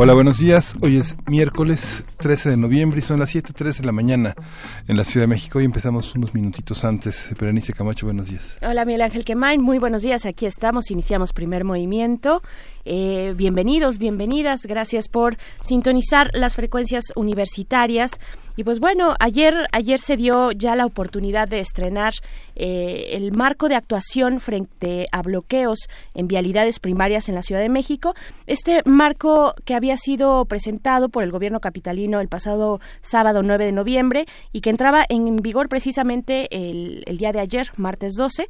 Hola, buenos días. Hoy es miércoles 13 de noviembre y son las 7.13 de la mañana en la Ciudad de México. Hoy empezamos unos minutitos antes. Berenice Camacho, buenos días. Hola, Miguel Ángel Quemain. Muy buenos días. Aquí estamos. Iniciamos primer movimiento. Eh, bienvenidos, bienvenidas. Gracias por sintonizar las frecuencias universitarias. Y pues bueno, ayer, ayer se dio ya la oportunidad de estrenar eh, el marco de actuación frente a bloqueos en vialidades primarias en la Ciudad de México. Este marco que había sido presentado por el gobierno capitalino el pasado sábado 9 de noviembre y que entraba en vigor precisamente el, el día de ayer, martes 12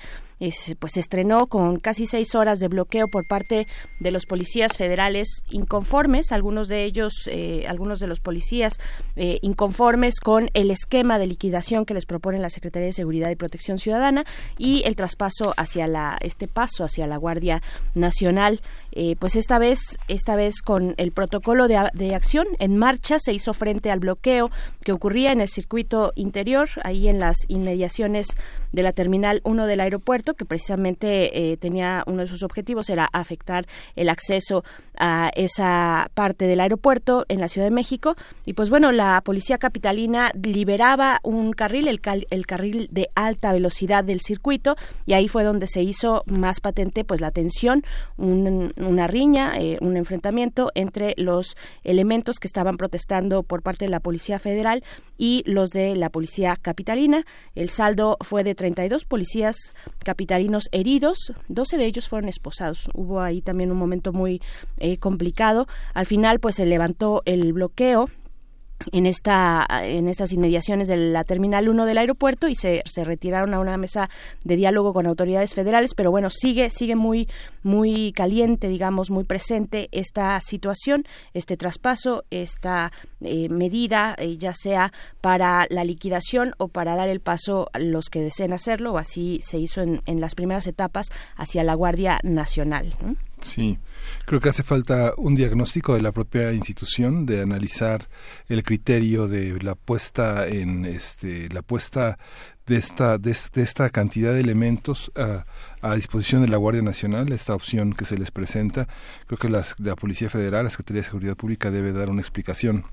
pues se estrenó con casi seis horas de bloqueo por parte de los policías federales inconformes, algunos de ellos, eh, algunos de los policías eh, inconformes con el esquema de liquidación que les propone la Secretaría de Seguridad y Protección Ciudadana y el traspaso hacia la, este paso hacia la Guardia Nacional. Eh, pues esta vez, esta vez con el protocolo de, de acción en marcha se hizo frente al bloqueo que ocurría en el circuito interior, ahí en las inmediaciones de la Terminal 1 del aeropuerto, que precisamente eh, tenía uno de sus objetivos era afectar el acceso a esa parte del aeropuerto en la Ciudad de México. Y pues bueno, la policía capitalina liberaba un carril, el, el carril de alta velocidad del circuito, y ahí fue donde se hizo más patente pues la tensión, una riña, eh, un enfrentamiento entre los elementos que estaban protestando por parte de la Policía Federal y los de la Policía Capitalina. El saldo fue de 32 policías capitalinos heridos, 12 de ellos fueron esposados. Hubo ahí también un momento muy eh, complicado. Al final, pues se levantó el bloqueo en esta en estas inmediaciones de la terminal 1 del aeropuerto y se, se retiraron a una mesa de diálogo con autoridades federales pero bueno sigue sigue muy muy caliente digamos muy presente esta situación este traspaso esta eh, medida eh, ya sea para la liquidación o para dar el paso a los que deseen hacerlo o así se hizo en, en las primeras etapas hacia la Guardia Nacional Sí, creo que hace falta un diagnóstico de la propia institución, de analizar el criterio de la puesta en este, la puesta de esta, de, esta cantidad de elementos a, disposición de la Guardia Nacional, esta opción que se les presenta. Creo que la Policía Federal, la Secretaría de Seguridad Pública debe dar una explicación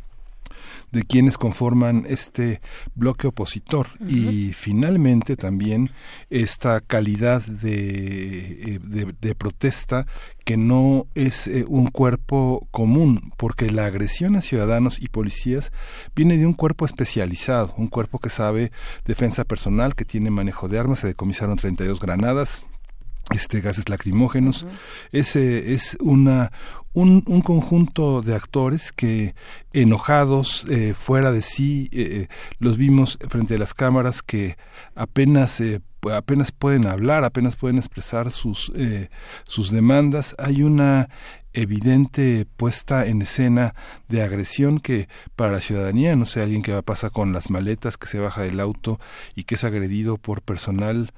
de quienes conforman este bloque opositor. Y finalmente también esta calidad de, eh, de, protesta que no es eh, un cuerpo común, porque la agresión a ciudadanos y policías viene de un cuerpo especializado, un cuerpo que sabe defensa personal, que tiene manejo de armas, se decomisaron 32 granadas, este gases lacrimógenos. Ese es una un, un, conjunto de actores que enojados eh, fuera de sí eh, eh, los vimos frente a las cámaras que apenas apenas pueden hablar apenas pueden expresar sus sus demandas. Hay una evidente puesta en escena de agresión que para la ciudadanía, no sé, alguien que pasa con las maletas, que se baja del auto y que es agredido por personal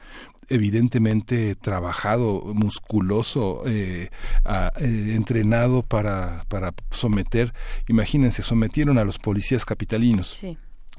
evidentemente trabajado, musculoso, eh, eh, entrenado para, para someter. Imagínense, sometieron a los policías capitalinos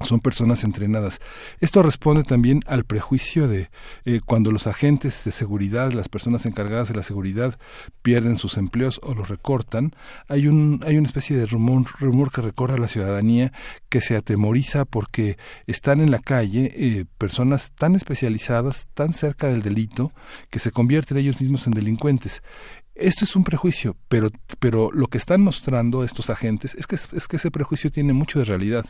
son personas entrenadas. Esto responde también al prejuicio de eh, cuando los agentes de seguridad, las personas encargadas de la seguridad, pierden sus empleos o los recortan. Hay, un, hay una especie de rumor, rumor que recorre a la ciudadanía que se atemoriza porque están en la calle eh, personas tan especializadas, tan cerca del delito, que se convierten ellos mismos en delincuentes. Esto es un prejuicio, pero, pero lo que están mostrando estos agentes es que, es que ese prejuicio tiene mucho de realidad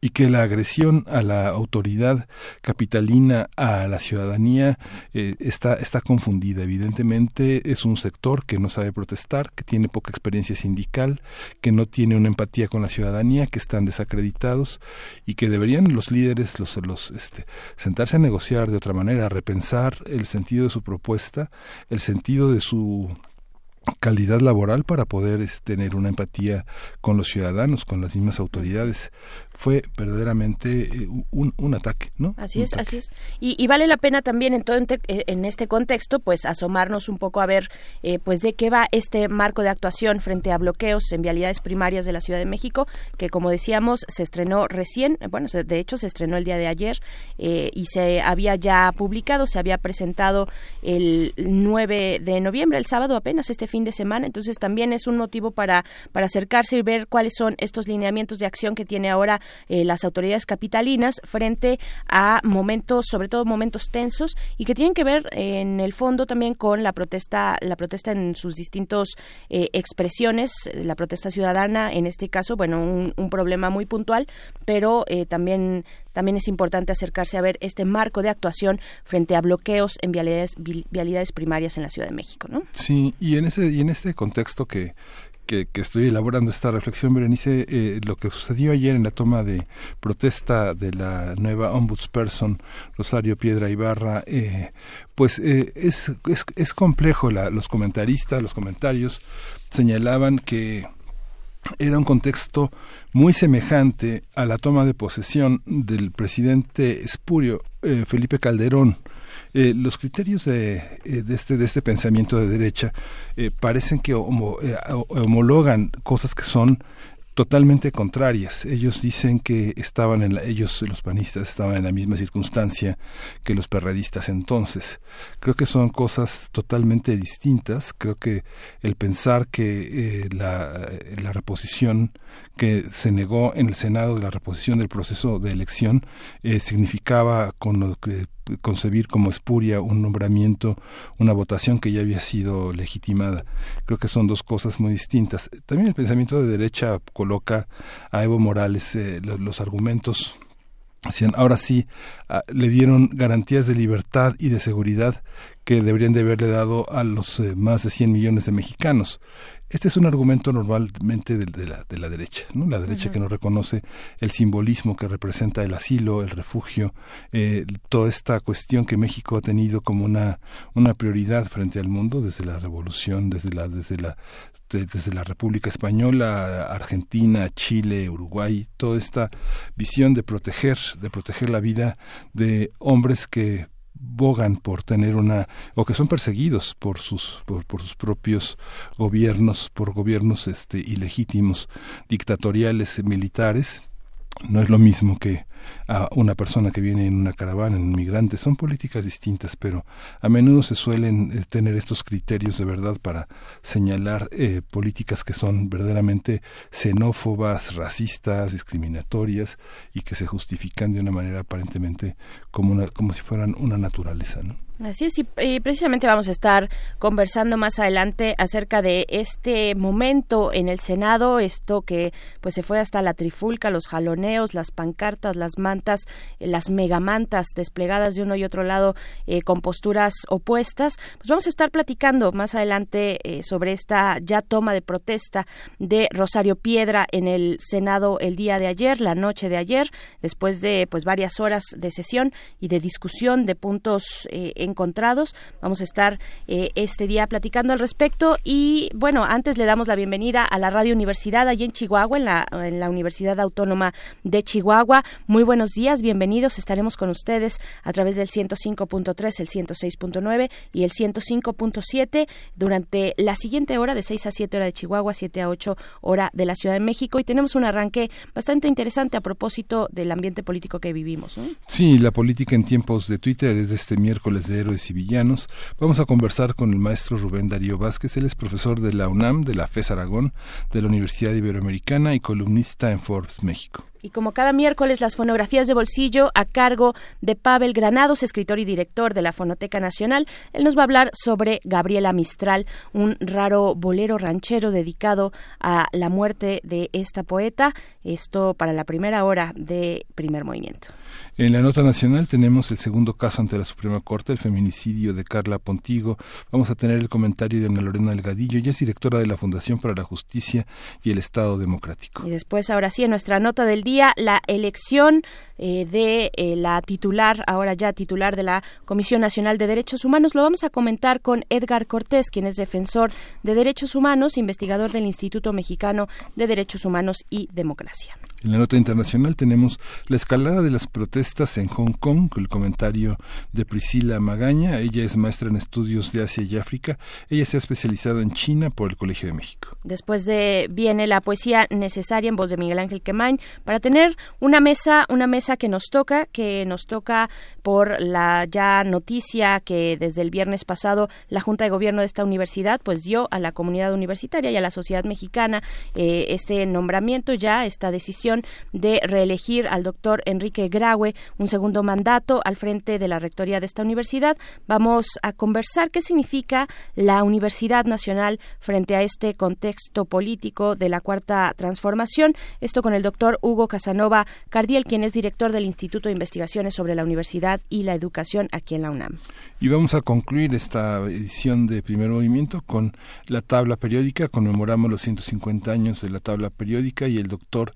y que la agresión a la autoridad capitalina, a la ciudadanía, eh, está, está confundida. Evidentemente es un sector que no sabe protestar, que tiene poca experiencia sindical, que no tiene una empatía con la ciudadanía, que están desacreditados y que deberían los líderes los, este, sentarse a negociar de otra manera, repensar el sentido de su propuesta, el sentido de su calidad laboral para poder este, tener una empatía con los ciudadanos, con las mismas autoridades fue verdaderamente eh, un, un ataque, ¿no? Así es, así es. Y, vale la pena también en todo eh, en este contexto, pues asomarnos un poco a ver, eh, pues de qué va este marco de actuación frente a bloqueos en vialidades primarias de la Ciudad de México, que como decíamos se estrenó recién, bueno, de hecho se estrenó el día de ayer y se había ya publicado, se había presentado el 9 de noviembre, el sábado apenas este fin de semana, entonces también es un motivo para para acercarse y ver cuáles son estos lineamientos de acción que tiene ahora eh, las autoridades capitalinas frente a momentos, sobre todo momentos tensos y que tienen que ver en el fondo también con la protesta, la protesta en sus distintos eh, expresiones, la protesta ciudadana, en este caso, bueno, un, problema muy puntual, pero eh, también también es importante acercarse a ver este marco de actuación frente a bloqueos en vialidades, vialidades primarias en la Ciudad de México, ¿no? Sí, y en ese y en este contexto que que, estoy elaborando esta reflexión, Berenice, eh, lo que sucedió ayer en la toma de protesta de la nueva ombudsperson Rosario Piedra Ibarra, eh, pues eh, es, es, es, complejo. los comentaristas, los comentarios señalaban que era un contexto muy semejante a la toma de posesión del presidente espurio Felipe Calderón eh, los criterios de, eh, de, este, de este pensamiento de derecha eh, parecen que homologan cosas que son totalmente contrarias. Ellos dicen que estaban en la, ellos los panistas estaban en la misma circunstancia que los perredistas entonces. Creo que son cosas totalmente distintas. Creo que el pensar que eh, la, la reposición que se negó en el Senado de la reposición del proceso de elección eh, significaba con lo que concebir como espuria un nombramiento, una votación que ya había sido legitimada. Creo que son dos cosas muy distintas. También el pensamiento de derecha coloca a Evo Morales eh, los, argumentos ahora sí, ah, le dieron garantías de libertad y de seguridad que deberían de haberle dado a los eh, más de 100 millones de mexicanos. Este es un argumento normalmente de, la, de la, derecha, ¿no? La derecha que no reconoce el simbolismo que representa el asilo, el refugio, eh, toda esta cuestión que México ha tenido como una, una prioridad frente al mundo desde la revolución, desde la, desde la desde la República Española, Argentina, Chile, Uruguay, toda esta visión de proteger, de proteger la vida de hombres que bogan por tener una o que son perseguidos por sus por, por, sus propios gobiernos por gobiernos este ilegítimos dictatoriales militares. No es lo mismo que a una persona que viene en una caravana, en un migrante. Son políticas distintas, pero a menudo se suelen eh, tener estos criterios de verdad para señalar eh, políticas que son verdaderamente xenófobas, racistas, discriminatorias y que se justifican de una manera aparentemente como, una, como si fueran una naturaleza. ¿no? Así es, y, precisamente vamos a estar conversando más adelante acerca de este momento en el Senado, esto que pues se fue hasta la trifulca, los jaloneos, las pancartas, las mantas, eh, las megamantas desplegadas de uno y otro lado eh, con posturas opuestas. Pues vamos a estar platicando más adelante eh, sobre esta ya toma de protesta de Rosario Piedra en el Senado el día de ayer, la noche de ayer, después de pues varias horas de sesión y de discusión de puntos encontrados. Vamos a estar eh, este día platicando al respecto y bueno, antes le damos la bienvenida a la Radio Universidad allí en Chihuahua, en la, en la Universidad Autónoma de Chihuahua. Muy buenos días, bienvenidos. Estaremos con ustedes a través del 105.3, el 106.9 y el 105.7 durante la siguiente hora de 6 a 7 hora de Chihuahua, 7 a 8 hora de la Ciudad de México y tenemos un arranque bastante interesante a propósito del ambiente político que vivimos. Sí, la política en tiempos de Twitter es de este miércoles de héroes y villanos. Vamos a conversar con el maestro Rubén Darío Vázquez. Él es profesor de la UNAM, de la FES Aragón, de la Universidad Iberoamericana y columnista en Forbes México. Y como cada miércoles, las fonografías de bolsillo a cargo de Pavel Granados, escritor y director de la Fonoteca Nacional. Él nos va a hablar sobre Gabriela Mistral, un raro bolero ranchero dedicado a la muerte de esta poeta. Esto para la primera hora de primer movimiento. En la nota nacional tenemos el segundo caso ante la Suprema Corte, el feminicidio de Carla Pontigo. Vamos a tener el comentario de Ana Lorena Delgadillo, ella es directora de la Fundación para la Justicia y el Estado Democrático. Y después, ahora sí, en nuestra nota del día, la elección eh, de eh, la titular, ahora ya titular de la Comisión Nacional de Derechos Humanos. Lo vamos a comentar con Edgar Cortés, quien es defensor de derechos humanos, investigador del Instituto Mexicano de Derechos Humanos y Democracia. En la nota internacional tenemos la escalada de las protestas en Hong Kong, el comentario de Priscila Magaña. Ella es maestra en estudios de Asia y África. Ella se ha especializado en China por el Colegio de México. Después de viene la poesía necesaria en voz de Miguel Ángel Quemain para tener una mesa, una mesa que nos toca, que nos toca por la ya noticia que desde el viernes pasado la Junta de Gobierno de esta universidad pues dio a la comunidad universitaria y a la sociedad mexicana eh, este nombramiento ya, esta decisión de reelegir al doctor Enrique Graue un segundo mandato al frente de la rectoría de esta universidad. Vamos a conversar qué significa la Universidad Nacional frente a este contexto político de la Cuarta Transformación. Esto con el doctor Hugo Casanova Cardiel, quien es director del Instituto de Investigaciones sobre la Universidad y la Educación aquí en la UNAM. Y vamos a concluir esta edición de Primer Movimiento con la tabla periódica. Conmemoramos los 150 años de la tabla periódica y el doctor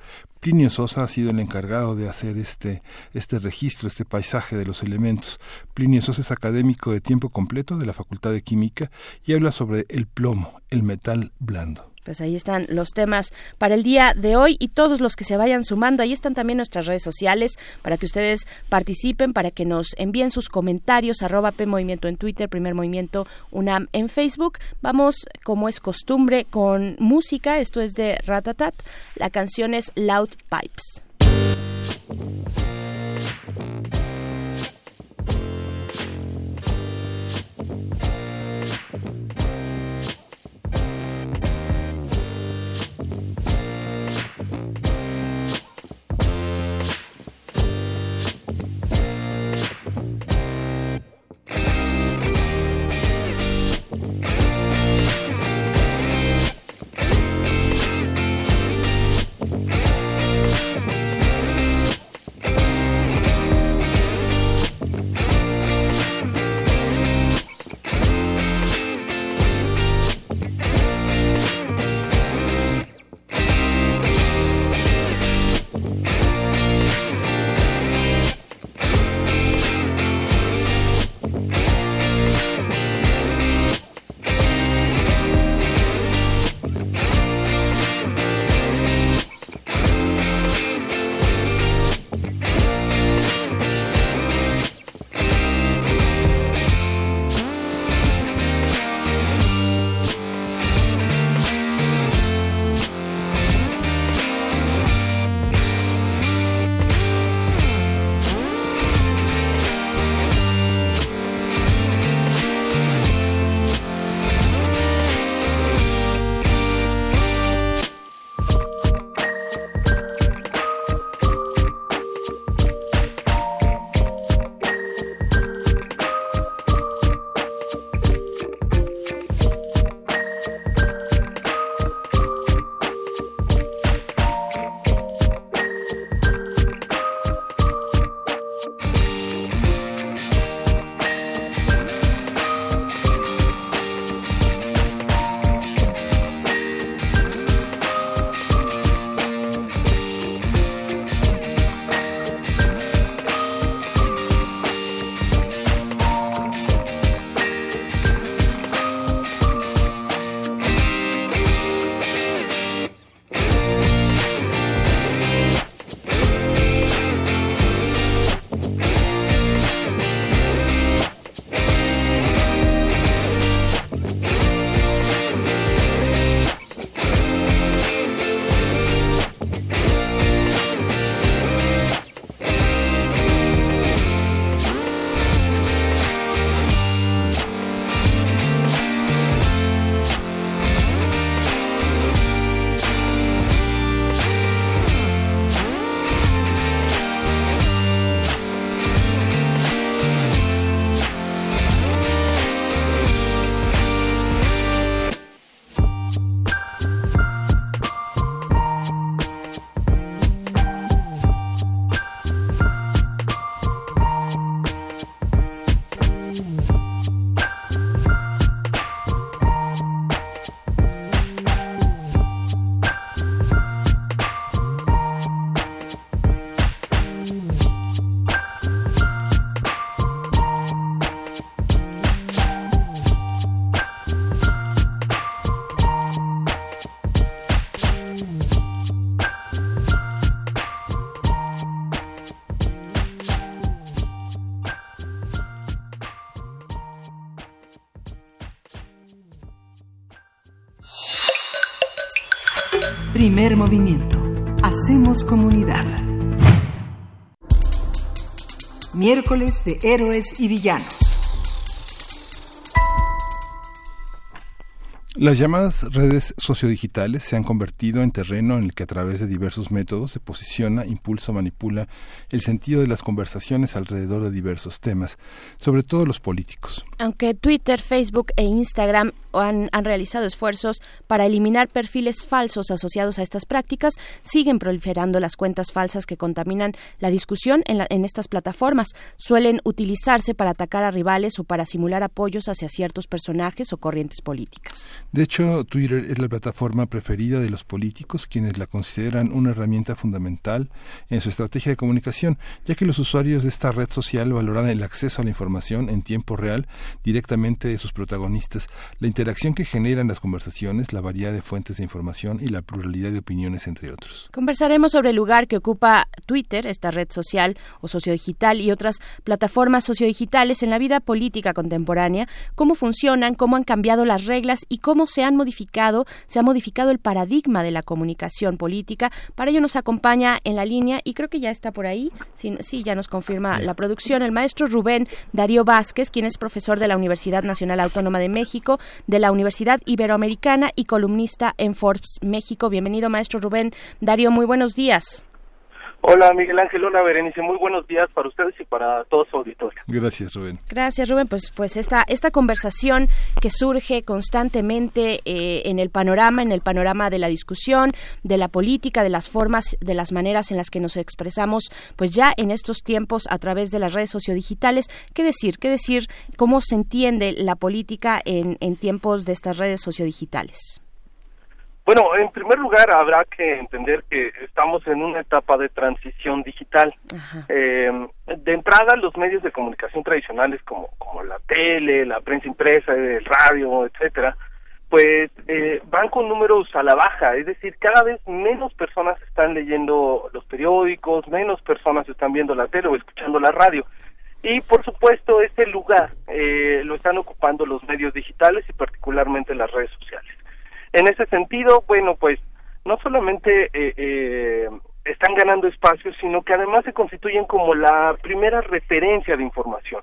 Plinio Sosa ha sido el encargado de hacer este, este registro, este paisaje de los elementos. Plinio Sosa es académico de tiempo completo de la Facultad de Química y habla sobre el plomo, el metal blando. Pues ahí están los temas para el día de hoy y todos los que se vayan sumando. Ahí están también nuestras redes sociales para que ustedes participen, para que nos envíen sus comentarios, arroba P Movimiento en Twitter, Primer Movimiento UNAM en Facebook. Vamos, como es costumbre, con música. Esto es de Ratatat. La canción es Loud Pipes. Primer movimiento. Hacemos comunidad. Miércoles de Héroes y Villanos. Las llamadas redes sociodigitales se han convertido en terreno en el que a través de diversos métodos se posiciona, impulsa o manipula el sentido de las conversaciones alrededor de diversos temas, sobre todo los políticos. Aunque Twitter, Facebook e Instagram han, realizado esfuerzos para eliminar perfiles falsos asociados a estas prácticas, siguen proliferando las cuentas falsas que contaminan la discusión en, en estas plataformas. Suelen utilizarse para atacar a rivales o para simular apoyos hacia ciertos personajes o corrientes políticas. De hecho, Twitter es la plataforma preferida de los políticos, quienes la consideran una herramienta fundamental en su estrategia de comunicación, ya que los usuarios de esta red social valoran el acceso a la información en tiempo real directamente de sus protagonistas, la interacción que generan las conversaciones, la variedad de fuentes de información y la pluralidad de opiniones, entre otros. Conversaremos sobre el lugar que ocupa Twitter, esta red social o sociodigital, y otras plataformas sociodigitales en la vida política contemporánea, cómo funcionan, cómo han cambiado las reglas y cómo se han modificado, se ha modificado el paradigma de la comunicación política. Para ello nos acompaña en la línea y creo que ya está por ahí, sí, sí ya nos confirma la producción, el maestro Rubén Darío Vázquez, quien es profesor de la Universidad Nacional Autónoma de México, de la Universidad Iberoamericana y columnista en Forbes México. Bienvenido, maestro Rubén Darío, muy buenos días. Hola Miguel Ángel, hola Berenice, muy buenos días para ustedes y para todo su auditorio. Gracias Rubén. Gracias Rubén, pues pues esta esta conversación que surge constantemente eh, en el panorama, en el panorama de la discusión, de la política, de las formas, de las maneras en las que nos expresamos, pues ya en estos tiempos a través de las redes sociodigitales, ¿qué decir? ¿Qué decir? ¿Cómo se entiende la política en, en tiempos de estas redes sociodigitales? Bueno, en primer lugar habrá que entender que estamos en una etapa de transición digital. Eh, de entrada, los medios de comunicación tradicionales como, como la tele, la prensa impresa, el radio, etcétera, pues eh, van con números a la baja, es decir, cada vez menos personas están leyendo los periódicos, menos personas están viendo la tele o escuchando la radio. Y por supuesto, este lugar eh, lo están ocupando los medios digitales y particularmente las redes sociales. En ese sentido, bueno, pues no solamente eh, eh, están ganando espacio, sino que además se constituyen como la primera referencia de información.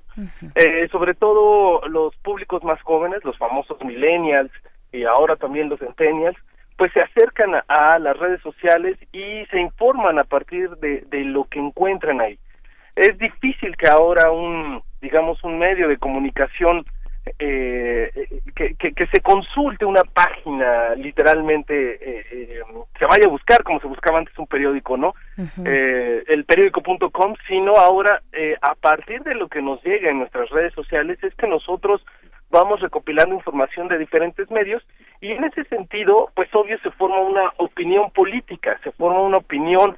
eh, sobre todo los públicos más jóvenes, los famosos millennials y ahora también los centennials, pues se acercan a, las redes sociales y se informan a partir de, de lo que encuentran ahí. Es difícil que ahora un, digamos, un medio de comunicación eh, que, que, se consulte una página literalmente eh, eh, se vaya a buscar como se buscaba antes un periódico no eh, el periódico.com sino ahora eh, a partir de lo que nos llega en nuestras redes sociales es que nosotros vamos recopilando información de diferentes medios y en ese sentido pues obvio se forma una opinión política se forma una opinión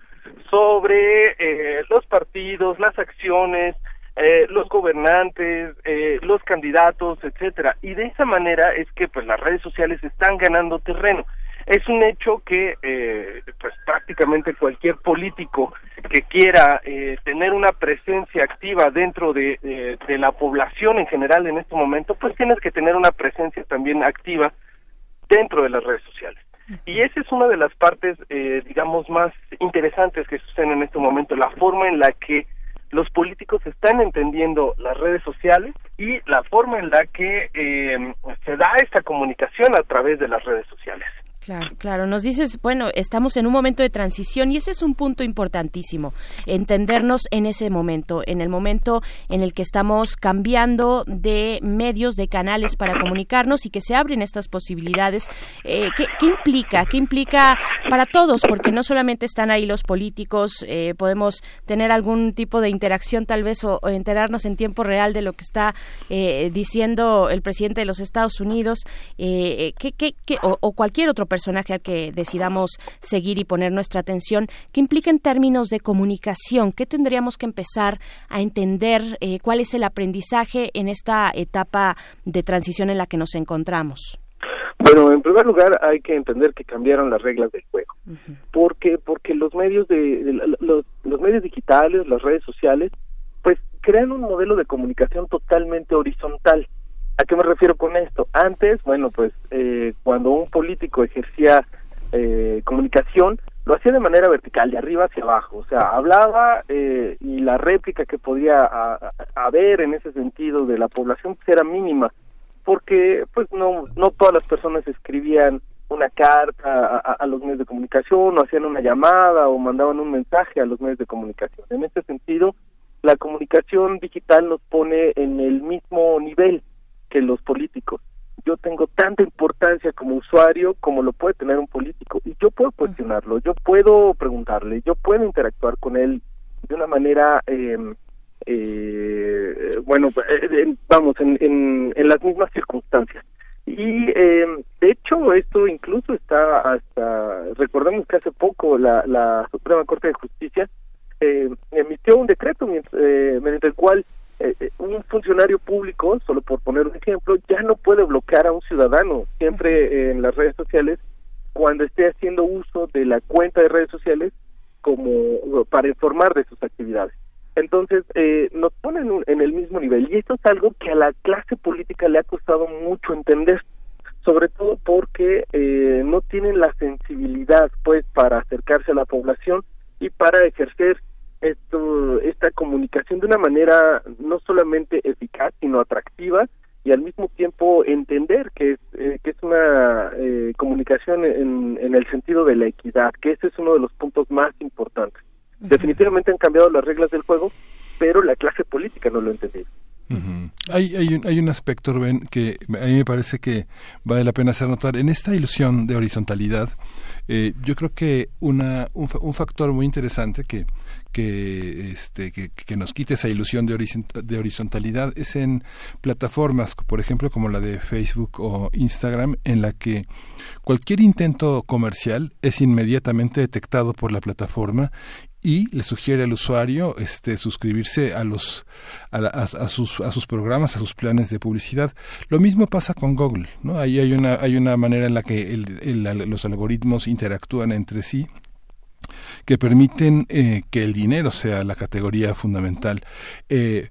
sobre eh, los partidos las acciones eh, los gobernantes, eh, los candidatos, etcétera. Y de esa manera es que pues las redes sociales están ganando terreno. Es un hecho que eh, pues prácticamente cualquier político que quiera eh, tener una presencia activa dentro de, de, de la población en general en este momento, pues tienes que tener una presencia también activa dentro de las redes sociales. Y esa es una de las partes, eh, digamos, más interesantes que suceden en este momento, la forma en la que los políticos están entendiendo las redes sociales y la forma en la que eh, se da esta comunicación a través de las redes sociales. Claro, claro. Nos dices, bueno, estamos en un momento de transición y ese es un punto importantísimo, entendernos en ese momento, en el momento en el que estamos cambiando de medios, de canales para comunicarnos y que se abren estas posibilidades. Eh, ¿qué, ¿qué, implica? ¿Qué implica para todos? Porque no solamente están ahí los políticos, eh, podemos tener algún tipo de interacción tal vez o, enterarnos en tiempo real de lo que está eh, diciendo el presidente de los Estados Unidos, ¿qué, qué, qué, o, o cualquier otro personaje al que decidamos seguir y poner nuestra atención, ¿qué implica en términos de comunicación? ¿Qué tendríamos que empezar a entender? Eh, ¿Cuál es el aprendizaje en esta etapa de transición en la que nos encontramos? Bueno, en primer lugar hay que entender que cambiaron las reglas del juego. Uh -huh. Porque porque los medios de, de los, los medios digitales, las redes sociales, pues crean un modelo de comunicación totalmente horizontal. ¿A qué me refiero con esto? Antes, bueno, pues eh, cuando un político ejercía eh, comunicación lo hacía de manera vertical, de arriba hacia abajo, o sea, hablaba eh, y la réplica que podía haber en ese sentido de la población pues, era mínima, porque pues no, no todas las personas escribían una carta a, los medios de comunicación o hacían una llamada o mandaban un mensaje a los medios de comunicación. En este sentido, la comunicación digital nos pone en el mismo nivel que los políticos. Yo tengo tanta importancia como usuario como lo puede tener un político y yo puedo cuestionarlo, yo puedo preguntarle, yo puedo interactuar con él de una manera, em, eh, bueno, eh, vamos, en, en, en las mismas circunstancias. Y eh, de hecho esto incluso está hasta, recordemos que hace poco la, la Suprema Corte de Justicia eh, emitió un decreto eh, mediante el cual eh, eh, un funcionario público, solo por poner un ejemplo, ya no puede bloquear a un ciudadano siempre en las redes sociales cuando esté haciendo uso de la cuenta de redes sociales como para informar de sus actividades. Entonces, eh, nos ponen en el mismo nivel y esto es algo que a la clase política le ha costado mucho entender, sobre todo porque eh, no tienen la sensibilidad, pues, para acercarse a la población y para ejercer esto, esta comunicación de una manera no solamente eficaz, sino atractiva y al mismo tiempo entender que es, eh, que es una eh, comunicación en, en el sentido de la equidad, que ese es uno de los puntos más importantes. Definitivamente han cambiado las reglas del juego, pero la clase política no lo ha entendido. Hay, hay, un, hay un aspecto, Rubén, que a mí me parece que vale la pena hacer notar. En esta ilusión de horizontalidad, eh, yo creo que una, un, un, factor muy interesante que, que, este, que, que nos quite esa ilusión de, de horizontalidad es en plataformas, por ejemplo, como la de Facebook o Instagram, en la que cualquier intento comercial es inmediatamente detectado por la plataforma y le sugiere al usuario este suscribirse a los a, sus a sus programas a sus planes de publicidad lo mismo pasa con Google no ahí hay una hay una manera en la que los algoritmos interactúan entre sí que permiten eh, que el dinero sea la categoría fundamental. Eh,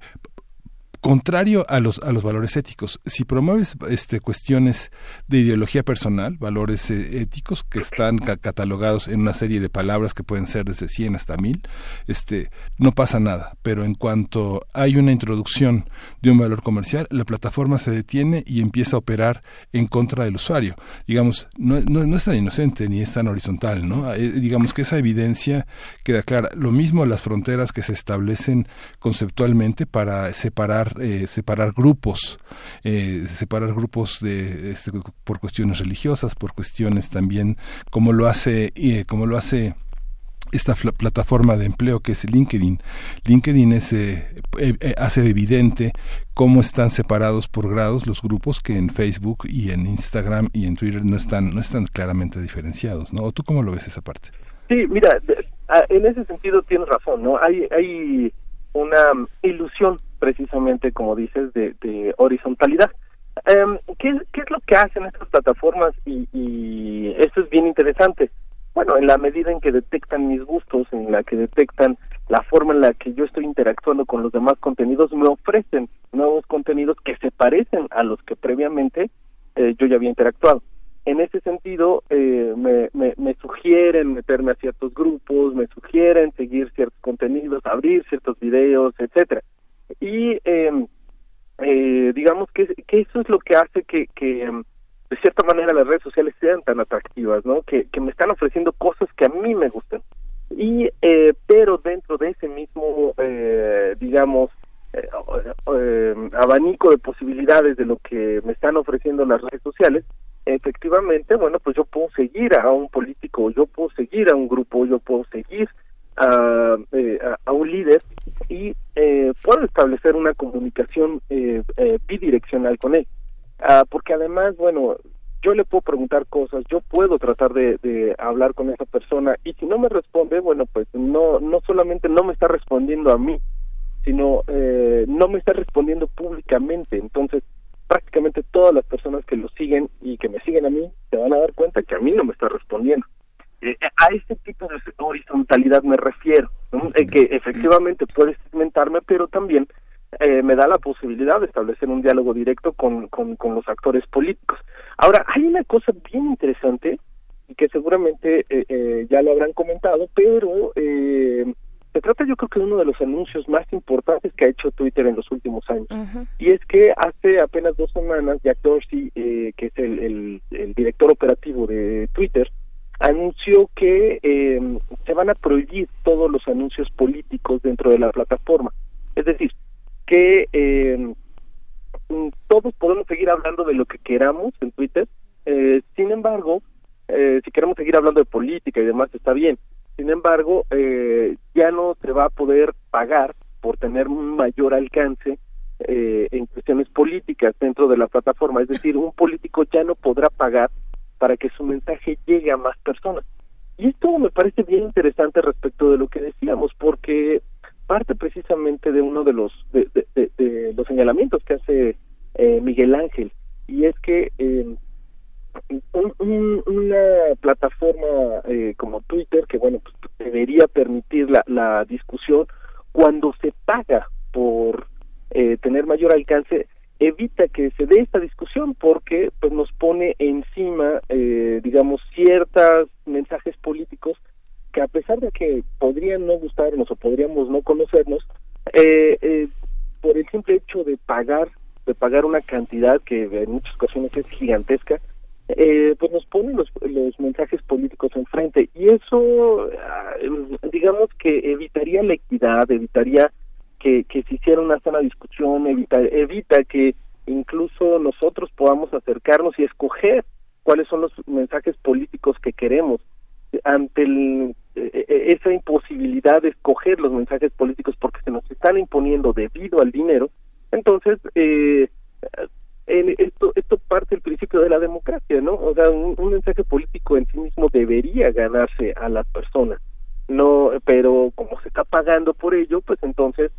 contrario a los a los valores éticos. Si promueves este cuestiones de ideología personal, valores eh, éticos que están catalogados en una serie de palabras que pueden ser desde 100 hasta 1000, este no pasa nada, pero en cuanto hay una introducción de un valor comercial, la plataforma se detiene y empieza a operar en contra del usuario. Digamos, no, no, es tan inocente ni es tan horizontal, ¿no? Eh, digamos que esa evidencia queda clara. Lo mismo las fronteras que se establecen conceptualmente para separar eh, separar grupos, eh, separar grupos de, este, por cuestiones religiosas, por cuestiones también como lo hace, eh, como lo hace esta plataforma de empleo que es LinkedIn. LinkedIn es, hace evidente cómo están separados por grados los grupos que en Facebook y en Instagram y en Twitter no están, no están claramente diferenciados, ¿no? ¿O tú cómo lo ves esa parte? Sí, mira, en ese sentido tienes razón, ¿no? Hay, hay una ilusión precisamente, como dices, de, horizontalidad. Eh, ¿qué, es lo que hacen estas plataformas? Y, y esto es bien interesante. Bueno, en la medida en que detectan mis gustos, en la que detectan la forma en la que yo estoy interactuando con los demás contenidos, me ofrecen nuevos contenidos que se parecen a los que previamente eh, yo ya había interactuado. En ese sentido, eh, me, me, me, sugieren meterme a ciertos grupos, me sugieren seguir ciertos contenidos, abrir ciertos videos, etcétera y eh, eh, digamos que, que eso es lo que hace que, que em, de cierta manera las redes sociales sean tan atractivas, ¿no? Que, que me están ofreciendo cosas que a mí me gustan. Y, eh, pero dentro de ese mismo, eh, digamos, eh, em, abanico de posibilidades de lo que me están ofreciendo las redes sociales, efectivamente, bueno, pues yo puedo seguir a un político, yo puedo seguir a un grupo, yo puedo seguir a, eh, a, un líder y eh, puedo establecer una comunicación eh, eh, bidireccional con él. Ah, porque además, bueno, yo le puedo preguntar cosas, yo puedo tratar de, de, hablar con esa persona y si no me responde, bueno, pues no, no solamente no me está respondiendo a mí, sino eh, no me está respondiendo públicamente. Entonces, prácticamente todas las personas que lo siguen y que me siguen a mí se van a dar cuenta que a mí no me está respondiendo. Eh, a este tipo de horizontalidad me refiero, eh, que efectivamente puede segmentarme, pero también eh, me da la posibilidad de establecer un diálogo directo con, con, con, los actores políticos. Ahora, hay una cosa bien interesante que seguramente eh, eh, ya lo habrán comentado, pero eh, se trata yo creo que de uno de los anuncios más importantes que ha hecho Twitter en los últimos años. Y es que hace apenas dos semanas Jack Dorsey, que es el, director operativo de Twitter, anunció que se van a prohibir todos los anuncios políticos dentro de la plataforma. Es decir, que todos podemos seguir hablando de lo que queramos en Twitter, sin embargo, eh, si queremos seguir hablando de política y demás, está bien. Sin embargo, eh, ya no se va a poder pagar por tener un mayor alcance eh, en cuestiones políticas dentro de la plataforma. Es decir, un político ya no podrá pagar para que su mensaje llegue a más personas. Y esto me parece bien interesante respecto de lo que decíamos, porque parte precisamente de uno de los de, los señalamientos que hace Miguel Ángel y es que una plataforma eh, como Twitter que bueno pues debería permitir la, la discusión cuando se paga por eh, tener mayor alcance evita que se dé esta discusión porque pues nos pone encima eh, digamos ciertos mensajes políticos que a pesar de que podrían no gustarnos o podríamos no conocernos por el simple hecho de pagar de pagar una cantidad que en muchas ocasiones es gigantesca eh, pues nos ponen los, los mensajes políticos enfrente. Y eso ah, digamos que evitaría la equidad evitaría que, que se hiciera una sana discusión evita evita que incluso nosotros podamos acercarnos y escoger cuáles son los mensajes políticos que queremos ante el, eh, eh, esa imposibilidad de escoger los mensajes políticos porque se nos están imponiendo debido al dinero entonces eh, esto esto parte del principio de la democracia, ¿no? O sea, un, mensaje político en sí mismo debería ganarse a las personas, no, pero como se está pagando por ello, pues entonces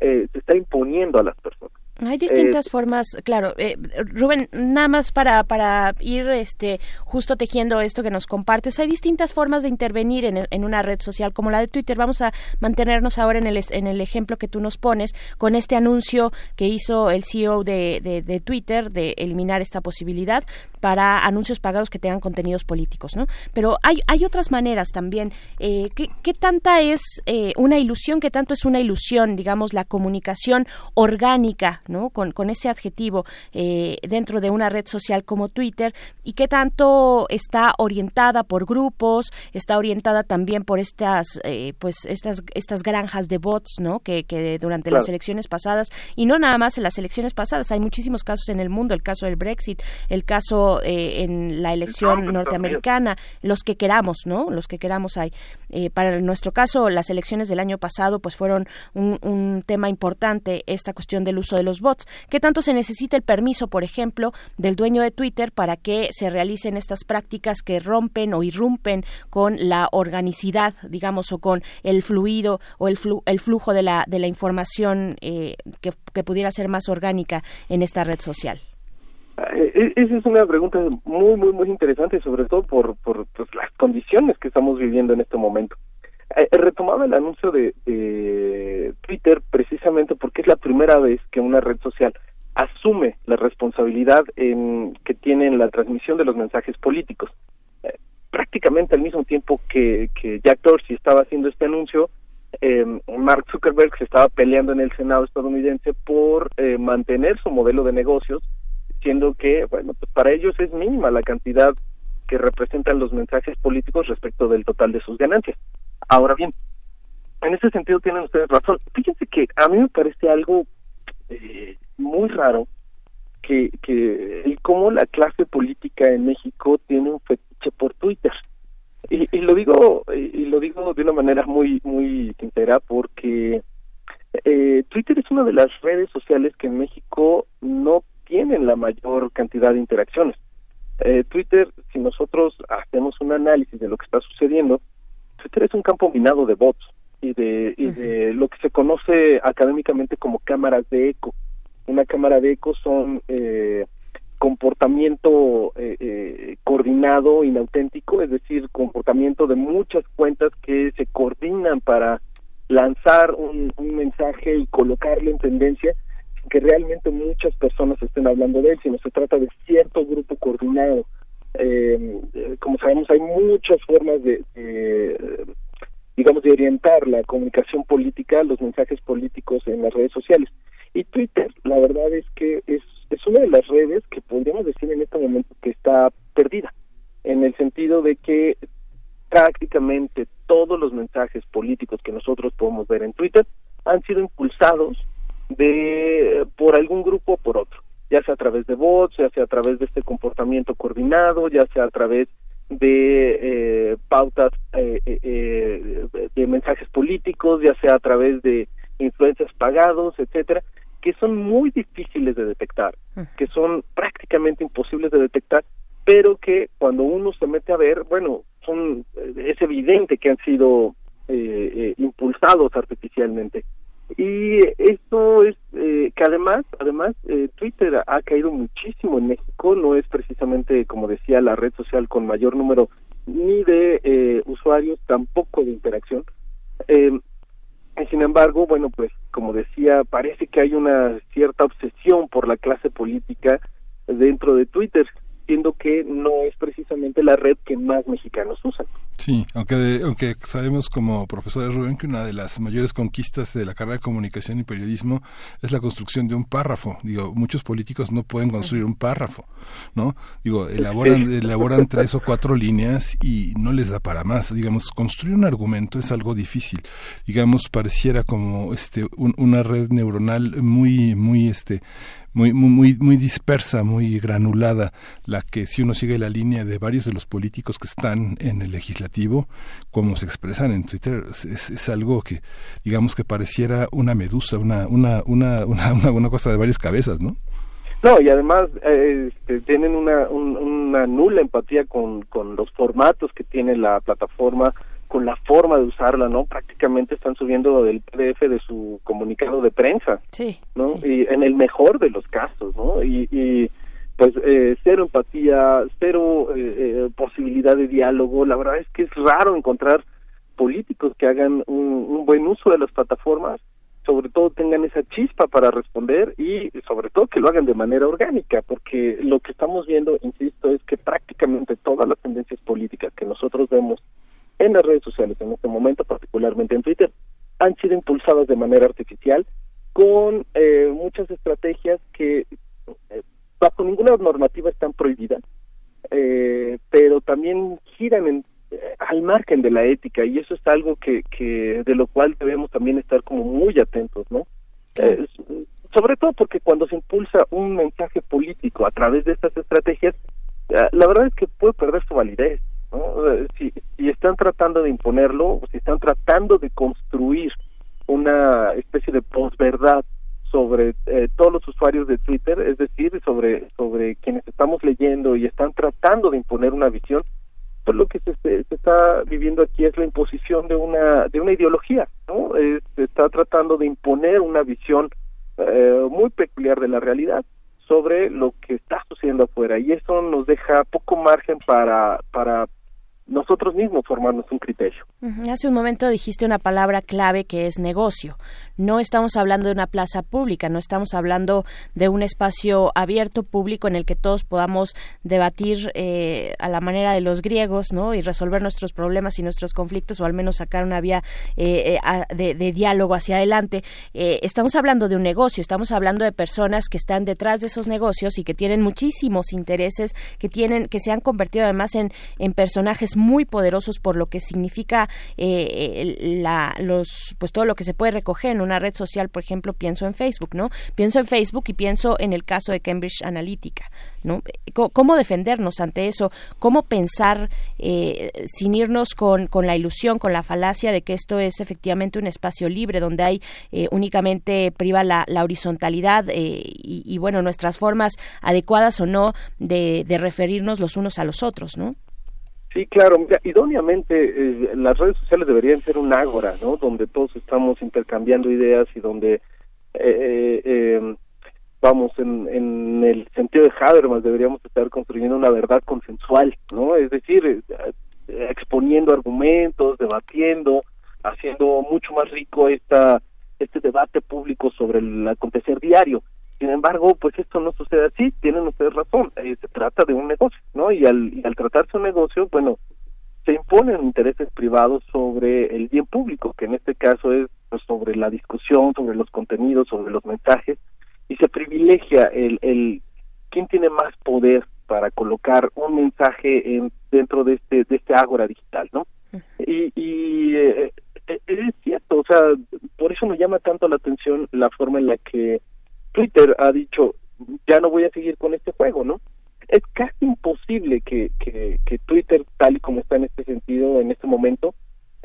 eh, se está imponiendo a las personas. Hay distintas eh, formas, claro. Eh, Rubén, nada más para, para ir este, justo tejiendo esto que nos compartes, hay distintas formas de intervenir en, en, una red social como la de Twitter. Vamos a mantenernos ahora en el, en el ejemplo que tú nos pones con este anuncio que hizo el CEO de, de, de Twitter de eliminar esta posibilidad para anuncios pagados que tengan contenidos políticos, ¿no? Pero hay, hay otras maneras también. Eh, ¿qué, ¿qué, tanta es eh, una ilusión, qué tanto es una ilusión, digamos, la comunicación orgánica ¿no? Con, con ese adjetivo eh, dentro de una red social como Twitter y qué tanto está orientada por grupos, está orientada también por estas, eh, pues estas, estas granjas de bots, ¿no? Que, que durante las elecciones pasadas y no nada más en las elecciones pasadas, hay muchísimos casos en el mundo, el caso del Brexit, el caso eh, en la elección norteamericana, los que queramos, ¿no? Los que queramos hay. Para nuestro caso, las elecciones del año pasado, pues fueron un, tema importante esta cuestión del uso de los bots. ¿Qué tanto se necesita el permiso, por ejemplo, del dueño de Twitter para que se realicen estas prácticas que rompen o irrumpen con la organicidad, digamos, o con el fluido o el, el flujo de la, de la información eh, que, pudiera ser más orgánica en esta red social? Eh, e-, esa es una pregunta muy, muy, muy interesante, sobre todo por, por pues, las condiciones que estamos viviendo en este momento. Eh, retomaba el anuncio de, Twitter precisamente porque es la primera vez que una red social asume la responsabilidad que tiene en la transmisión de los mensajes políticos. Eh, prácticamente al mismo tiempo que, que Jack Dorsey estaba haciendo este anuncio, eh, Mark Zuckerberg se estaba peleando en el Senado estadounidense por eh, mantener su modelo de negocios, diciendo que, bueno, pues para ellos es mínima la cantidad que representan los mensajes políticos respecto del total de sus ganancias. Ahora bien, en ese sentido tienen ustedes razón. Fíjense que a mí me parece algo eh, muy raro que, que el cómo la clase política en México tiene un fetiche por Twitter. Y, y lo digo y lo digo de una manera muy muy sincera porque eh, Twitter es una de las redes sociales que en México no tienen la mayor cantidad de interacciones. Eh, Twitter, si nosotros hacemos un análisis de lo que está sucediendo, Twitter es un campo minado de bots y de, y de lo que se conoce académicamente como cámaras de eco. Una cámara de eco son eh, comportamiento eh, eh, coordinado, inauténtico, es decir, comportamiento de muchas cuentas que se coordinan para lanzar un, un mensaje y colocarlo en tendencia que realmente muchas personas estén hablando de él, sino se trata de cierto grupo coordinado Eh, como sabemos, hay muchas formas de, digamos, de orientar la comunicación política, los mensajes políticos en las redes sociales. Y Twitter, la verdad es que es, es una de las redes que podríamos decir en este momento que está perdida, en el sentido de que prácticamente todos los mensajes políticos que nosotros podemos ver en Twitter han sido impulsados de por algún grupo o por otro, ya sea a través de bots, ya sea a través de este comportamiento coordinado, ya sea a través de eh, pautas eh, eh, de mensajes políticos, ya sea a través de influencias pagados, etcétera, que son muy difíciles de detectar, que son prácticamente imposibles de detectar, pero que cuando uno se mete a ver, bueno, son es evidente que han sido impulsados artificialmente y esto es eh, que además además eh, Twitter ha caído muchísimo en México no es precisamente como decía la red social con mayor número ni de eh, usuarios tampoco de interacción. Sin embargo bueno pues como decía parece que hay una cierta obsesión por la clase política dentro de Twitter siendo que no es precisamente la red que más mexicanos usan. Sí, aunque, aunque sabemos como profesor de Rubén que una de las mayores conquistas de la carrera de comunicación y periodismo es la construcción de un párrafo. Digo, muchos políticos no pueden construir un párrafo, ¿no? Digo, elaboran, elaboran tres o cuatro líneas y no les da para más. Digamos, construir un argumento es algo difícil. Digamos, pareciera como este una red neuronal muy, muy este muy, muy, muy dispersa, muy granulada, la que si uno sigue la línea de varios de los políticos que están en el legislativo, como se expresan en Twitter, es, algo que, digamos que pareciera una medusa, una, una, una, una, una cosa de varias cabezas, ¿no? No, y además este, tienen una, una nula empatía con, con los formatos que tiene la plataforma, con la forma de usarla, ¿no? Prácticamente están subiendo el PDF de su comunicado de prensa, sí, ¿no? Y en el mejor de los casos, ¿no? Y, y pues eh, cero empatía, cero eh, eh, posibilidad de diálogo. La verdad es que es raro encontrar políticos que hagan un, un buen uso de las plataformas, sobre todo tengan esa chispa para responder y sobre todo que lo hagan de manera orgánica, porque lo que estamos viendo, insisto, es que prácticamente todas las tendencias políticas que nosotros vemos en las redes sociales en este momento, particularmente en Twitter, han sido impulsadas de manera artificial con eh, muchas estrategias que eh, bajo ninguna normativa están prohibidas, eh, pero también giran en, al margen de la ética y eso es algo que, que de lo cual debemos también estar como muy atentos, ¿no? sobre todo porque cuando se impulsa un mensaje político a través de estas estrategias, la verdad es que puede perder su validez. Eh, están tratando de imponerlo, o si están tratando de construir una especie de posverdad sobre eh, todos los usuarios de Twitter, es decir, sobre sobre quienes estamos leyendo y están tratando de imponer una visión, pues lo que se, se, está viviendo aquí es la imposición de una de una ideología, ¿no? se está tratando de imponer una visión eh, muy peculiar de la realidad sobre lo que está sucediendo afuera y eso nos deja poco margen para para nosotros mismos formarnos un criterio. Hace un momento dijiste una palabra clave que es negocio. No estamos hablando de una plaza pública, no estamos hablando de un espacio abierto público en el que todos podamos debatir eh, a la manera de los griegos, ¿no? Y resolver nuestros problemas y nuestros conflictos o al menos sacar una vía eh, eh, de, diálogo hacia adelante. estamos hablando de un negocio, estamos hablando de personas que están detrás de esos negocios y que tienen muchísimos intereses, que tienen, que se han convertido además en, en personajes muy poderosos por lo que significa eh, la, los, pues todo lo que se puede recoger en una red social, por ejemplo, pienso en Facebook, ¿no? Pienso en Facebook y pienso en el caso de Cambridge Analytica, ¿no? ¿Cómo defendernos ante eso? ¿Cómo pensar eh, sin irnos con, con la ilusión, con la falacia de que esto es efectivamente un espacio libre donde hay eh, únicamente priva la, horizontalidad y, y, bueno, nuestras formas adecuadas o no de, de referirnos los unos a los otros, ¿no? Sí, claro. Idóneamente eh, las redes sociales deberían ser un ágora, ¿no? Donde todos estamos intercambiando ideas y donde, eh, eh, em, vamos, en, en el sentido de Habermas deberíamos estar construyendo una verdad consensual, ¿no? Es decir, exponiendo argumentos, debatiendo, haciendo mucho más rico esta este debate público sobre el acontecer diario. Sin embargo, pues esto no sucede así, tienen ustedes razón, eh, se trata de un negocio, ¿no? Y al, y al tratarse un negocio, bueno, se imponen intereses privados sobre el bien público, que en este caso es pues, sobre la discusión, sobre los contenidos, sobre los mensajes, y se privilegia el, el quién tiene más poder para colocar un mensaje en, dentro de este de este ágora digital, ¿no? Y, y eh, eh, es cierto, o sea, por eso me llama tanto la atención la forma en la que Twitter ha dicho ya no voy a seguir con este juego, ¿no? Es casi imposible que, que, que Twitter, tal y como está en este sentido, en este momento,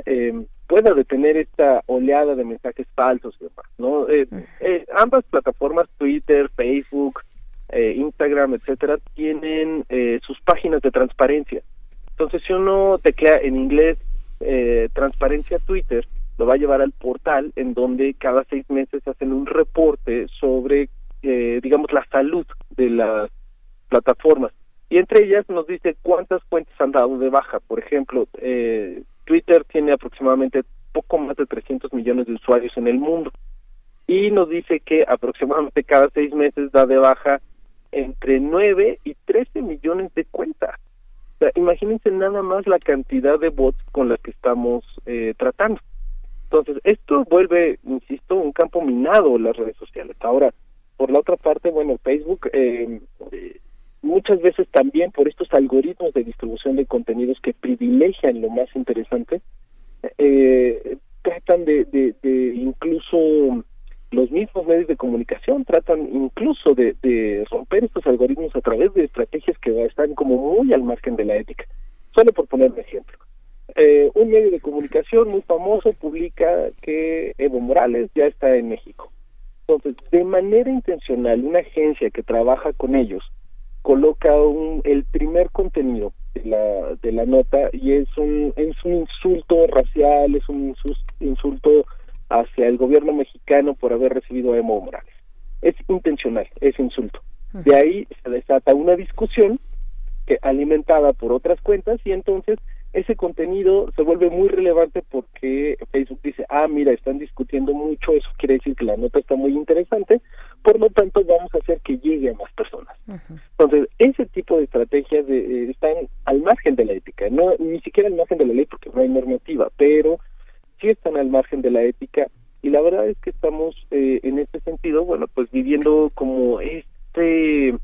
eh, pueda detener esta oleada de mensajes falsos y demás, ¿no? Eh, eh, ambas plataformas, Twitter, Facebook, eh, Instagram, etcétera, tienen eh, sus páginas de transparencia. Entonces, si uno teclea en inglés eh, transparencia Twitter, lo va a llevar al portal en donde cada seis meses hacen un reporte sobre, eh, digamos, la salud de las plataformas. Y entre ellas nos dice cuántas cuentas han dado de baja. Por ejemplo, eh, Twitter tiene aproximadamente poco más de 300 millones de usuarios en el mundo. Y nos dice que aproximadamente cada seis meses da de baja entre 9 y 13 millones de cuentas. O sea, imagínense nada más la cantidad de bots con las que estamos eh, tratando. Entonces, esto vuelve, insisto, un campo minado las redes sociales. Ahora, por la otra parte, bueno, Facebook eh, eh, muchas veces también por estos algoritmos de distribución de contenidos que privilegian lo más interesante, eh, tratan de, de, de incluso los mismos medios de comunicación tratan incluso de, de, romper estos algoritmos a través de estrategias que están como muy al margen de la ética. Solo por poner un ejemplo. Eh, un medio de comunicación muy famoso publica que Evo Morales ya está en México. Entonces, de manera intencional, una agencia que trabaja con ellos coloca un, el primer contenido de la, de la nota y es un, es un insulto racial, es un insulto hacia el gobierno mexicano por haber recibido a Evo Morales. Es intencional, es insulto. De ahí se desata una discusión que alimentada por otras cuentas y entonces ese contenido se vuelve muy relevante porque Facebook dice, ah, mira, están discutiendo mucho, eso quiere decir que la nota está muy interesante, por lo tanto vamos a hacer que llegue a más personas. Uh -huh. Entonces, ese tipo de estrategias de, eh, están al margen de la ética, no ni siquiera al margen de la ley porque no hay normativa, pero sí están al margen de la ética y la verdad es que estamos eh, en este sentido, bueno, pues viviendo como este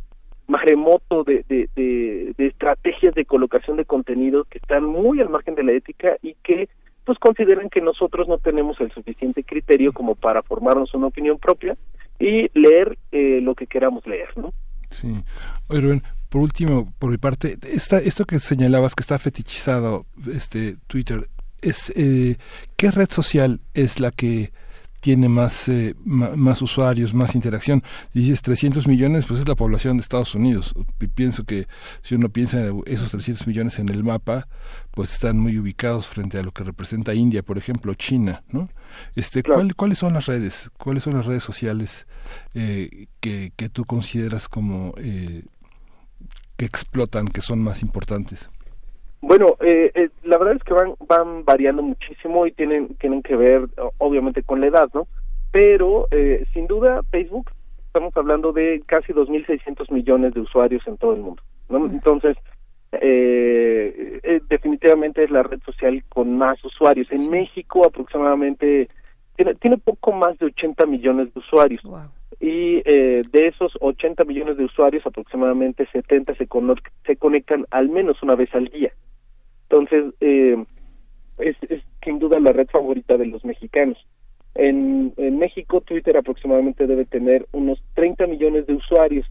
maremoto de, de, de, de, estrategias de colocación de contenidos que están muy al margen de la ética y que pues consideran que nosotros no tenemos el suficiente criterio como para formarnos una opinión propia y leer eh, lo que queramos leer, ¿no? Sí. Oye, Rubén, por último, por mi parte, esta, esto que señalabas que está fetichizado este Twitter, es eh, ¿qué red social es la que tiene más, eh, más usuarios, más interacción. Dices 300 millones, pues es la población de Estados Unidos. Pienso que si uno piensa en esos 300 millones en el mapa, pues están muy ubicados frente a lo que representa India, por ejemplo, China, ¿no? Este, claro. ¿cuál, ¿Cuáles son las redes? ¿Cuáles son las redes sociales eh, que, que tú consideras como eh, que explotan, que son más importantes? Bueno, eh, eh, la verdad es que van van variando muchísimo y tienen tienen que ver obviamente con la edad, ¿no? Pero eh, sin duda Facebook estamos hablando de casi 2.600 millones de usuarios en todo el mundo, ¿no? Entonces eh, eh, definitivamente es la red social con más usuarios. En México aproximadamente tiene, tiene poco más de 80 millones de usuarios. Wow. Y eh, de esos 80 millones de usuarios, aproximadamente 70 se, con se conectan al menos una vez al día. Entonces, eh, es, es sin duda la red favorita de los mexicanos. En, en México, Twitter aproximadamente debe tener unos 30 millones de usuarios.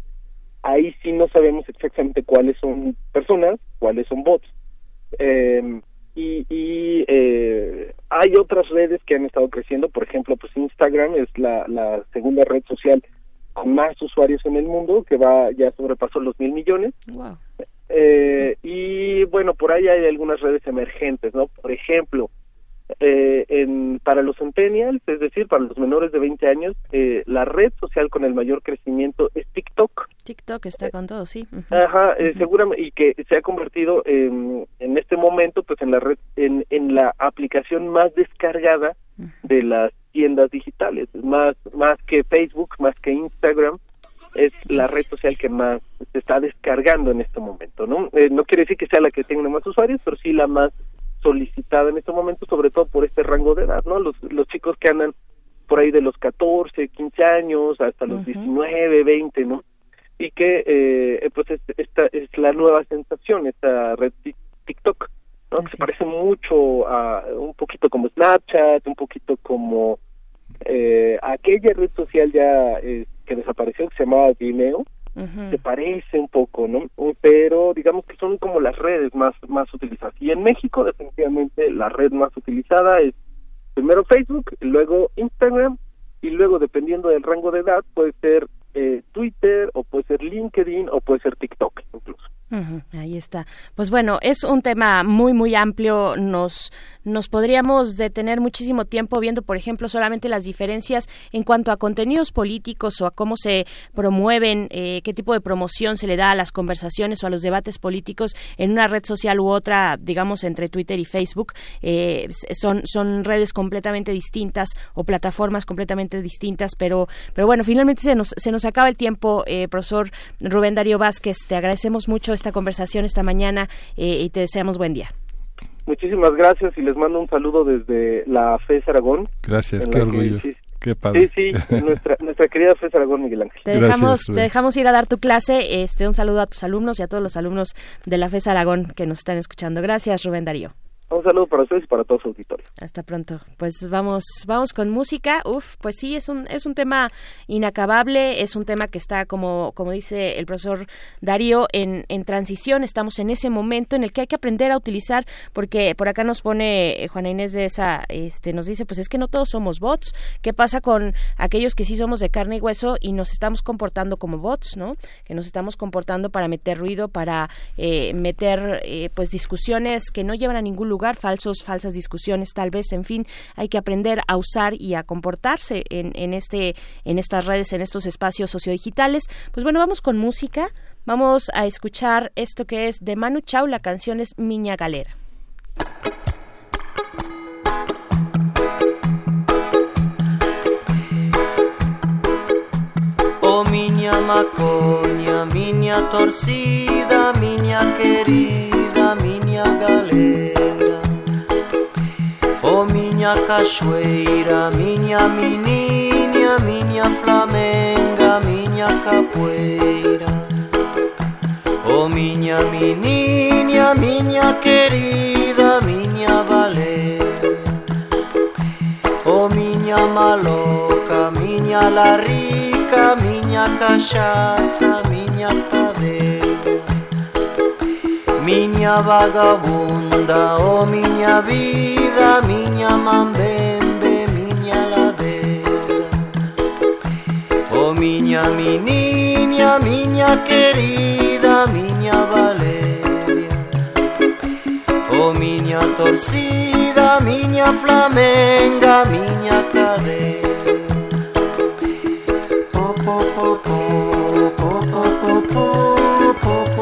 Ahí sí no sabemos exactamente cuáles son personas, cuáles son bots. Eh, y, y eh, hay otras redes que han estado creciendo, por ejemplo, pues Instagram es la, la segunda red social con más usuarios en el mundo, que va ya sobrepasó los mil millones. Wow. Eh, y bueno, por ahí hay algunas redes emergentes, ¿no? Por ejemplo, eh, en, para los centennials, es decir, para los menores de 20 años, eh, la red social con el mayor crecimiento es TikTok. TikTok está con todo, sí. Uh -huh. Ajá, eh, uh -huh. seguramente, y que se ha convertido en, en este momento, pues en la red, en, en la aplicación más descargada uh -huh. de las tiendas digitales, más, más que Facebook, más que Instagram, es la red social que más se está descargando en este momento, ¿no? Eh, no quiere decir que sea la que tenga más usuarios, pero sí la más solicitada en este momento, sobre todo por este rango de edad, ¿no? Los, los chicos que andan por ahí de los 14, 15 años hasta los 19, 20, ¿no? Y que, eh, pues, esta es la nueva sensación, esta red TikTok, ¿no? Que se parece mucho a un poquito como Snapchat, un poquito como eh, aquella red social ya eh, que desapareció, que se llamaba Vimeo, se parece un poco, ¿no? Pero digamos que son como las redes más, más utilizadas. Y en México, definitivamente, la red más utilizada es primero Facebook, luego Instagram, y luego, dependiendo del rango de edad, puede ser eh, Twitter, o puede ser LinkedIn, o puede ser TikTok incluso ahí está. Pues bueno, es un tema muy, muy amplio. Nos, nos podríamos detener muchísimo tiempo viendo, por ejemplo, solamente las diferencias en cuanto a contenidos políticos o a cómo se promueven, eh, qué tipo de promoción se le da a las conversaciones o a los debates políticos en una red social u otra, digamos, entre Twitter y Facebook. Eh, son, son redes completamente distintas o plataformas completamente distintas, pero, pero bueno, finalmente se nos, se nos acaba el tiempo, eh, profesor Rubén Darío Vázquez. Te agradecemos mucho esta conversación esta mañana eh, y te deseamos buen día. Muchísimas gracias y les mando un saludo desde la FES Aragón. Gracias, qué orgullo. Qué padre. Sí, sí, nuestra, nuestra querida FES Aragón, Miguel Ángel. Te dejamos, te dejamos ir a dar tu clase. Este, un saludo a tus alumnos y a todos los alumnos de la FES Aragón que nos están escuchando. Gracias, Rubén Darío. Un saludo para ustedes y para todo su auditorio. Hasta pronto. Pues vamos, vamos con música. Uf, pues sí, es un, es un tema inacabable, es un tema que está, como, como dice el profesor Darío, en, en transición. Estamos en ese momento en el que hay que aprender a utilizar, porque por acá nos pone eh, Juana Inés de esa, este, nos dice, pues es que no todos somos bots. ¿Qué pasa con aquellos que sí somos de carne y hueso y nos estamos comportando como bots, ¿no? Que nos estamos comportando para meter ruido, para eh, meter, eh, pues discusiones que no llevan a ningún lugar falsos, falsas discusiones, tal vez, en fin, hay que aprender a usar y a comportarse en, en, este, en estas redes, en estos espacios sociodigitales. Pues bueno, vamos con música. Vamos a escuchar esto que es de Manu Chao, la canción es Miña Galera. Oh miña macoña, miña torcida, miña querida, Madalena Oh miña cachoeira, miña meniña, miña flamenga, miña capoeira. Oh miña meniña, miña querida, miña valera. Oh miña maloca, miña la rica, miña cachaça, miña cachaça miña vagabunda, o oh, miña vida, miña mambembe, miña ladeira. O oh, miña mi miña querida, miña Valeria. O oh, miña torcida, miña flamenga, miña cadeira. Oh, oh, oh, oh, oh, oh, oh, oh.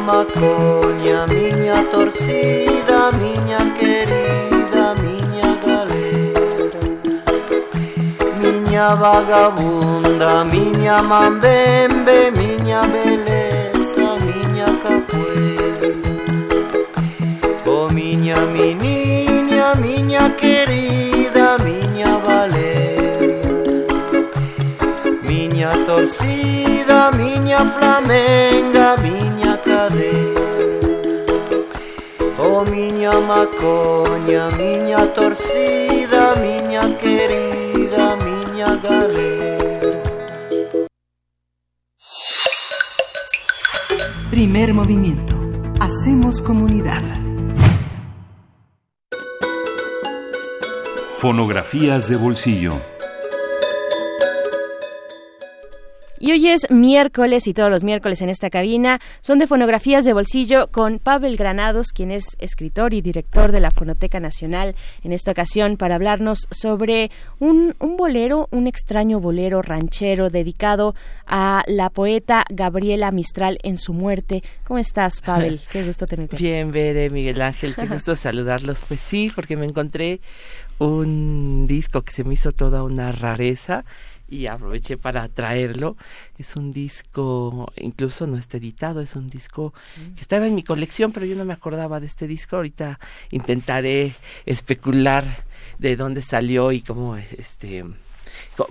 alma coña, miña torcida, miña querida, miña galera. Miña vagabunda, miña mambembe, miña beleza, miña capoeira Oh miña, mi miña querida, miña valeria. Miña torcida, miña flamenga, miña Oh miña macoña, miña torcida, miña querida, miña galera Primer movimiento. Hacemos comunidad. Fonografías de bolsillo. Y hoy es miércoles y todos los miércoles en esta cabina son de fonografías de bolsillo con Pavel Granados, quien es escritor y director de la Fonoteca Nacional en esta ocasión para hablarnos sobre un, un bolero, un extraño bolero ranchero dedicado a la poeta Gabriela Mistral en su muerte. ¿Cómo estás, Pavel? Qué gusto tenerte. Bien, Bere, Miguel Ángel, qué gusto saludarlos. Pues sí, porque me encontré un disco que se me hizo toda una rareza y aproveché para traerlo. Es un disco, incluso no está editado, es un disco que estaba en mi colección, pero yo no me acordaba de este disco. Ahorita intentaré especular de dónde salió y cómo este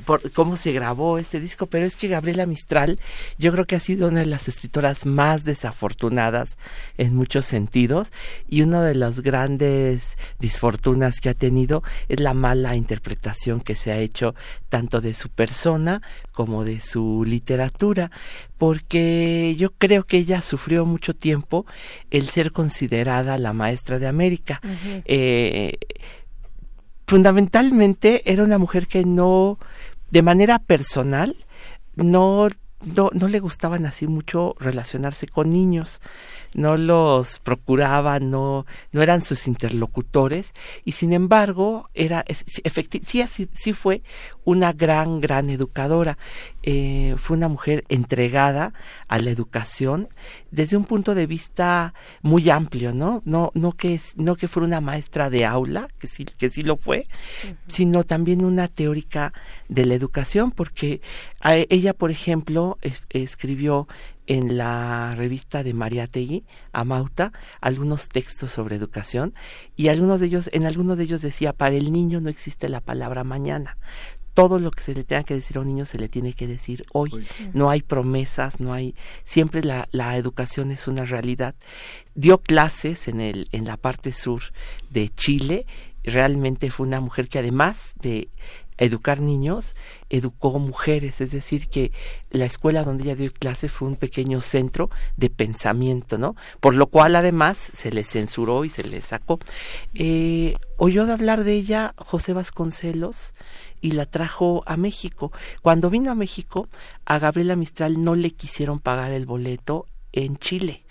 por cómo se grabó este disco, pero es que Gabriela Mistral yo creo que ha sido una de las escritoras más desafortunadas en muchos sentidos y una de las grandes disfortunas que ha tenido es la mala interpretación que se ha hecho tanto de su persona como de su literatura, porque yo creo que ella sufrió mucho tiempo el ser considerada la maestra de América fundamentalmente era una mujer que no, de manera personal, no no, no le gustaban así mucho relacionarse con niños, no los procuraba, no, no eran sus interlocutores y sin embargo era sí, sí, sí fue una gran, gran educadora. Eh, fue una mujer entregada a la educación desde un punto de vista muy amplio, ¿no? No, no que no que fuera una maestra de aula, que sí, que sí lo fue, sino también una teórica de la educación, porque ella, por ejemplo, escribió en la revista de Mariategui, Amauta, algunos textos sobre educación y algunos de ellos, en algunos de ellos decía, para el niño no existe la palabra mañana. Todo lo que se le tenga que decir a un niño se le tiene que decir hoy. No hay promesas, no hay. Siempre la, la educación es una realidad. Dio clases en, el, en la parte sur de Chile realmente fue una mujer que además de educar niños, educó mujeres, es decir, que la escuela donde ella dio clase fue un pequeño centro de pensamiento, ¿no? Por lo cual además se le censuró y se le sacó. Eh, oyó de hablar de ella José Vasconcelos y la trajo a México. Cuando vino a México, a Gabriela Mistral no le quisieron pagar el boleto en Chile.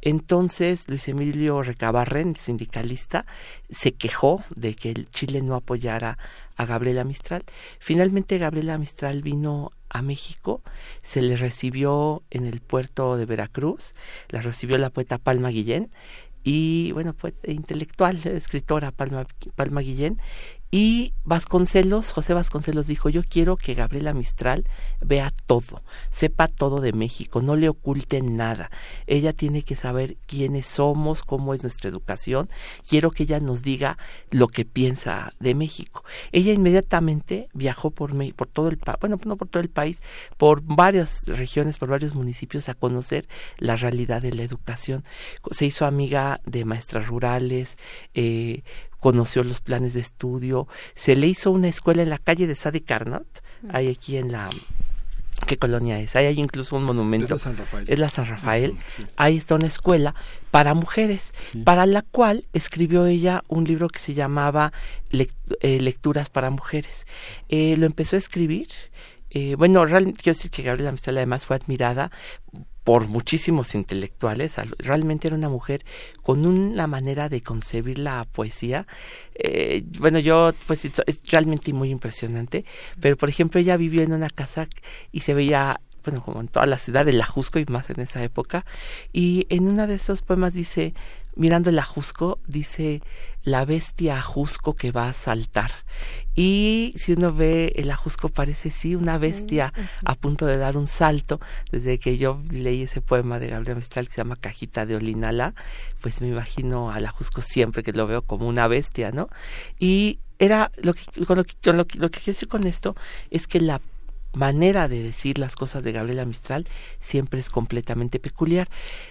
Entonces Luis Emilio Recabarren, sindicalista, se quejó de que el Chile no apoyara a Gabriela Mistral. Finalmente Gabriela Mistral vino a México, se le recibió en el puerto de Veracruz, la recibió la poeta Palma Guillén y bueno, poeta intelectual, escritora Palma, Palma Guillén y Vasconcelos, José Vasconcelos dijo, yo quiero que Gabriela Mistral vea todo, sepa todo de México, no le oculte nada. Ella tiene que saber quiénes somos, cómo es nuestra educación. Quiero que ella nos diga lo que piensa de México. Ella inmediatamente viajó por, por todo el país, bueno, no por todo el país, por varias regiones, por varios municipios a conocer la realidad de la educación. Se hizo amiga de maestras rurales, eh, conoció los planes de estudio, se le hizo una escuela en la calle de Sadi Carnot, hay aquí en la ¿Qué colonia es? Ahí hay incluso un monumento. Es la San Rafael. Es la San Rafael. Ahí está una escuela para mujeres, para la cual escribió ella un libro que se llamaba eh, Lecturas para Mujeres. Eh, lo empezó a escribir. Eh, bueno, realmente quiero decir que Gabriela Mistral además fue admirada por muchísimos intelectuales. Realmente era una mujer con una manera de concebir la poesía. Eh, bueno, yo, pues es realmente muy impresionante. Pero, por ejemplo, ella vivió en una casa y se veía bueno, como en toda la ciudad de Lajusco y más en esa época. Y en uno de esos poemas dice, mirando el ajusco, dice la bestia ajusco que va a saltar. Y si uno ve el ajusco parece sí una bestia a punto de dar un salto. Desde que yo leí ese poema de Gabriel Mistral que se llama Cajita de Olinala, pues me imagino al ajusco siempre que lo veo como una bestia, ¿no? Y era lo que, lo que, lo que, lo que quiero decir con esto es que la manera de decir las cosas de Gabriela Mistral siempre es completamente peculiar.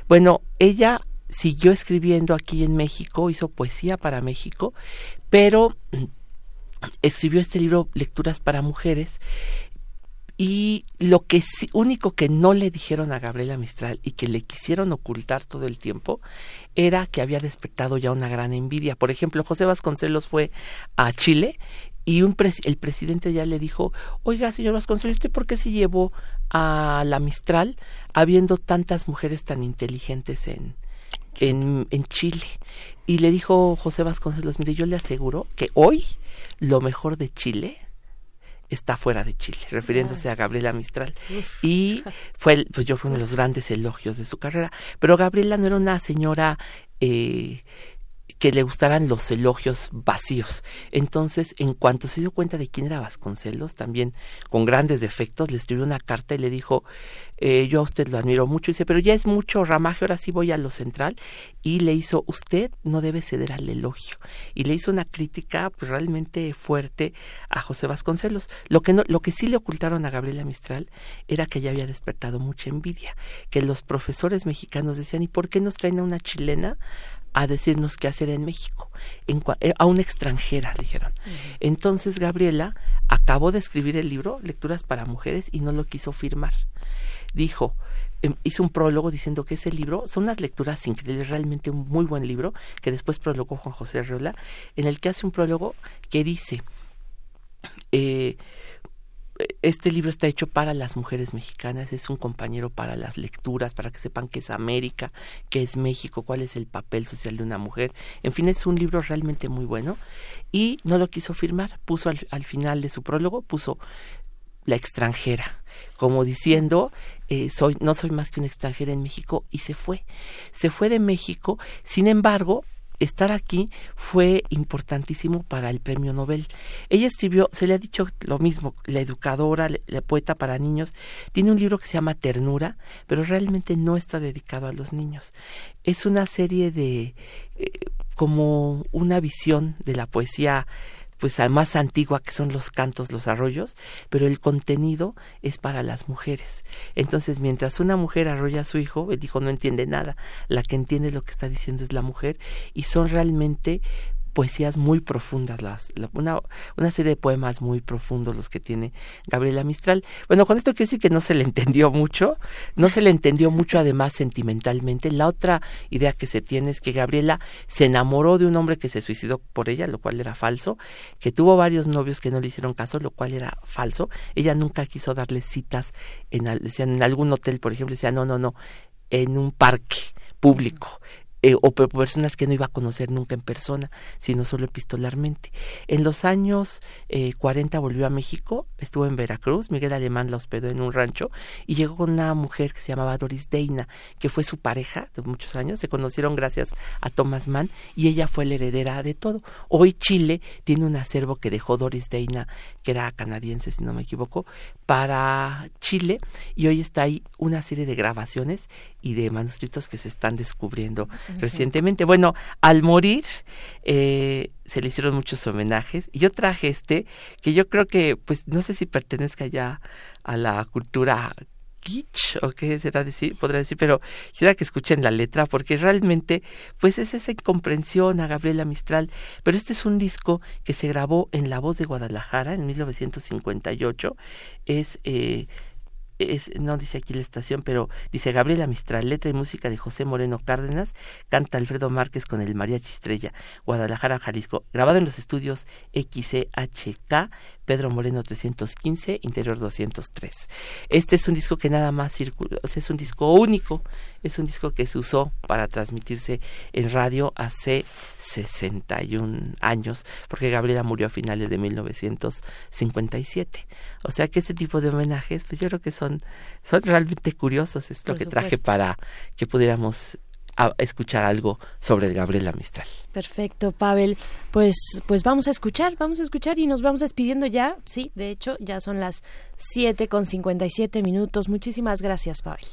Bueno, ella siguió escribiendo aquí en México, hizo poesía para México, pero escribió este libro Lecturas para Mujeres y lo que sí, único que no le dijeron a Gabriela Mistral y que le quisieron ocultar todo el tiempo era que había despertado ya una gran envidia. Por ejemplo, José Vasconcelos fue a Chile y el presidente ya le dijo, oiga, señor Vasconcelos, ¿usted por qué se llevó a la Mistral habiendo tantas mujeres tan inteligentes en, en, en Chile? Y le dijo José Vasconcelos, mire, yo le aseguro que hoy lo mejor de Chile está fuera de Chile, refiriéndose a Gabriela Mistral. Y fue, pues yo fui uno de los grandes elogios de su carrera. Pero Gabriela no era una señora eh, que le gustaran los elogios vacíos. Entonces, en cuanto se dio cuenta de quién era Vasconcelos, también con grandes defectos, le escribió una carta y le dijo, eh, yo a usted lo admiro mucho, y dice, pero ya es mucho ramaje, ahora sí voy a lo central, y le hizo, usted no debe ceder al elogio. Y le hizo una crítica pues, realmente fuerte a José Vasconcelos. Lo que, no, lo que sí le ocultaron a Gabriela Mistral era que ella había despertado mucha envidia, que los profesores mexicanos decían, ¿y por qué nos traen a una chilena a decirnos qué hacer en México, eh, a una extranjera, dijeron. Entonces Gabriela acabó de escribir el libro Lecturas para Mujeres y no lo quiso firmar. Dijo, em, hizo un prólogo diciendo que ese libro son unas lecturas increíbles, realmente un muy buen libro, que después prologó Juan José Arreola, en el que hace un prólogo que dice, eh, este libro está hecho para las mujeres mexicanas, es un compañero para las lecturas, para que sepan qué es América, qué es México, cuál es el papel social de una mujer. En fin, es un libro realmente muy bueno y no lo quiso firmar. Puso al, final de su prólogo, puso la extranjera, como diciendo, eh, soy, no soy más que una extranjera en México y se fue. Se fue de México, sin embargo, estar aquí fue importantísimo para el premio Nobel. Ella escribió, se le ha dicho lo mismo, la educadora, la poeta para niños, tiene un libro que se llama Ternura, pero realmente no está dedicado a los niños. Es una serie de, eh, como una visión de la poesía pues más antigua que son los cantos, los arroyos, pero el contenido es para las mujeres. Entonces, mientras una mujer arrolla a su hijo, el hijo no entiende nada, la que entiende lo que está diciendo es la mujer y son realmente poesías muy profundas, las, una, una serie de poemas muy profundos los que tiene Gabriela Mistral. Bueno, con esto quiero decir que no se le entendió mucho, no se le entendió mucho además sentimentalmente. La otra idea que se tiene es que Gabriela se enamoró de un hombre que se suicidó por ella, lo cual era falso, que tuvo varios novios que no le hicieron caso, lo cual era falso. Ella nunca quiso darle citas en, en algún hotel, por ejemplo, decía, no, no, no, en un parque público. Eh, o personas que no iba a conocer nunca en persona, sino solo epistolarmente. En los años eh, 40 volvió a México, estuvo en Veracruz, Miguel Alemán la hospedó en un rancho y llegó con una mujer que se llamaba Doris Deina, que fue su pareja de muchos años, se conocieron gracias a Thomas Mann y ella fue la heredera de todo. Hoy Chile tiene un acervo que dejó Doris Deina, que era canadiense si no me equivoco, para Chile y hoy está ahí una serie de grabaciones y de manuscritos que se están descubriendo recientemente. Bueno, al morir eh, se le hicieron muchos homenajes. Y yo traje este que yo creo que, pues no sé si pertenezca ya a la cultura kitsch o qué será decir, podrá decir, pero quisiera que escuchen la letra porque realmente pues es esa incomprensión a Gabriela Mistral, pero este es un disco que se grabó en La Voz de Guadalajara en 1958, es eh, no dice aquí la estación, pero dice Gabriela Mistral, letra y música de José Moreno Cárdenas, canta Alfredo Márquez con el Mariachi Estrella, Guadalajara, Jalisco, grabado en los estudios XCHK, Pedro Moreno 315, Interior 203. Este es un disco que nada más circula, o sea, es un disco único, es un disco que se usó para transmitirse en radio hace 61 años, porque Gabriela murió a finales de 1957. O sea que este tipo de homenajes, pues yo creo que son, son realmente curiosos, es lo que traje para que pudiéramos a escuchar algo sobre Gabriela Mistral. Perfecto, Pavel. Pues, pues vamos a escuchar, vamos a escuchar y nos vamos despidiendo ya. Sí, de hecho, ya son las 7 con 57 minutos. Muchísimas gracias, Pavel.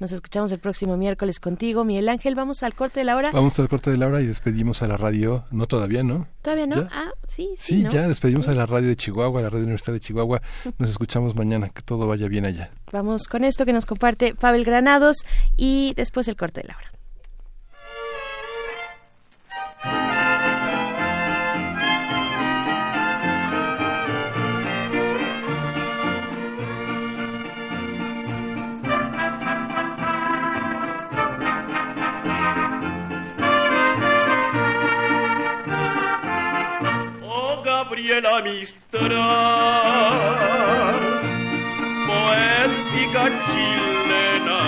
nos escuchamos el próximo miércoles contigo, Miguel Ángel. Vamos al corte de la hora. Vamos al corte de la hora y despedimos a la radio. No todavía, ¿no? Todavía no. Ah, sí, sí. Sí, ya despedimos a la radio de Chihuahua, a la radio universitaria de Chihuahua. Nos escuchamos mañana. Que todo vaya bien allá. Vamos con esto que nos comparte Pavel Granados y después el corte de la hora. de la amistad. Poética chilena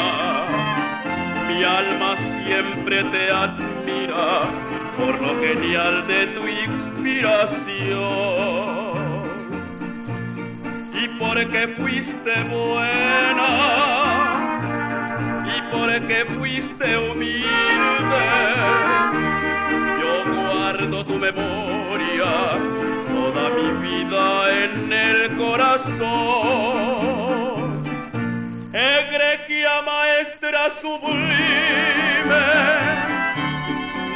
mi alma siempre te admira por lo genial de tu inspiración. Y porque fuiste buena y porque fuiste humilde yo guardo tu memoria vida en el corazón. Egregia maestra sublime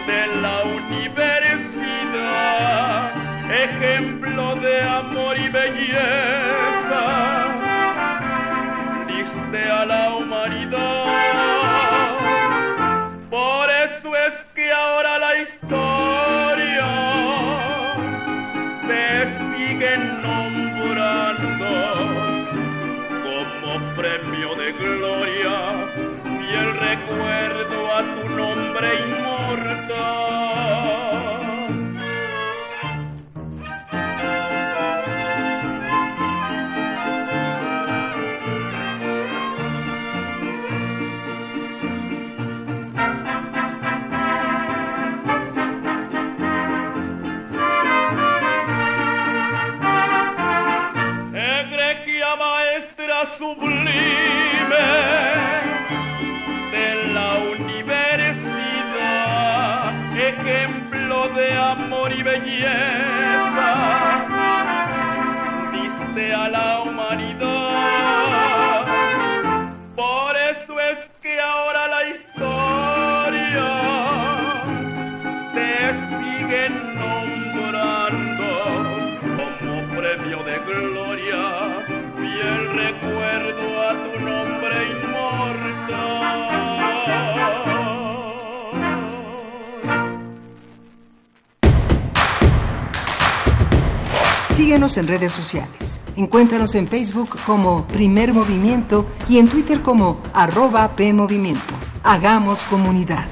de la universidad, ejemplo de amor y belleza, diste a la humanidad. Nombre Síguenos en redes sociales. Encuéntranos en Facebook como Primer Movimiento y en Twitter como arroba PMovimiento. Hagamos comunidad.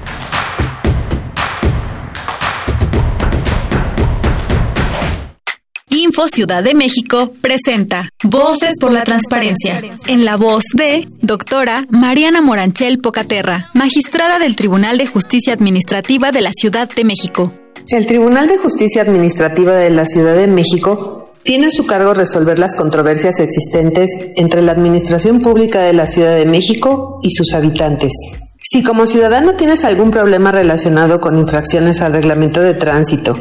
Info Ciudad de México presenta Voces por la Transparencia, en la voz de doctora Mariana Moranchel Pocaterra, magistrada del Tribunal de Justicia Administrativa de la Ciudad de México. El Tribunal de Justicia Administrativa de la Ciudad de México tiene a su cargo resolver las controversias existentes entre la Administración Pública de la Ciudad de México y sus habitantes. Si como ciudadano tienes algún problema relacionado con infracciones al reglamento de tránsito,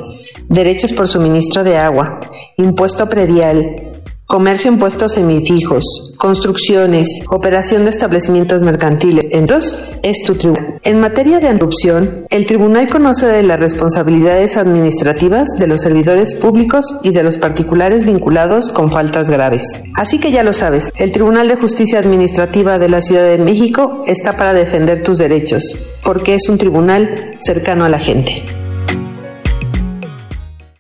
derechos por suministro de agua, impuesto predial, comercio en puestos semifijos, construcciones, operación de establecimientos mercantiles, entre otros, es tu tribunal. En materia de anticorrupción, el tribunal conoce de las responsabilidades administrativas de los servidores públicos y de los particulares vinculados con faltas graves. Así que ya lo sabes, el Tribunal de Justicia Administrativa de la Ciudad de México está para defender tus derechos, porque es un tribunal cercano a la gente.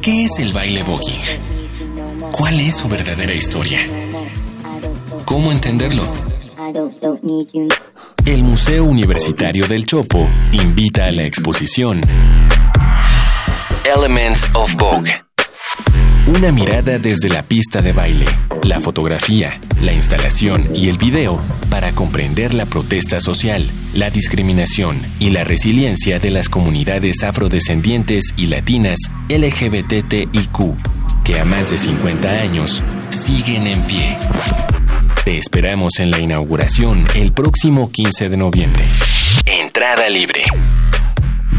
¿Qué es el baile voguing? ¿Cuál es su verdadera historia? ¿Cómo entenderlo? El Museo Universitario del Chopo invita a la exposición Elements of Vogue. Una mirada desde la pista de baile, la fotografía, la instalación y el video para comprender la protesta social, la discriminación y la resiliencia de las comunidades afrodescendientes y latinas LGBTIQ, que a más de 50 años siguen en pie. Te esperamos en la inauguración el próximo 15 de noviembre. Entrada libre.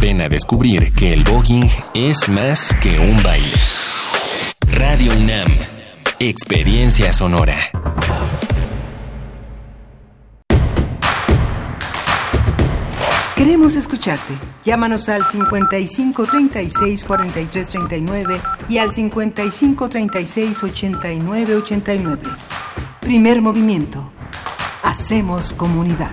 Ven a descubrir que el voguing es más que un baile. Radio UNAM. Experiencia sonora. Queremos escucharte. Llámanos al 55 36 43 39 y al 55 36 89 89. Primer movimiento. Hacemos comunidad.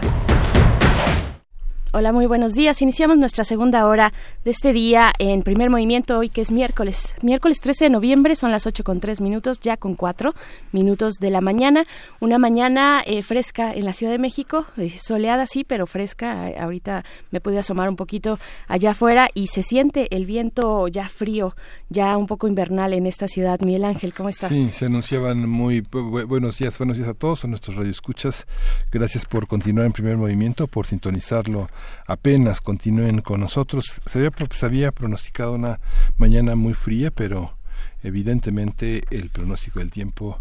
Hola, muy buenos días. Iniciamos nuestra segunda hora de este día en primer movimiento, hoy que es miércoles. Miércoles 13 de noviembre, son las 8 con 3 minutos, ya con 4 minutos de la mañana. Una mañana eh, fresca en la Ciudad de México, eh, soleada sí, pero fresca. Eh, ahorita me pude asomar un poquito allá afuera y se siente el viento ya frío, ya un poco invernal en esta ciudad. Miguel Ángel, ¿cómo estás? Sí, se anunciaban muy bu- buenos días, buenos días a todos, a nuestros radioescuchas. Gracias por continuar en primer movimiento, por sintonizarlo apenas. Continúen con nosotros. Se había, se había pronosticado una mañana muy fría, pero evidentemente el pronóstico del tiempo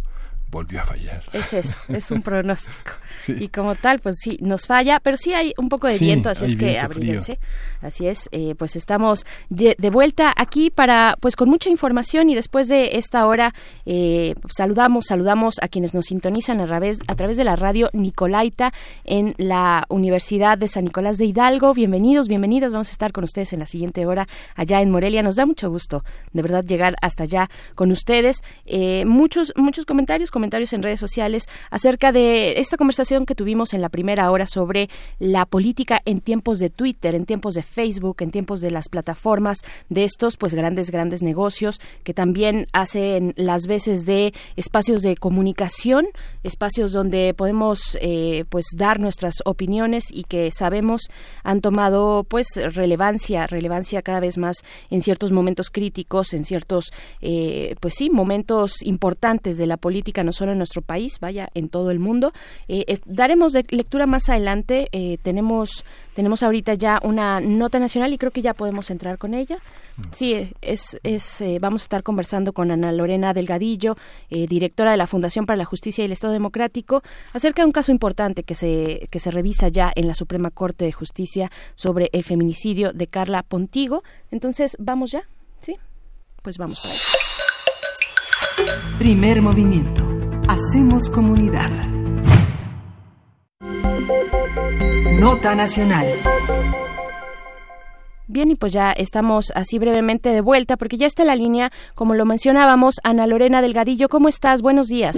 volvió a fallar. Es eso, es un pronóstico. Sí. Y como tal, pues sí, nos falla, pero sí hay un poco de Sí, viento, así es que abríguense. Así es, eh, pues estamos de, de vuelta aquí para, pues con mucha información y después de esta hora eh, saludamos, saludamos a quienes nos sintonizan a través, a través de la radio Nicolaita en la Universidad de San Nicolás de Hidalgo. Bienvenidos, bienvenidas, vamos a estar con ustedes en la siguiente hora allá en Morelia. Nos da mucho gusto, de verdad, llegar hasta allá con ustedes. Eh, muchos, muchos comentarios, comentarios en redes sociales acerca de esta conversación que tuvimos en la primera hora sobre la política en tiempos de Twitter, en tiempos de Facebook, en tiempos de las plataformas de estos pues grandes grandes negocios que también hacen las veces de espacios de comunicación, espacios donde podemos eh, pues dar nuestras opiniones y que sabemos han tomado pues relevancia, relevancia cada vez más en ciertos momentos críticos, en ciertos eh, pues sí momentos importantes de la política no solo en nuestro país, vaya en todo el mundo. Eh, es- daremos de lectura más adelante. eh, tenemos tenemos ahorita ya una nota nacional y creo que ya podemos entrar con ella. Sí, eh, es, es eh, vamos a estar conversando con Ana Lorena Delgadillo, eh, directora de la Fundación para la Justicia y el Estado Democrático, acerca de un caso importante que se que se revisa ya en la Suprema Corte de Justicia sobre el feminicidio de Carla Pontigo. Entonces, vamos ya, sí, pues vamos para allá. Primer movimiento. Hacemos comunidad. Nota nacional. Bien, y pues ya estamos así brevemente de vuelta, porque ya está la línea, como lo mencionábamos, Ana Lorena Delgadillo. ¿Cómo estás? Buenos días.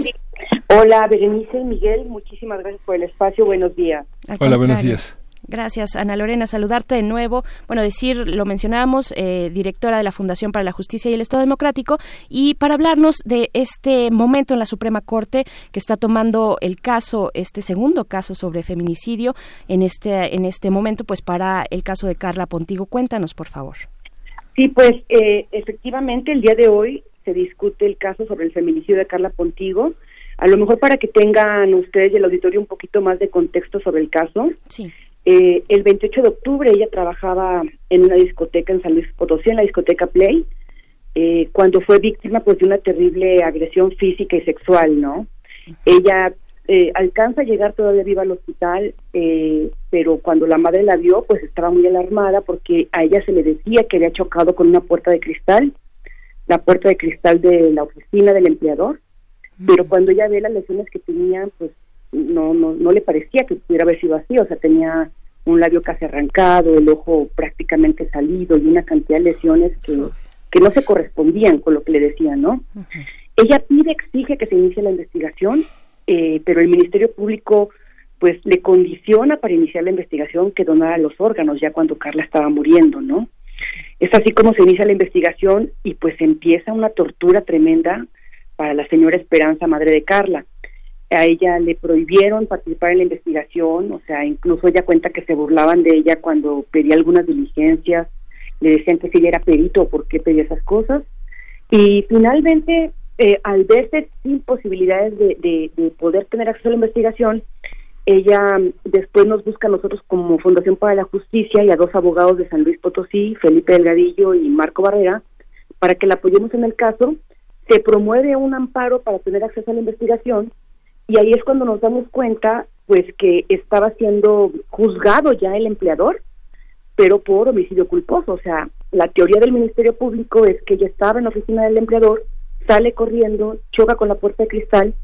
Hola, Berenice y Miguel, muchísimas gracias por el espacio. Buenos días. Al Hola, buenos días. Gracias, Ana Lorena. Saludarte de nuevo. Bueno, decir, lo mencionábamos, eh, directora de la Fundación para la Justicia y el Estado Democrático, y para hablarnos de este momento en la Suprema Corte que está tomando el caso, este segundo caso sobre feminicidio, en este, en este momento, pues para el caso de Carla Pontigo. Cuéntanos, por favor. Sí, pues eh, efectivamente el día de hoy se discute el caso sobre el feminicidio de Carla Pontigo. A lo mejor para que tengan ustedes y el auditorio un poquito más de contexto sobre el caso. Sí. Eh, el 28 de octubre ella trabajaba en una discoteca en San Luis Potosí, en la discoteca Play, eh, cuando fue víctima pues de una terrible agresión física y sexual, ¿no? Ella eh, alcanza a llegar todavía viva al hospital, eh, pero cuando la madre la vio, pues estaba muy alarmada porque a ella se le decía que había chocado con una puerta de cristal, la puerta de cristal de la oficina del empleador, pero cuando ella ve las lesiones que tenía, pues no, no, no le parecía que pudiera haber sido así, o sea, tenía un labio casi arrancado, el ojo prácticamente salido y una cantidad de lesiones que, que no se correspondían con lo que le decían, ¿no? Ella pide, exige que se inicie la investigación, eh, pero el Ministerio Público pues le condiciona para iniciar la investigación que donara los órganos ya cuando Carla estaba muriendo, ¿no? Es así como se inicia la investigación y pues empieza una tortura tremenda para la señora Esperanza, madre de Carla. A ella le prohibieron participar en la investigación, o sea, incluso ella cuenta que se burlaban de ella cuando pedía algunas diligencias, le decían que si ella era perito por qué pedía esas cosas. Y finalmente, eh, al verse sin posibilidades de, de, de poder tener acceso a la investigación, ella mm, después nos busca a nosotros como Fundación para la Justicia y a dos abogados de San Luis Potosí, Felipe Delgadillo y Marco Barrera, para que la apoyemos en el caso. Se promueve un amparo para tener acceso a la investigación y ahí es cuando nos damos cuenta pues que estaba siendo juzgado ya el empleador, pero por homicidio culposo. O sea, la teoría del Ministerio Público es que ella estaba en la oficina del empleador, sale corriendo, choca con la puerta de cristal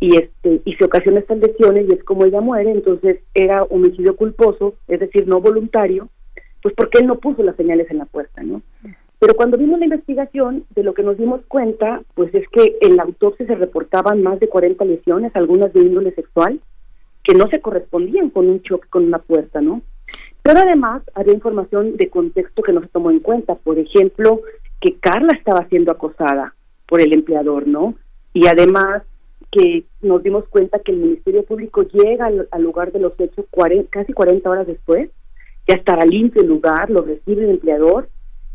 y este y se ocasiona estas lesiones y es como ella muere, entonces era homicidio culposo, es decir, no voluntario, pues porque él no puso las señales en la puerta, ¿no? Pero cuando vimos la investigación, de lo que nos dimos cuenta, pues es que en la autopsia se reportaban más de 40 lesiones, algunas de índole sexual, que no se correspondían con un choque con una puerta, ¿no? Pero además había información de contexto que no se tomó en cuenta, por ejemplo, que Carla estaba siendo acosada por el empleador, ¿no? Y además que nos dimos cuenta que el Ministerio Público llega al, lugar de los hechos casi 40 horas después, ya estará limpio el lugar, lo recibe el empleador,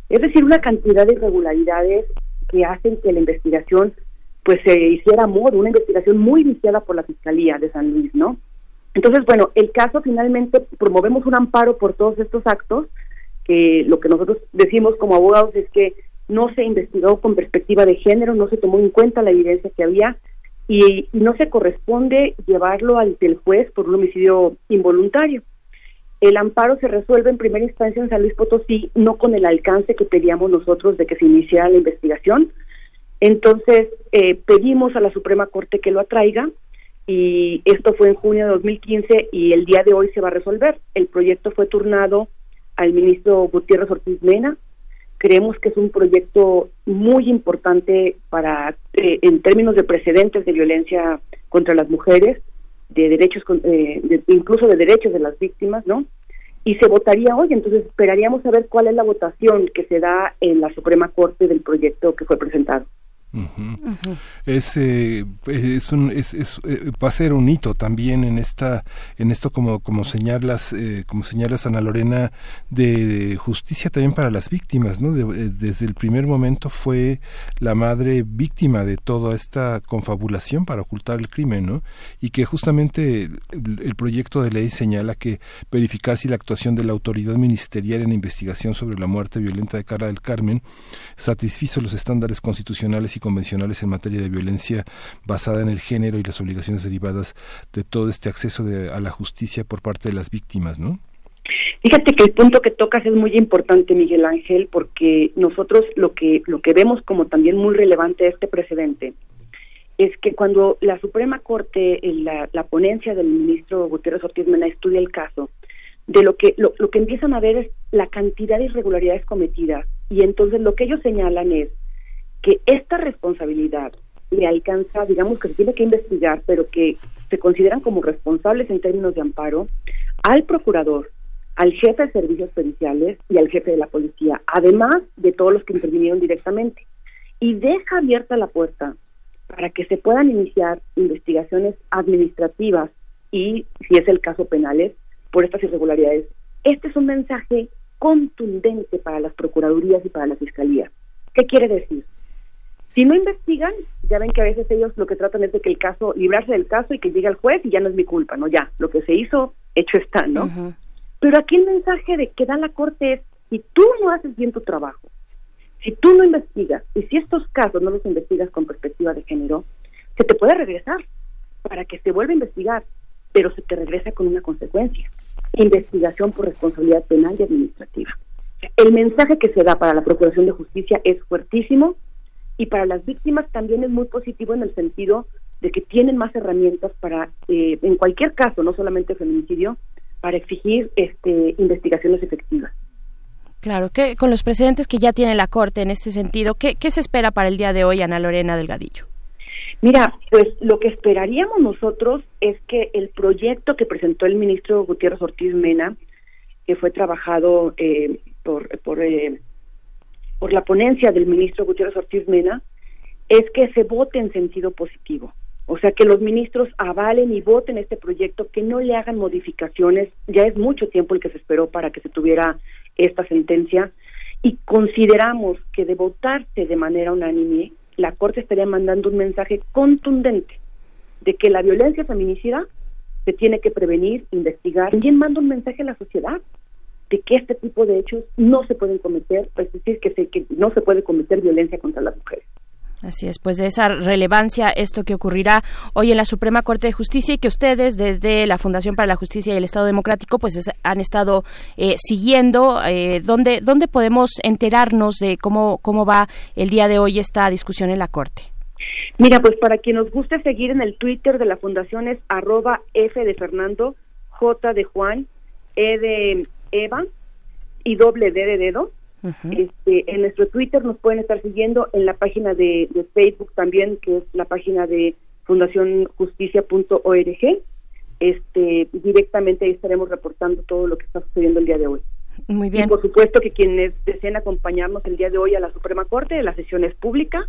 es decir, una cantidad de irregularidades que hacen que la investigación pues se hiciera modo, una investigación muy viciada por la Fiscalía de San Luis, ¿no? Entonces, bueno, el caso finalmente promovemos un amparo por todos estos actos, que lo que nosotros decimos como abogados es que no se investigó con perspectiva de género, no se tomó en cuenta la evidencia que había y, y no se corresponde llevarlo ante el juez por un homicidio involuntario. El amparo se resuelve en primera instancia en San Luis Potosí, no con el alcance que pedíamos nosotros de que se iniciara la investigación. Entonces, eh, pedimos a la Suprema Corte que lo atraiga y esto fue en junio de 2015 y el día de hoy se va a resolver. El proyecto fue turnado al ministro Gutiérrez Ortiz Mena. Creemos que es un proyecto muy importante para, eh, en términos de precedentes de violencia contra las mujeres, de derechos, eh, de, incluso de derechos de las víctimas, ¿no? Y se votaría hoy, entonces esperaríamos saber cuál es la votación que se da en la Suprema Corte del proyecto que fue presentado. Es, eh, es, un, es, eh, va a ser un hito también en esta en esto como como señalas eh, como señalas Ana Lorena de, justicia también para las víctimas no eh, desde el primer momento fue la madre víctima de toda esta confabulación para ocultar el crimen no y que justamente el, proyecto de ley señala que verificar si la actuación de la autoridad ministerial en investigación sobre la muerte violenta de Carla del Carmen satisfizo los estándares constitucionales y convencionales en materia de violencia basada en el género y las obligaciones derivadas de todo este acceso de, a la justicia por parte de las víctimas, ¿no? Fíjate que el punto que tocas es muy importante, Miguel Ángel, porque nosotros lo que lo que vemos como también muy relevante este precedente es que cuando la Suprema Corte, la, la ponencia del ministro Gutiérrez Ortiz Mena estudia el caso, de lo que lo, lo que empiezan a ver es la cantidad de irregularidades cometidas y entonces lo que ellos señalan es que esta responsabilidad le alcanza, digamos que se tiene que investigar, pero que se consideran como responsables en términos de amparo al procurador, al jefe de servicios periciales y al jefe de la policía, además de todos los que intervinieron directamente. Y deja abierta la puerta para que se puedan iniciar investigaciones administrativas y, si es el caso, penales por estas irregularidades. Este es un mensaje contundente para las procuradurías y para la fiscalía. ¿Qué quiere decir? Si no investigan, ya ven que a veces ellos lo que tratan es de que el caso, librarse del caso y que llegue al juez y ya no es mi culpa, ¿no? Ya, lo que se hizo, hecho está, ¿no? Pero aquí el mensaje de que da la Corte es, si tú no haces bien tu trabajo, si tú no investigas, y si estos casos no los investigas con perspectiva de género, se te puede regresar para que se vuelva a investigar, pero se te regresa con una consecuencia, investigación por responsabilidad penal y administrativa. El mensaje que se da para la Procuración de Justicia es fuertísimo, y para las víctimas también es muy positivo en el sentido de que tienen más herramientas para, eh, en cualquier caso, no solamente feminicidio, para exigir este, investigaciones efectivas. Claro, que con los precedentes que ya tiene la Corte en este sentido, ¿qué, ¿qué se espera para el día de hoy, Ana Lorena Delgadillo? Mira, pues lo que esperaríamos nosotros es que el proyecto que presentó el ministro Gutiérrez Ortiz Mena, que fue trabajado eh, por, por eh, por la ponencia del ministro Gutiérrez Ortiz Mena es que se vote en sentido positivo. O sea, que los ministros avalen y voten este proyecto, que no le hagan modificaciones. Ya es mucho tiempo el que se esperó para que se tuviera esta sentencia y consideramos que de votarse de manera unánime, la Corte estaría mandando un mensaje contundente de que la violencia feminicida se tiene que prevenir, investigar. También manda un mensaje a la sociedad de que este tipo de hechos no se pueden cometer, es decir, que, se, que no se puede cometer violencia contra las mujeres. Así es, pues de esa relevancia esto que ocurrirá hoy en la Suprema Corte de Justicia y que ustedes desde la Fundación para la Justicia y el Estado Democrático pues han estado eh, siguiendo. Eh, ¿dónde, ¿Dónde podemos enterarnos de cómo, cómo va el día de hoy esta discusión en la Corte? Mira, pues para quien nos guste seguir en el Twitter de la Fundación es arroba F de Fernando, J de Juan, E de Eva y doble D de dedo. este, en nuestro Twitter nos pueden estar siguiendo, en la página de, de Facebook también, que es la página de fundacionjusticia.org. Este, directamente ahí estaremos reportando todo lo que está sucediendo el día de hoy. Muy bien. Y por supuesto que quienes deseen acompañarnos el día de hoy a la Suprema Corte, la sesión es pública,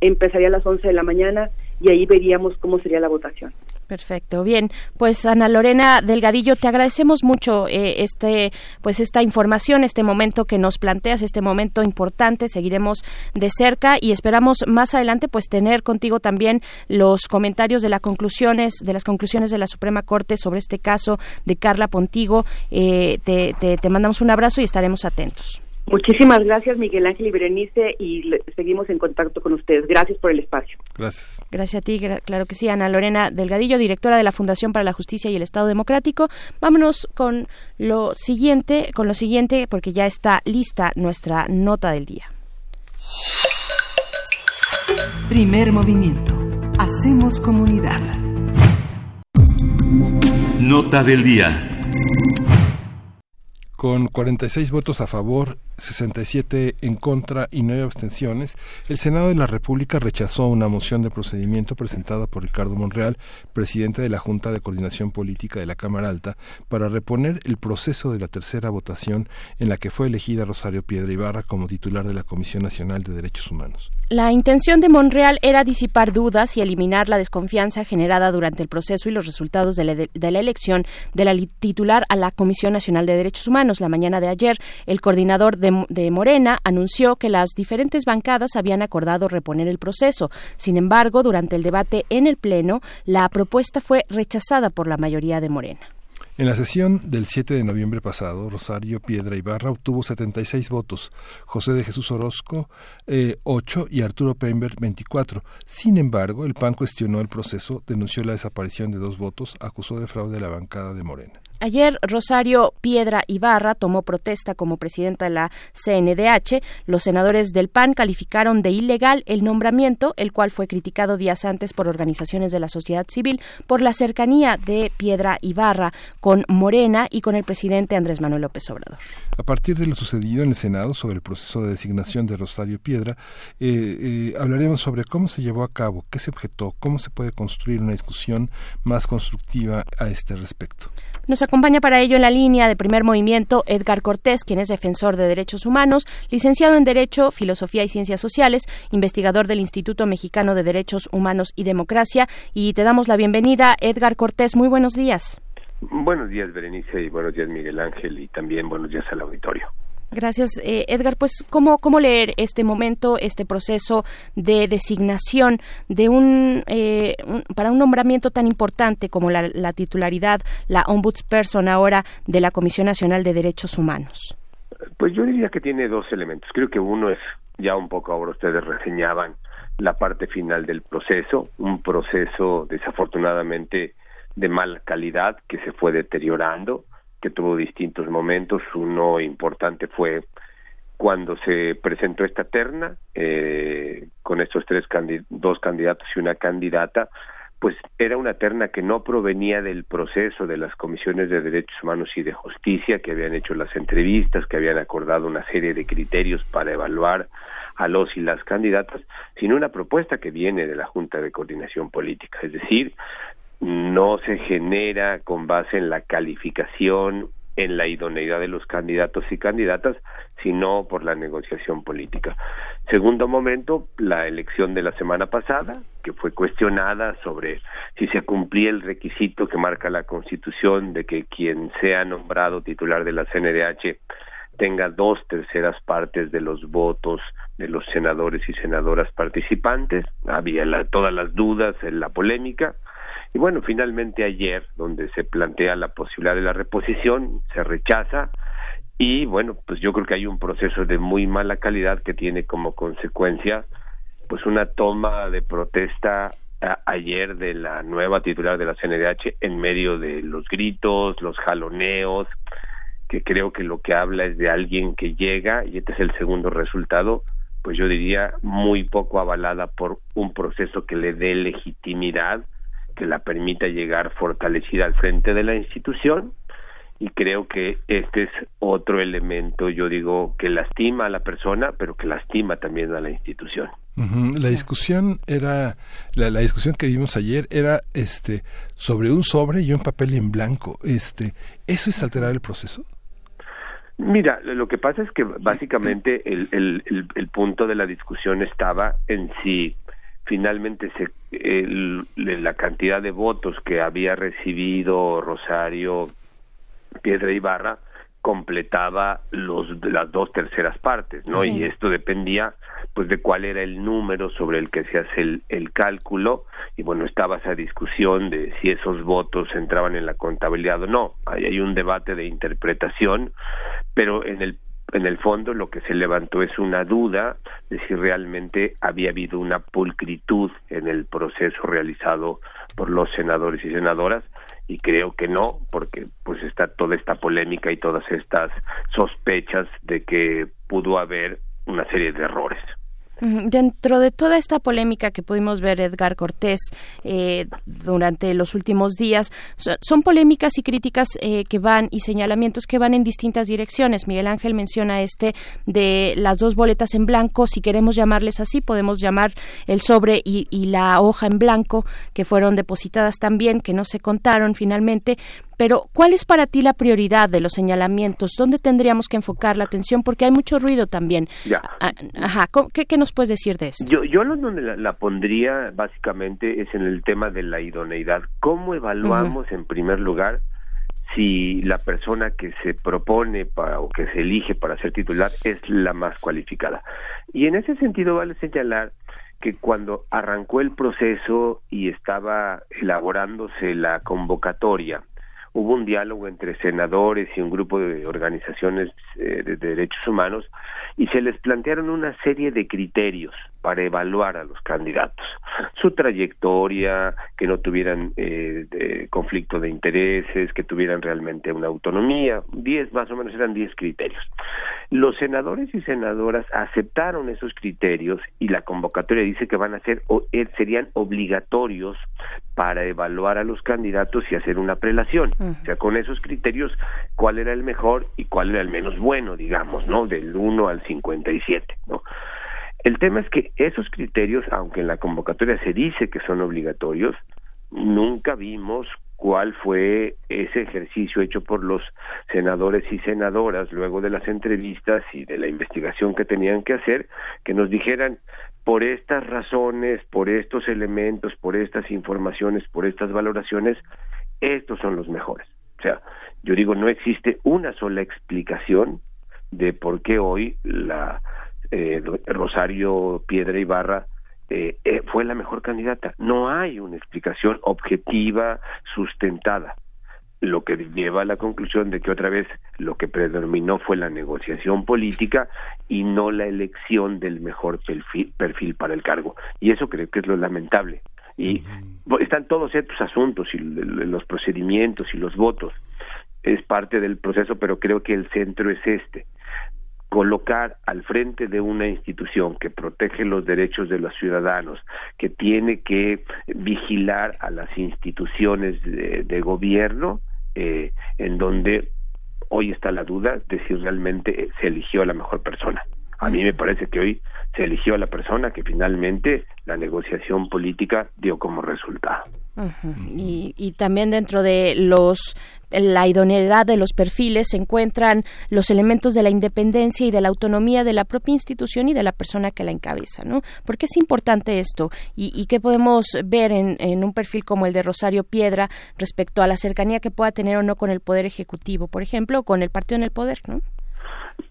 empezaría a las 11 de la mañana y ahí veríamos cómo sería la votación. Perfecto, bien, pues Ana Lorena Delgadillo, te agradecemos mucho eh, este, pues esta información, este momento que nos planteas, este momento importante, seguiremos de cerca y esperamos más adelante, pues tener contigo también los comentarios de las conclusiones, de las conclusiones de la Suprema Corte sobre este caso de Carla Pontigo. Eh, te, te, te mandamos un abrazo y estaremos atentos. Muchísimas gracias, Miguel Ángel y Berenice, y le- seguimos en contacto con ustedes. Gracias por el espacio. Gracias. Gracias a ti, gra- claro que sí, Ana Lorena Delgadillo, directora de la Fundación para la Justicia y el Estado Democrático. Vámonos con lo siguiente, con lo siguiente, porque ya está lista nuestra nota del día. Primer movimiento. Hacemos comunidad. Nota del día. Con 46 votos a favor, 67 en contra y 9 abstenciones, el Senado de la República rechazó una moción de procedimiento presentada por Ricardo Monreal, presidente de la Junta de Coordinación Política de la Cámara Alta, para reponer el proceso de la tercera votación en la que fue elegida Rosario Piedra Ibarra como titular de la Comisión Nacional de Derechos Humanos. La intención de Monreal era disipar dudas y eliminar la desconfianza generada durante el proceso y los resultados de la, de la elección de la titular a la Comisión Nacional de Derechos Humanos. La mañana de ayer, el coordinador de, de Morena anunció que las diferentes bancadas habían acordado reponer el proceso. Sin embargo, durante el debate en el Pleno, la propuesta fue rechazada por la mayoría de Morena. En la sesión del 7 de noviembre pasado, Rosario Piedra Ibarra obtuvo 76 votos, José de Jesús Orozco eh, 8 y Arturo Peinberg 24. Sin embargo, el PAN cuestionó el proceso, denunció la desaparición de dos votos, acusó de fraude a la bancada de Morena. Ayer Rosario Piedra Ibarra tomó protesta como presidenta de la CNDH. Los senadores del PAN calificaron de ilegal el nombramiento, el cual fue criticado días antes por organizaciones de la sociedad civil por la cercanía de Piedra Ibarra con Morena y con el presidente Andrés Manuel López Obrador. A partir de lo sucedido en el Senado sobre el proceso de designación de Rosario Piedra, eh, eh, hablaremos sobre cómo se llevó a cabo, qué se objetó, cómo se puede construir una discusión más constructiva a este respecto. Nos acompaña para ello en la línea de primer movimiento Edgar Cortés, quien es defensor de derechos humanos, licenciado en Derecho, Filosofía y Ciencias Sociales, investigador del Instituto Mexicano de Derechos Humanos y Democracia. Y te damos la bienvenida, Edgar Cortés. Muy buenos días. Buenos días, Berenice, y buenos días, Miguel Ángel, y también buenos días al auditorio. Gracias, eh, Edgar. Pues, ¿cómo, ¿cómo leer este momento, este proceso de designación de un, eh, para un nombramiento tan importante como la, la titularidad, la ombudsperson ahora de la Comisión Nacional de Derechos Humanos? Pues yo diría que tiene dos elementos. Creo que uno es, ya un poco ahora ustedes reseñaban la parte final del proceso, un proceso desafortunadamente de mala calidad que se fue deteriorando, que tuvo distintos momentos. Uno importante fue cuando se presentó esta terna eh, con estos tres candi- dos candidatos y una candidata, pues era una terna que no provenía del proceso de las comisiones de derechos humanos y de justicia que habían hecho las entrevistas, que habían acordado una serie de criterios para evaluar a los y las candidatas, sino una propuesta que viene de la Junta de Coordinación Política, es decir, no se genera con base en la calificación, en la idoneidad de los candidatos y candidatas, sino por la negociación política. Segundo momento, la elección de la semana pasada, que fue cuestionada sobre si se cumplía el requisito que marca la Constitución de que quien sea nombrado titular de la CNDH tenga dos terceras partes de los votos de los senadores y senadoras participantes. Había todas las dudas, en la polémica. Y bueno, finalmente ayer, donde se plantea la posibilidad de la reposición, se rechaza. Y bueno, pues yo creo que hay un proceso de muy mala calidad que tiene como consecuencia pues una toma de protesta ayer de la nueva titular de la CNDH en medio de los gritos, los jaloneos, que creo que lo que habla es de alguien que llega, y este es el segundo resultado, pues yo diría muy poco avalada por un proceso que le dé legitimidad, que la permita llegar fortalecida al frente de la institución, y creo que este es otro elemento, yo digo, que lastima a la persona, pero que lastima también a la institución. La discusión era, la, la, discusión que vimos ayer era este sobre un sobre y un papel en blanco. Este, ¿eso es alterar el proceso? Mira, lo que pasa es que básicamente el, el, el, punto de la discusión estaba en si finalmente se, la cantidad de votos que había recibido Rosario Piedra Ibarra completaba los las dos terceras partes, ¿no? Y esto dependía pues de cuál era el número sobre el que se hace el, el cálculo y bueno, estaba esa discusión de si esos votos entraban en la contabilidad o no. Ahí hay un debate de interpretación, pero en el en el fondo lo que se levantó es una duda de si realmente había habido una pulcritud en el proceso realizado por los senadores y senadoras y creo que no porque pues está toda esta polémica y todas estas sospechas de que pudo haber una serie de errores. Dentro de toda esta polémica que pudimos ver Edgar Cortés eh, durante los últimos días, son polémicas y críticas eh, que van y señalamientos que van en distintas direcciones. Miguel Ángel menciona este de las dos boletas en blanco, si queremos llamarles así, podemos llamar el sobre y, y la hoja en blanco que fueron depositadas también, que no se contaron finalmente, pero, ¿cuál es para ti la prioridad de los señalamientos? ¿Dónde tendríamos que enfocar la atención? Porque hay mucho ruido también. Ya. Ah, ajá, ¿qué, ¿qué, nos puedes decir de esto? Yo, yo donde la, pondría básicamente es en el tema de la idoneidad. ¿Cómo evaluamos en primer lugar si la persona que se propone para, o que se elige para ser titular es la más cualificada? Y en ese sentido vale señalar que cuando arrancó el proceso y estaba elaborándose la convocatoria, hubo un diálogo entre senadores y un grupo de organizaciones eh, de derechos humanos y se les plantearon una serie de criterios para evaluar a los candidatos. Su trayectoria, que no tuvieran eh, conflicto de intereses, que tuvieran realmente una autonomía. Diez, más o menos, eran diez criterios. Los senadores y senadoras aceptaron esos criterios y la convocatoria dice que van a ser, o, eh, serían obligatorios para evaluar a los candidatos y hacer una prelación. O sea, con esos criterios, cuál era el mejor y cuál era el menos bueno, digamos, ¿no? Del 1 al 57, ¿no? El tema es que esos criterios, aunque en la convocatoria se dice que son obligatorios, nunca vimos cuál fue ese ejercicio hecho por los senadores y senadoras luego de las entrevistas y de la investigación que tenían que hacer, que nos dijeran por estas razones, por estos elementos, por estas informaciones, por estas valoraciones, estos son los mejores. O sea, yo digo, no existe una sola explicación de por qué hoy la eh, Rosario Piedra Ibarra eh, eh, fue la mejor candidata. No hay una explicación objetiva, sustentada, lo que lleva a la conclusión de que otra vez lo que predominó fue la negociación política y no la elección del mejor perfil, perfil para el cargo. Y eso creo que es lo lamentable. Y están todos estos asuntos y los procedimientos y los votos. Es parte del proceso, pero creo que el centro es este colocar al frente de una institución que protege los derechos de los ciudadanos, que tiene que vigilar a las instituciones de, gobierno, eh, en donde hoy está la duda de si realmente se eligió a la mejor persona. A mí me parece que hoy se eligió a la persona que finalmente la negociación política dio como resultado. Y, y, también dentro de los la idoneidad de los perfiles se encuentran los elementos de la independencia y de la autonomía de la propia institución y de la persona que la encabeza, ¿no? ¿Por qué es importante esto? ¿Y, qué podemos ver en, en, un perfil como el de Rosario Piedra respecto a la cercanía que pueda tener o no con el Poder Ejecutivo, por ejemplo, o con el partido en el poder, ¿no?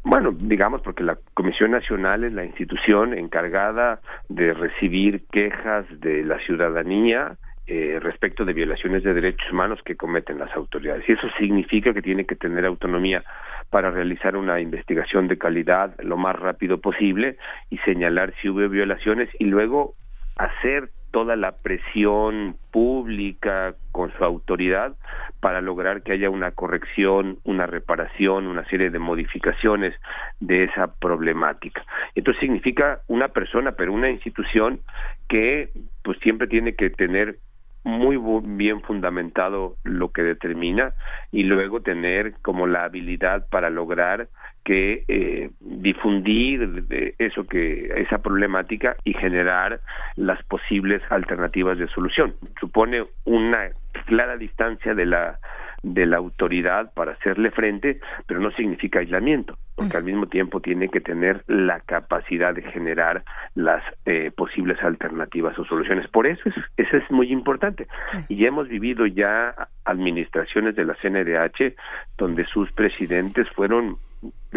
Bueno, digamos porque la Comisión Nacional es la institución encargada de recibir quejas de la ciudadanía eh, respecto de violaciones de derechos humanos que cometen las autoridades. Y eso significa que tiene que tener autonomía para realizar una investigación de calidad lo más rápido posible y señalar si hubo violaciones y luego hacer toda la presión pública con su autoridad para lograr que haya una corrección, una reparación, una serie de modificaciones de esa problemática. Esto significa una persona, pero una institución que pues siempre tiene que tener muy bien fundamentado lo que determina y luego tener como la habilidad para lograr que eh, difundir eso que esa problemática y generar las posibles alternativas de solución supone una clara distancia de la de la autoridad para hacerle frente, pero no significa aislamiento, porque al mismo tiempo tiene que tener la capacidad de generar las eh, posibles alternativas o soluciones. Por eso es, eso es muy importante. Y ya hemos vivido ya administraciones de la CNDH donde sus presidentes fueron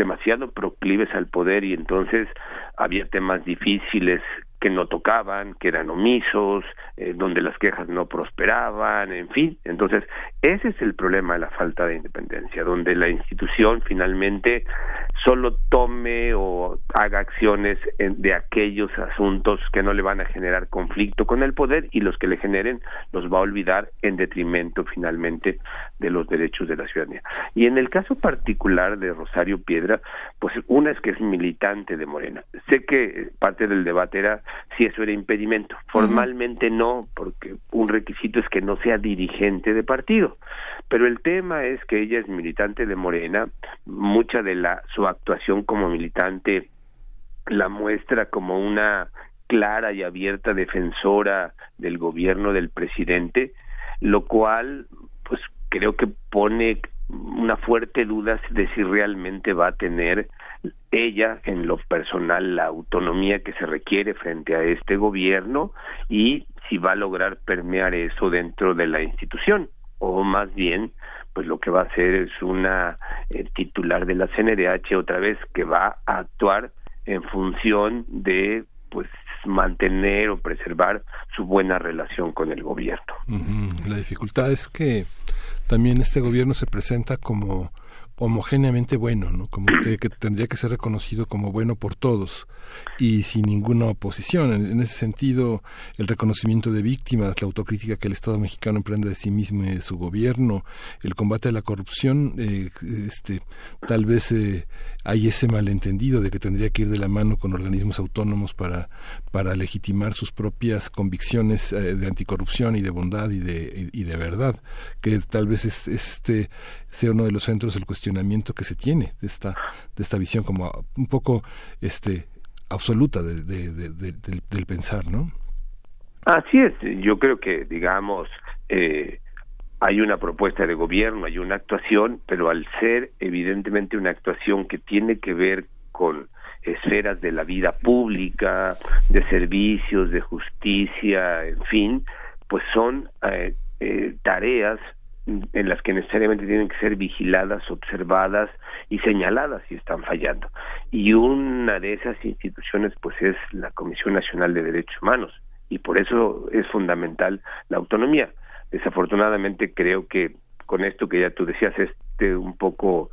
demasiado proclives al poder y entonces había temas difíciles que no tocaban, que eran omisos, eh, donde las quejas no prosperaban, en fin. Entonces, ese es el problema de la falta de independencia, donde la institución finalmente solo tome o haga acciones de aquellos asuntos que no le van a generar conflicto con el poder y los que le generen los va a olvidar en detrimento finalmente de los derechos de la ciudadanía. Y en el caso particular de Rosario Piedra, pues una es que es militante de Morena. Sé que parte del debate era si eso era impedimento. Formalmente no, porque un requisito es que no sea dirigente de partido. Pero el tema es que ella es militante de Morena, mucha de la su actuación como militante la muestra como una clara y abierta defensora del gobierno del presidente, lo cual creo que pone una fuerte duda de si realmente va a tener ella en lo personal la autonomía que se requiere frente a este gobierno y si va a lograr permear eso dentro de la institución o más bien pues lo que va a hacer es una eh, titular de la CNDH otra vez que va a actuar en función de pues mantener o preservar su buena relación con el gobierno. La dificultad es que también este gobierno se presenta como homogéneamente bueno, ¿no? Como que, tendría que ser reconocido como bueno por todos y sin ninguna oposición. En, ese sentido, el reconocimiento de víctimas, la autocrítica que el Estado mexicano emprende de sí mismo y de su gobierno, el combate a la corrupción, eh, este, tal vez eh, hay ese malentendido de que tendría que ir de la mano con organismos autónomos para, para legitimar sus propias convicciones eh, de anticorrupción y de bondad y de, y de verdad, que tal vez es, este sea uno de los centros del cuestionamiento que se tiene de esta de esta visión como un poco este absoluta de, del, pensar no así es yo creo que digamos eh, hay una propuesta de gobierno hay una actuación pero al ser evidentemente una actuación que tiene que ver con esferas de la vida pública de servicios de justicia en fin pues son eh, eh, tareas en las que necesariamente tienen que ser vigiladas, observadas y señaladas si están fallando. Y una de esas instituciones pues es la Comisión Nacional de Derechos Humanos y por eso es fundamental la autonomía. Desafortunadamente creo que con esto que ya tú decías, este un poco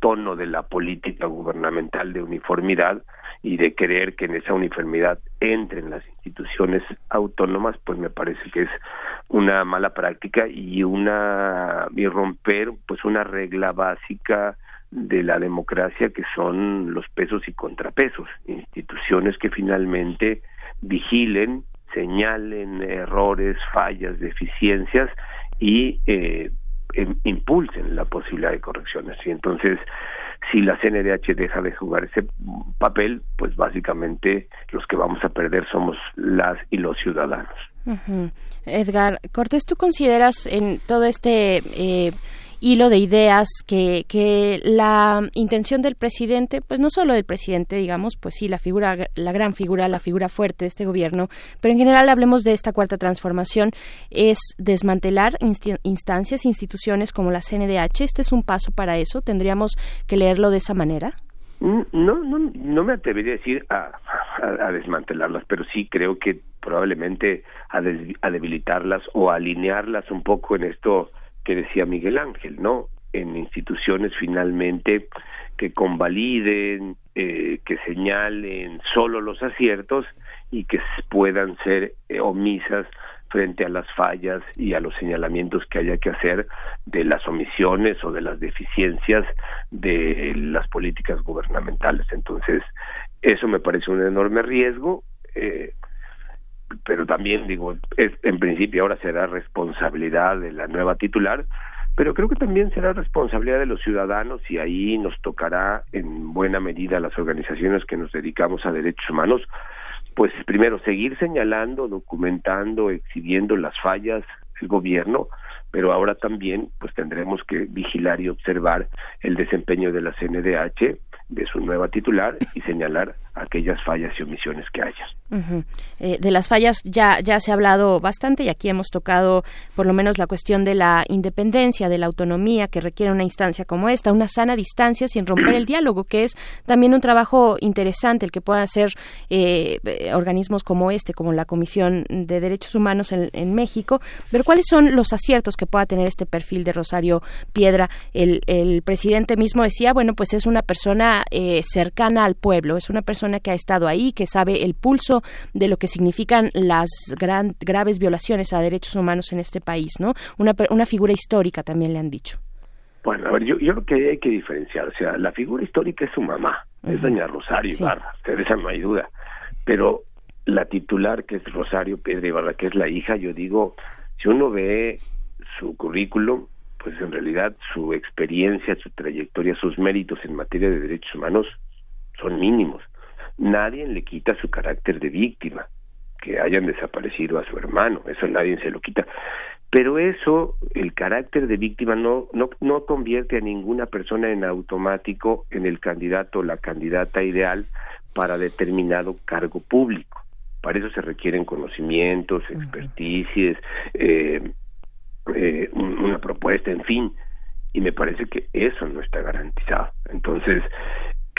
tono de la política gubernamental de uniformidad y de creer que en esa uniformidad entren las instituciones autónomas, pues me parece que es una mala práctica y una y romper pues una regla básica de la democracia que son los pesos y contrapesos, instituciones que finalmente vigilen, señalen errores, fallas, deficiencias y eh, em, impulsen la posibilidad de correcciones. Y entonces, si la CNDH deja de jugar ese papel, pues básicamente los que vamos a perder somos las y los ciudadanos. Edgar Cortés, ¿tú consideras en todo este eh, hilo de ideas que, que la intención del presidente, pues no solo del presidente, digamos, pues sí, la figura, la gran figura, la figura fuerte de este gobierno, pero en general hablemos de esta cuarta transformación, es desmantelar instancias, instituciones como la CNDH. ¿Este es un paso para eso? ¿Tendríamos que leerlo de esa manera? No, no, no me atrevería a decir a, a, desmantelarlas, pero sí creo que probablemente a, a debilitarlas o a alinearlas un poco en esto que decía Miguel Ángel, ¿no? En instituciones finalmente que convaliden, eh, que señalen solo los aciertos y que puedan ser eh, omisas frente a las fallas y a los señalamientos que haya que hacer de las omisiones o de las deficiencias de las políticas gubernamentales. Entonces, eso me parece un enorme riesgo, eh, pero también digo, es, en principio ahora será responsabilidad de la nueva titular, pero creo que también será responsabilidad de los ciudadanos y ahí nos tocará en buena medida las organizaciones que nos dedicamos a derechos humanos pues primero seguir señalando, documentando, exhibiendo las fallas del gobierno, pero ahora también pues tendremos que vigilar y observar el desempeño de la CNDH de su nueva titular y señalar aquellas fallas y omisiones que haya. Eh, de las fallas ya, ya se ha hablado bastante y aquí hemos tocado por lo menos la cuestión de la independencia, de la autonomía que requiere una instancia como esta, una sana distancia sin romper el diálogo, que es también un trabajo interesante el que puedan hacer eh, organismos como este, como la Comisión de Derechos Humanos en, México. Pero ¿cuáles son los aciertos que pueda tener este perfil de Rosario Piedra? El, el presidente mismo decía, bueno, pues es una persona eh, cercana al pueblo, es una persona que ha estado ahí, que sabe el pulso de lo que significan las gran, graves violaciones a derechos humanos en este país, ¿no? Una, una figura histórica también le han dicho. Bueno, a ver, yo, yo creo que hay que diferenciar, o sea, la figura histórica es su mamá, es doña Rosario Ibarra, de esa no hay duda, pero la titular que es Rosario Piedra Ibarra, que es la hija, yo digo, si uno ve su currículum, pues en realidad su experiencia, su trayectoria, sus méritos en materia de derechos humanos son mínimos nadie le quita su carácter de víctima, que hayan desaparecido a su hermano, eso nadie se lo quita. Pero eso, el carácter de víctima no, no, no convierte a ninguna persona en automático en el candidato o la candidata ideal para determinado cargo público. Para eso se requieren conocimientos, experticias, eh, eh, una propuesta, en fin. Y me parece que eso no está garantizado. Entonces,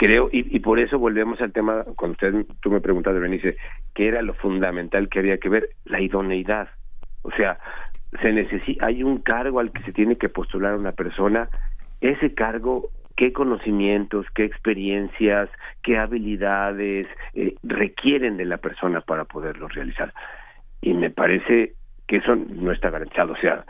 creo, y, por eso volvemos al tema, cuando usted, tú me preguntas, Berenice, ¿qué era lo fundamental que había que ver? La idoneidad. O sea, se necesita, hay un cargo al que se tiene que postular una persona, ese cargo, qué conocimientos, qué experiencias, qué habilidades eh, requieren de la persona para poderlo realizar. Y me parece que eso no está garantizado. O sea,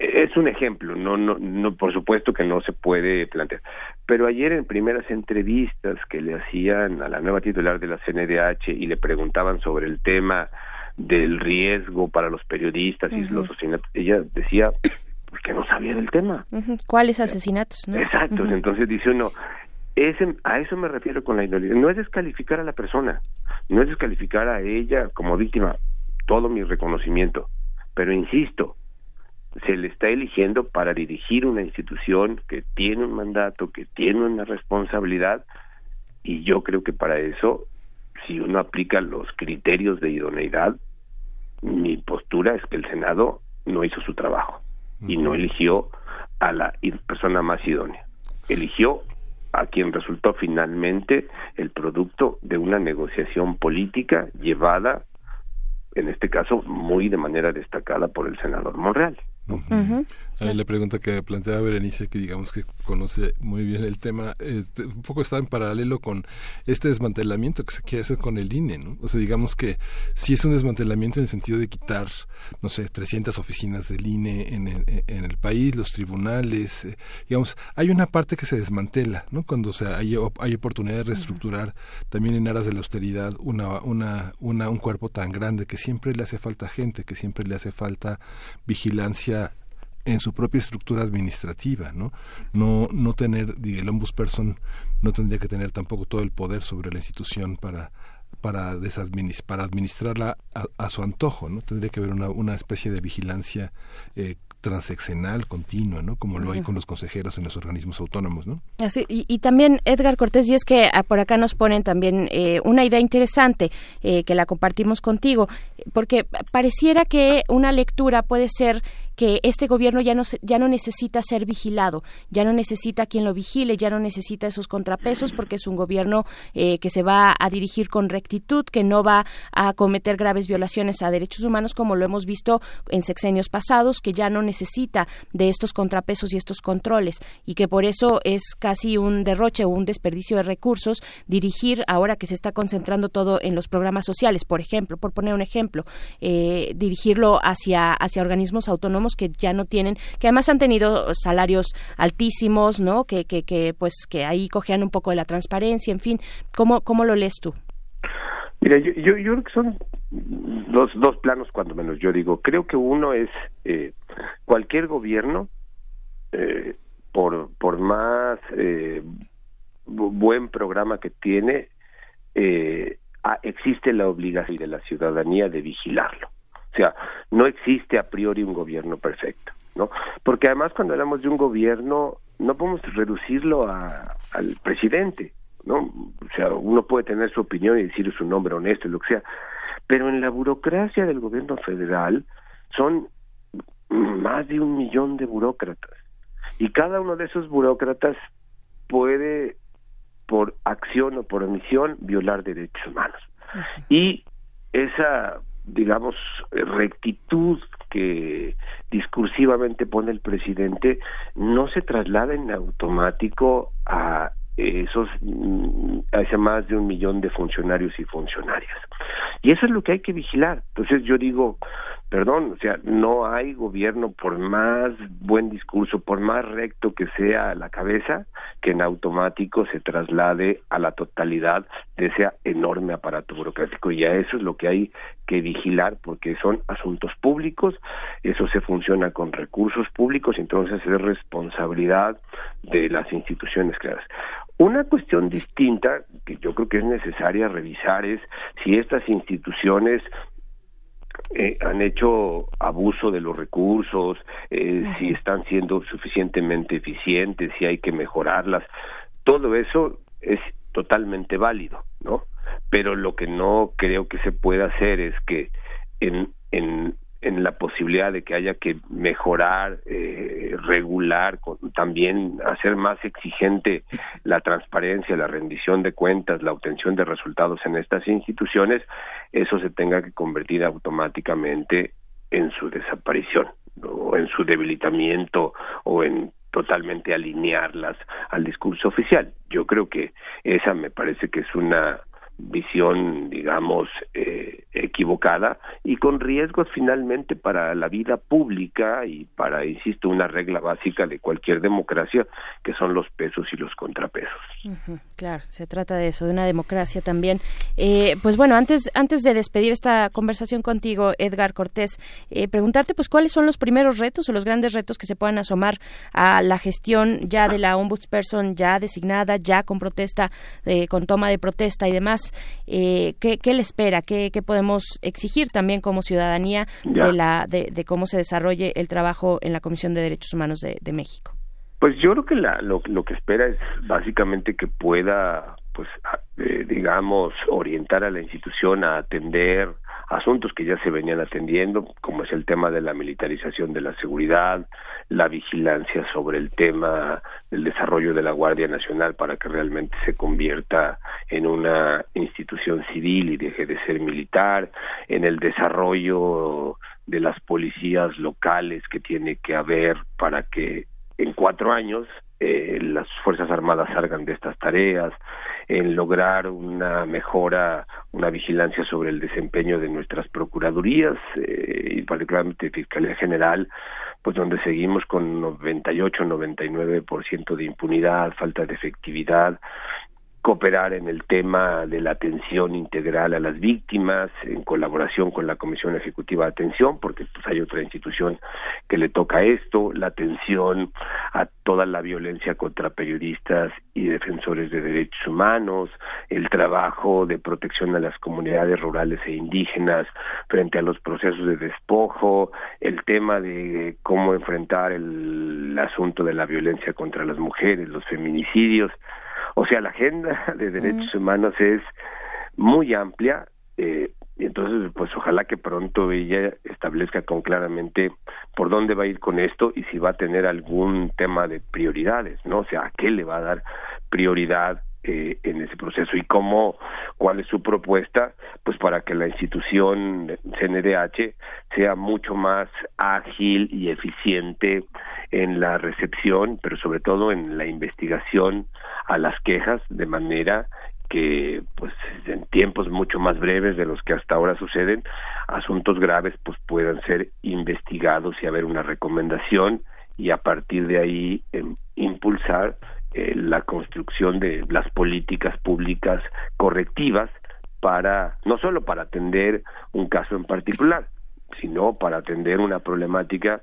es un ejemplo, no, no, no, por supuesto que no se puede plantear. Pero ayer en primeras entrevistas que le hacían a la nueva titular de la CNDH y le preguntaban sobre el tema del riesgo para los periodistas y los asesinatos, ella decía que no sabía del tema. ¿Cuáles asesinatos? Exacto, entonces dice uno, ese, a eso me refiero con la idolatría. No es descalificar a la persona, no es descalificar a ella como víctima, todo mi reconocimiento, pero insisto, se le está eligiendo para dirigir una institución que tiene un mandato, que tiene una responsabilidad, y yo creo que para eso, si uno aplica los criterios de idoneidad, mi postura es que el Senado no hizo su trabajo y no eligió a la persona más idónea. Eligió a quien resultó finalmente el producto de una negociación política llevada, en este caso, muy de manera destacada por el senador Monreal. Mm-hmm. mm-hmm. La pregunta que planteaba Berenice, que digamos que conoce muy bien el tema, eh, un poco está en paralelo con este desmantelamiento que se quiere hacer con el INE, ¿no? O sea, digamos que si es un desmantelamiento en el sentido de quitar, no sé, 300 oficinas del INE en el, en el país, los tribunales, eh, digamos, hay una parte que se desmantela, ¿no? Cuando sea, hay, hay oportunidad de reestructurar también en aras de la austeridad una, una, una, un cuerpo tan grande que siempre le hace falta gente, que siempre le hace falta vigilancia en su propia estructura administrativa, ¿no? No, no tener, el ombudsperson no tendría que tener tampoco todo el poder sobre la institución para para, para administrarla a, su antojo, ¿no? Tendría que haber una, una especie de vigilancia eh, transeccional continua, ¿no? Como lo hay con los consejeros en los organismos autónomos, ¿no? Así, y, y, también Edgar Cortés, y es que ah, por acá nos ponen también eh, una idea interesante eh, que la compartimos contigo, porque pareciera que una lectura puede ser que este gobierno ya no ya no necesita ser vigilado, ya no necesita quien lo vigile, ya no necesita esos contrapesos porque es un gobierno eh, que se va a dirigir con rectitud, que no va a cometer graves violaciones a derechos humanos como lo hemos visto en sexenios pasados, que ya no necesita de estos contrapesos y estos controles y que por eso es casi un derroche o un desperdicio de recursos dirigir ahora que se está concentrando todo en los programas sociales, por ejemplo, por poner un ejemplo, eh, dirigirlo hacia hacia organismos autónomos que ya no tienen, que además han tenido salarios altísimos, ¿no? Que, que, pues que ahí cojean un poco de la transparencia, en fin, ¿cómo, cómo lo lees tú? Mira, yo, yo, yo creo que son dos, dos planos cuando menos. Yo digo, creo que uno es eh, cualquier gobierno, eh, por, por más eh, buen programa que tiene, eh, existe la obligación de la ciudadanía de vigilarlo. O sea, no existe a priori un gobierno perfecto, ¿no? Porque además cuando hablamos de un gobierno no podemos reducirlo a, al presidente, ¿no? O sea, uno puede tener su opinión y decir su nombre honesto y lo que sea, pero en la burocracia del gobierno federal son más de un millón de burócratas y cada uno de esos burócratas puede por acción o por omisión violar derechos humanos. Y esa digamos, rectitud que discursivamente pone el presidente no se traslada en automático a esos mm, más de un millón de funcionarios y funcionarias. Y eso es lo que hay que vigilar. Entonces yo digo, perdón, o sea, no hay gobierno por más buen discurso, por más recto que sea la cabeza, que en automático se traslade a la totalidad de ese enorme aparato burocrático. Y a eso es lo que hay que vigilar porque son asuntos públicos, eso se funciona con recursos públicos, entonces es responsabilidad de las instituciones creadas. Una cuestión distinta que yo creo que es necesaria revisar es si estas instituciones eh, han hecho abuso de los recursos, eh, si están siendo suficientemente eficientes, si hay que mejorarlas. Todo eso es totalmente válido, ¿no? Pero lo que no creo que se pueda hacer es que en, en en la posibilidad de que haya que mejorar, eh, regular, también hacer más exigente la transparencia, la rendición de cuentas, la obtención de resultados en estas instituciones, eso se tenga que convertir automáticamente en su desaparición, o en su debilitamiento, o en totalmente alinearlas al discurso oficial. Yo creo que esa me parece que es una visión, digamos, eh, equivocada y con riesgos finalmente para la vida pública y para, insisto, una regla básica de cualquier democracia, que son los pesos y los contrapesos. claro, se trata de eso, de una democracia también. Eh, pues bueno, antes, antes de despedir esta conversación contigo, Edgar Cortés, eh, preguntarte, pues, cuáles son los primeros retos o los grandes retos que se puedan asomar a la gestión ya de la ombudsperson ya designada, ya con protesta, con toma de protesta y demás eh, ¿qué, le espera? ¿Qué, podemos exigir también como ciudadanía de, la, de, cómo se desarrolle el trabajo en la Comisión de Derechos Humanos de, México? Pues yo creo que lo, lo que espera es básicamente que pueda, pues, eh, digamos, orientar a la institución a atender asuntos que ya se venían atendiendo, como es el tema de la militarización de la seguridad, la vigilancia sobre el tema del desarrollo de la Guardia Nacional para que realmente se convierta en una institución civil y deje de ser militar, en el desarrollo de las policías locales que tiene que haber para que en cuatro años eh, las Fuerzas Armadas salgan de estas tareas, en lograr una mejora, una vigilancia sobre el desempeño de nuestras procuradurías eh, y particularmente Fiscalía General, pues donde seguimos con 98, 99% de impunidad, falta de efectividad cooperar en el tema de la atención integral a las víctimas en colaboración con la Comisión Ejecutiva de Atención porque pues hay otra institución que le toca esto la atención a toda la violencia contra periodistas y defensores de derechos humanos el trabajo de protección a las comunidades rurales e indígenas frente a los procesos de despojo el tema de cómo enfrentar el asunto de la violencia contra las mujeres los feminicidios o sea, la agenda de derechos humanos es muy amplia eh, y entonces pues ojalá que pronto ella establezca con claramente por dónde va a ir con esto y si va a tener algún tema de prioridades, ¿no? O sea, a qué le va a dar prioridad eh, en ese proceso y cómo, cuál es su propuesta, pues para que la institución CNDH sea mucho más ágil y eficiente en la recepción, pero sobre todo en la investigación a las quejas de manera que pues en tiempos mucho más breves de los que hasta ahora suceden asuntos graves pues puedan ser investigados y haber una recomendación y a partir de ahí em, impulsar eh, la construcción de las políticas públicas correctivas para no solo para atender un caso en particular, sino para atender una problemática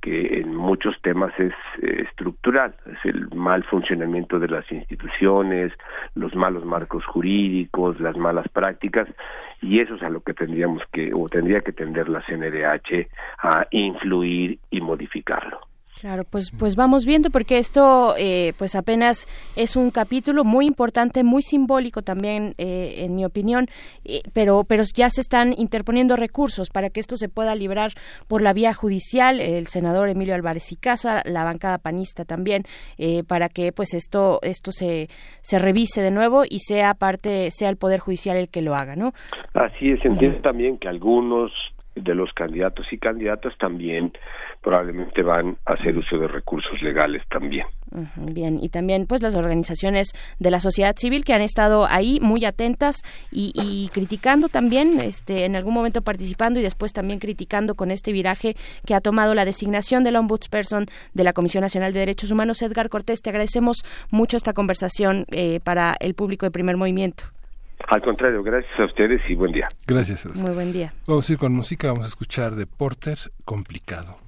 que en muchos temas es eh, estructural, es el mal funcionamiento de las instituciones, los malos marcos jurídicos, las malas prácticas, y eso es a lo que tendríamos que, o tendría que tender la CNDH a influir y modificarlo. Claro, pues, pues vamos viendo porque esto eh, pues apenas es un capítulo muy importante, muy simbólico también, eh, en mi opinión, eh, pero, pero ya se están interponiendo recursos para que esto se pueda librar por la vía judicial, el senador Emilio Álvarez y Casa, la bancada panista también, para que pues esto, esto se, se revise de nuevo y sea parte, sea el Poder Judicial el que lo haga, ¿no? Así es, entiendo también que algunos de los candidatos y candidatas también probablemente van a hacer uso de recursos legales también. Bien, y también pues las organizaciones de la sociedad civil que han estado ahí muy atentas y, criticando también, este, en algún momento participando y después también criticando con este viraje que ha tomado la designación del ombudsperson de la Comisión Nacional de Derechos Humanos, Edgar Cortés. Te agradecemos mucho esta conversación eh, para el público de Primer Movimiento. Al contrario, gracias a ustedes y buen día. Gracias. Muy buen día. Vamos a ir con música, vamos a escuchar de Porter, Complicado.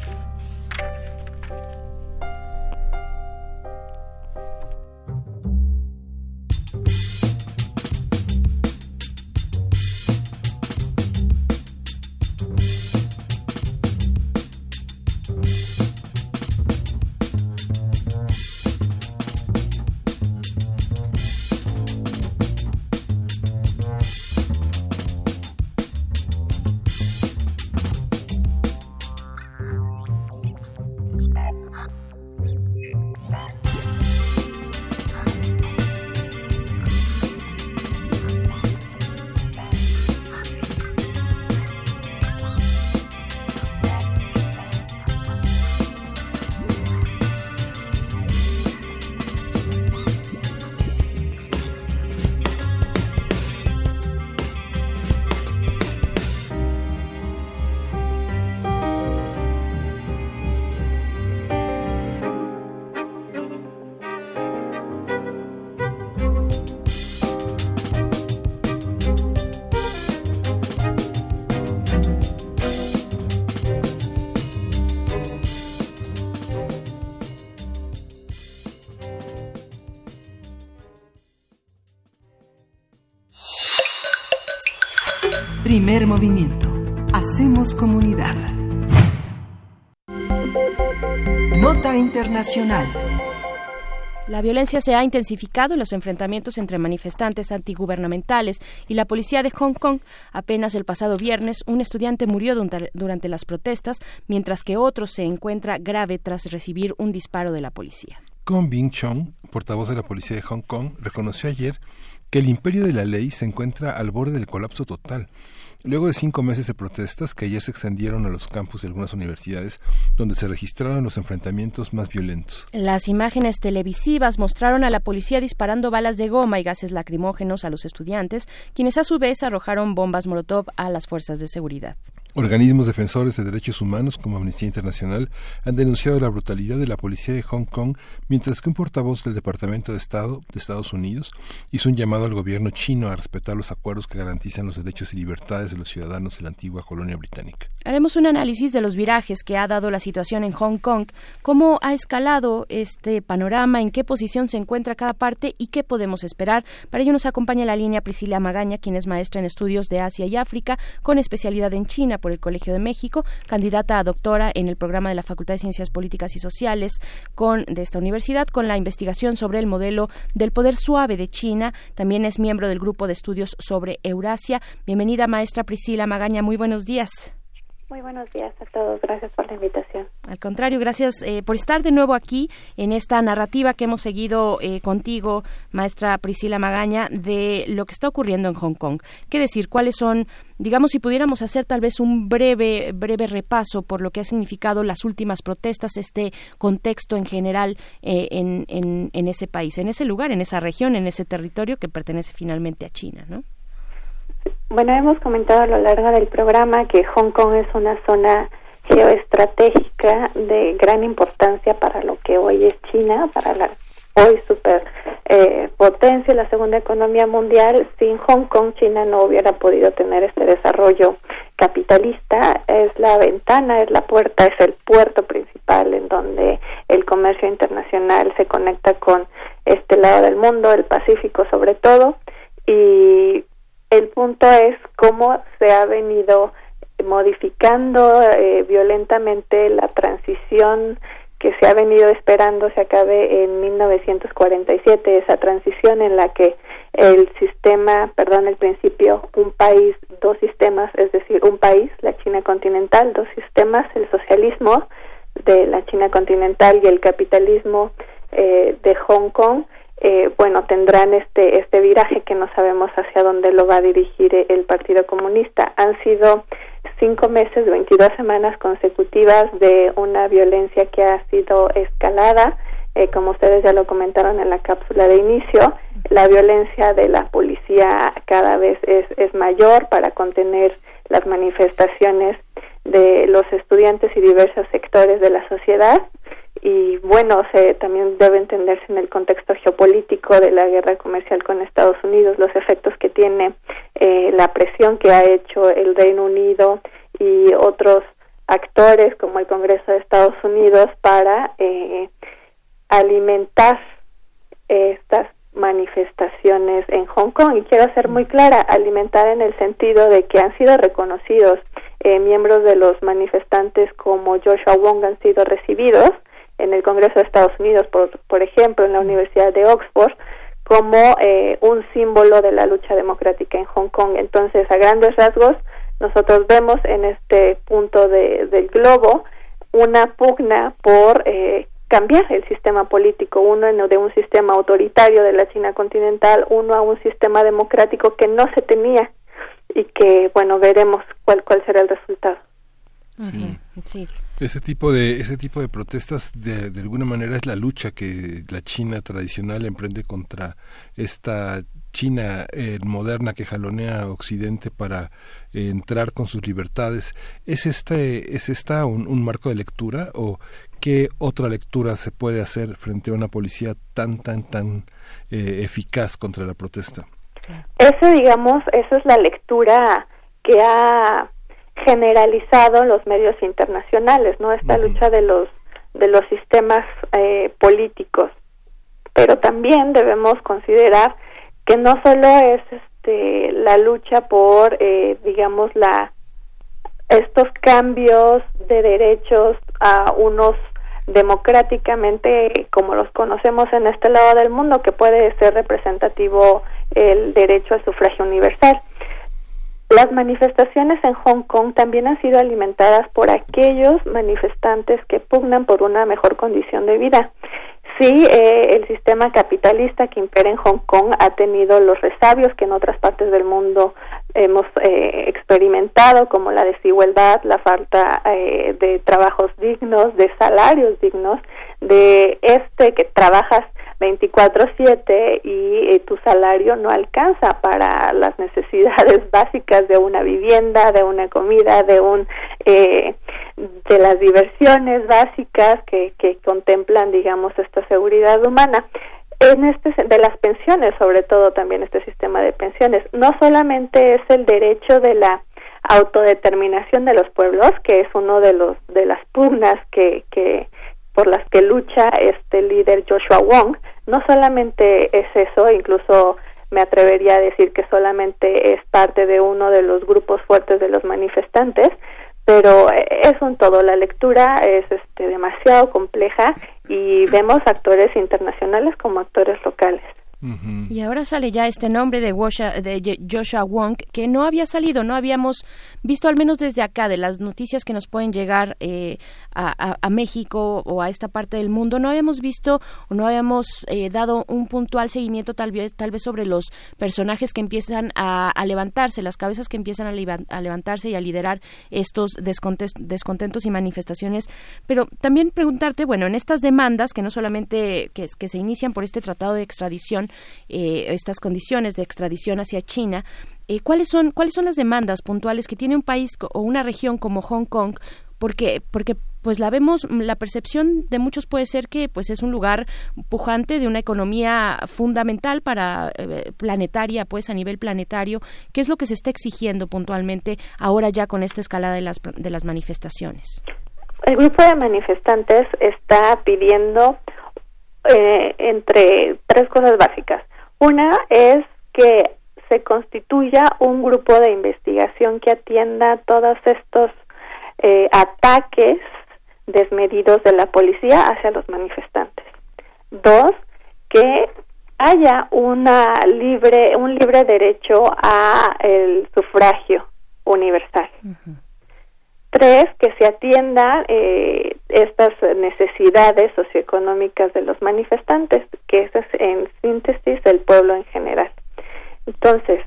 movimiento. Hacemos comunidad. Nota Internacional. La violencia se ha intensificado en los enfrentamientos entre manifestantes antigubernamentales y la policía de Hong Kong. Apenas el pasado viernes, un estudiante murió durante las protestas, mientras que otro se encuentra grave tras recibir un disparo de la policía. Kong Bing Chong, portavoz de la policía de Hong Kong, reconoció ayer que el imperio de la ley se encuentra al borde del colapso total Luego de cinco meses de protestas que ayer se extendieron a los campus de algunas universidades, donde se registraron los enfrentamientos más violentos. Las imágenes televisivas mostraron a la policía disparando balas de goma y gases lacrimógenos a los estudiantes, quienes a su vez arrojaron bombas molotov a las fuerzas de seguridad. Organismos defensores de derechos humanos como Amnistía Internacional han denunciado la brutalidad de la policía de Hong Kong, mientras que un portavoz del Departamento de Estado de Estados Unidos hizo un llamado al gobierno chino a respetar los acuerdos que garantizan los derechos y libertades de los ciudadanos de la antigua colonia británica. Haremos un análisis de los virajes que ha dado la situación en Hong Kong, cómo ha escalado este panorama, en qué posición se encuentra cada parte y qué podemos esperar. Para ello nos acompaña la línea Priscila Magaña, quien es maestra en estudios de Asia y África, con especialidad en China por el Colegio de México, candidata a doctora en el programa de la Facultad de Ciencias Políticas y Sociales con, de esta universidad con la investigación sobre el modelo del poder suave de China. También es miembro del grupo de estudios sobre Eurasia. Bienvenida, maestra Priscila Magaña. Muy buenos días. Muy buenos días a todos. Gracias por la invitación. Al contrario, gracias eh, por estar de nuevo aquí en esta narrativa que hemos seguido eh, contigo, maestra Priscila Magaña, de lo que está ocurriendo en Hong Kong. ¿Qué decir? ¿Cuáles son, digamos, si pudiéramos hacer tal vez un breve, breve repaso por lo que ha significado las últimas protestas, este contexto en general eh, en, en, en ese país, en ese lugar, en esa región, en ese territorio que pertenece finalmente a China, ¿no? Bueno, hemos comentado a lo largo del programa que Hong Kong es una zona geoestratégica de gran importancia para lo que hoy es China, para la hoy super eh, la segunda economía mundial. Sin Hong Kong, China no hubiera podido tener este desarrollo capitalista. Es la ventana, es la puerta, es el puerto principal en donde el comercio internacional se conecta con este lado del mundo, el Pacífico sobre todo. Y el punto es cómo se ha venido modificando eh, violentamente la transición que se ha venido esperando se acabe en 1947, esa transición en la que el sistema, perdón, el principio, un país, dos sistemas, es decir, un país, la China continental, dos sistemas, el socialismo de la China continental y el capitalismo eh, de Hong Kong, eh, bueno, tendrán este, este viraje que no sabemos hacia dónde lo va a dirigir el Partido Comunista. Han sido cinco meses, 22 semanas consecutivas de una violencia que ha sido escalada. Eh, como ustedes ya lo comentaron en la cápsula de inicio, la violencia de la policía cada vez es, es mayor para contener las manifestaciones de los estudiantes y diversos sectores de la sociedad y bueno, se, también debe entenderse en el contexto geopolítico de la guerra comercial con Estados Unidos, los efectos que tiene eh, la presión que ha hecho el Reino Unido y otros actores como el Congreso de Estados Unidos para eh, alimentar estas manifestaciones en Hong Kong. Y quiero ser muy clara, alimentar en el sentido de que han sido reconocidos eh, miembros de los manifestantes como Joshua Wong han sido recibidos en el Congreso de Estados Unidos, por, por ejemplo, en la Universidad de Oxford, como eh, un símbolo de la lucha democrática en Hong Kong. Entonces, a grandes rasgos, nosotros vemos en este punto de, del globo una pugna por eh, cambiar el sistema político, uno de un sistema autoritario de la China continental, uno a un sistema democrático que no se tenía y que, bueno, veremos cuál, cuál será el resultado. Sí. sí. Ese tipo de ese tipo de protestas de, alguna manera es la lucha que la China tradicional emprende contra esta China eh, moderna que jalonea a Occidente para eh, entrar con sus libertades. ¿Es este es esta un, un, marco de lectura o qué otra lectura se puede hacer frente a una policía tan tan tan eh, eficaz contra la protesta? Ese digamos, esa es la lectura que ha generalizado los medios internacionales, ¿no? Esta lucha de los de los sistemas eh, políticos, pero también debemos considerar que no solo es este la lucha por eh, digamos la estos cambios de derechos a unos democráticamente como los conocemos en este lado del mundo que puede ser representativo el derecho al sufragio universal las manifestaciones en Hong Kong también han sido alimentadas por aquellos manifestantes que pugnan por una mejor condición de vida. Sí, eh, el sistema capitalista que impera en Hong Kong ha tenido los resabios que en otras partes del mundo hemos eh, experimentado, como la desigualdad, la falta eh, de trabajos dignos, de salarios dignos, de este que trabajas 24/7 y tu salario no alcanza para las necesidades básicas de una vivienda, de una comida, de un eh, de las diversiones básicas que, que contemplan, digamos, esta seguridad humana. En este de las pensiones sobre todo también este sistema de pensiones. No solamente es el derecho de la autodeterminación de los pueblos que es uno de los de las pugnas que que por las que lucha este líder Joshua Wong no solamente es eso incluso me atrevería a decir que solamente es parte de uno de los grupos fuertes de los manifestantes pero es un todo. La lectura es este demasiado compleja y vemos actores internacionales como actores locales y ahora sale ya este nombre de, de Joshua Wong que no había salido, no habíamos visto al menos desde acá, de las noticias que nos pueden llegar eh, a, México o a esta parte del mundo, no habíamos visto o no habíamos eh, dado un puntual seguimiento tal vez, tal vez sobre los personajes que empiezan a, levantarse, las cabezas que empiezan a, levantarse y a liderar estos descontentos y manifestaciones. Pero también preguntarte, bueno, en estas demandas que no solamente que se inician por este tratado de extradición, eh, estas condiciones de extradición hacia China. Eh, ¿cuáles, son, ¿Cuáles son las demandas puntuales que tiene un país o una región como Hong Kong? Porque, porque pues la vemos, la percepción de muchos puede ser que pues es un lugar pujante de una economía fundamental para eh, planetaria, pues a nivel planetario. ¿Qué es lo que se está exigiendo puntualmente ahora ya con esta escalada de las, de las manifestaciones? El grupo de manifestantes está pidiendo eh, entre tres cosas básicas. Una es que se constituya un grupo de investigación que atienda todos estos eh, ataques desmedidos de la policía hacia los manifestantes. Dos, que haya una libre, un libre derecho a el sufragio universal. Tres, que se atiendan eh, estas necesidades socioeconómicas de los manifestantes, que es en síntesis el pueblo en general. Entonces,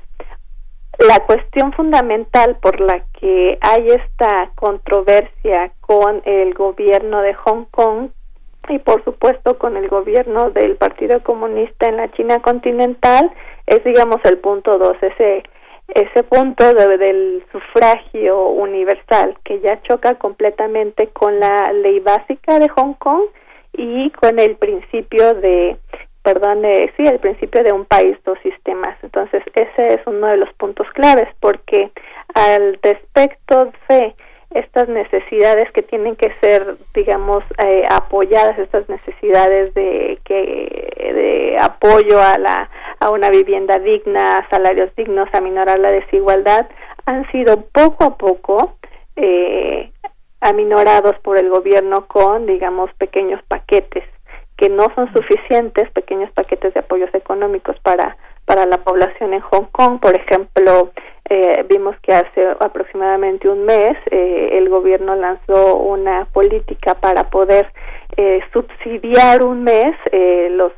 la cuestión fundamental por la que hay esta controversia con el gobierno de Hong Kong y por supuesto con el gobierno del Partido Comunista en la China continental es digamos el punto dos, ese ese punto del sufragio universal que ya choca completamente con la ley básica de Hong Kong y con el principio de perdón sí el principio de un país dos sistemas. Entonces ese es uno de los puntos claves porque al respecto de estas necesidades que tienen que ser digamos eh, apoyadas estas necesidades de que de apoyo a la a una vivienda digna salarios dignos a minorar la desigualdad han sido poco a poco eh, aminorados por el gobierno con digamos pequeños paquetes que no son suficientes pequeños paquetes de apoyos económicos para para la población en Hong Kong por ejemplo eh, vimos que hace aproximadamente un mes eh, el gobierno lanzó una política para poder eh, subsidiar un mes eh, los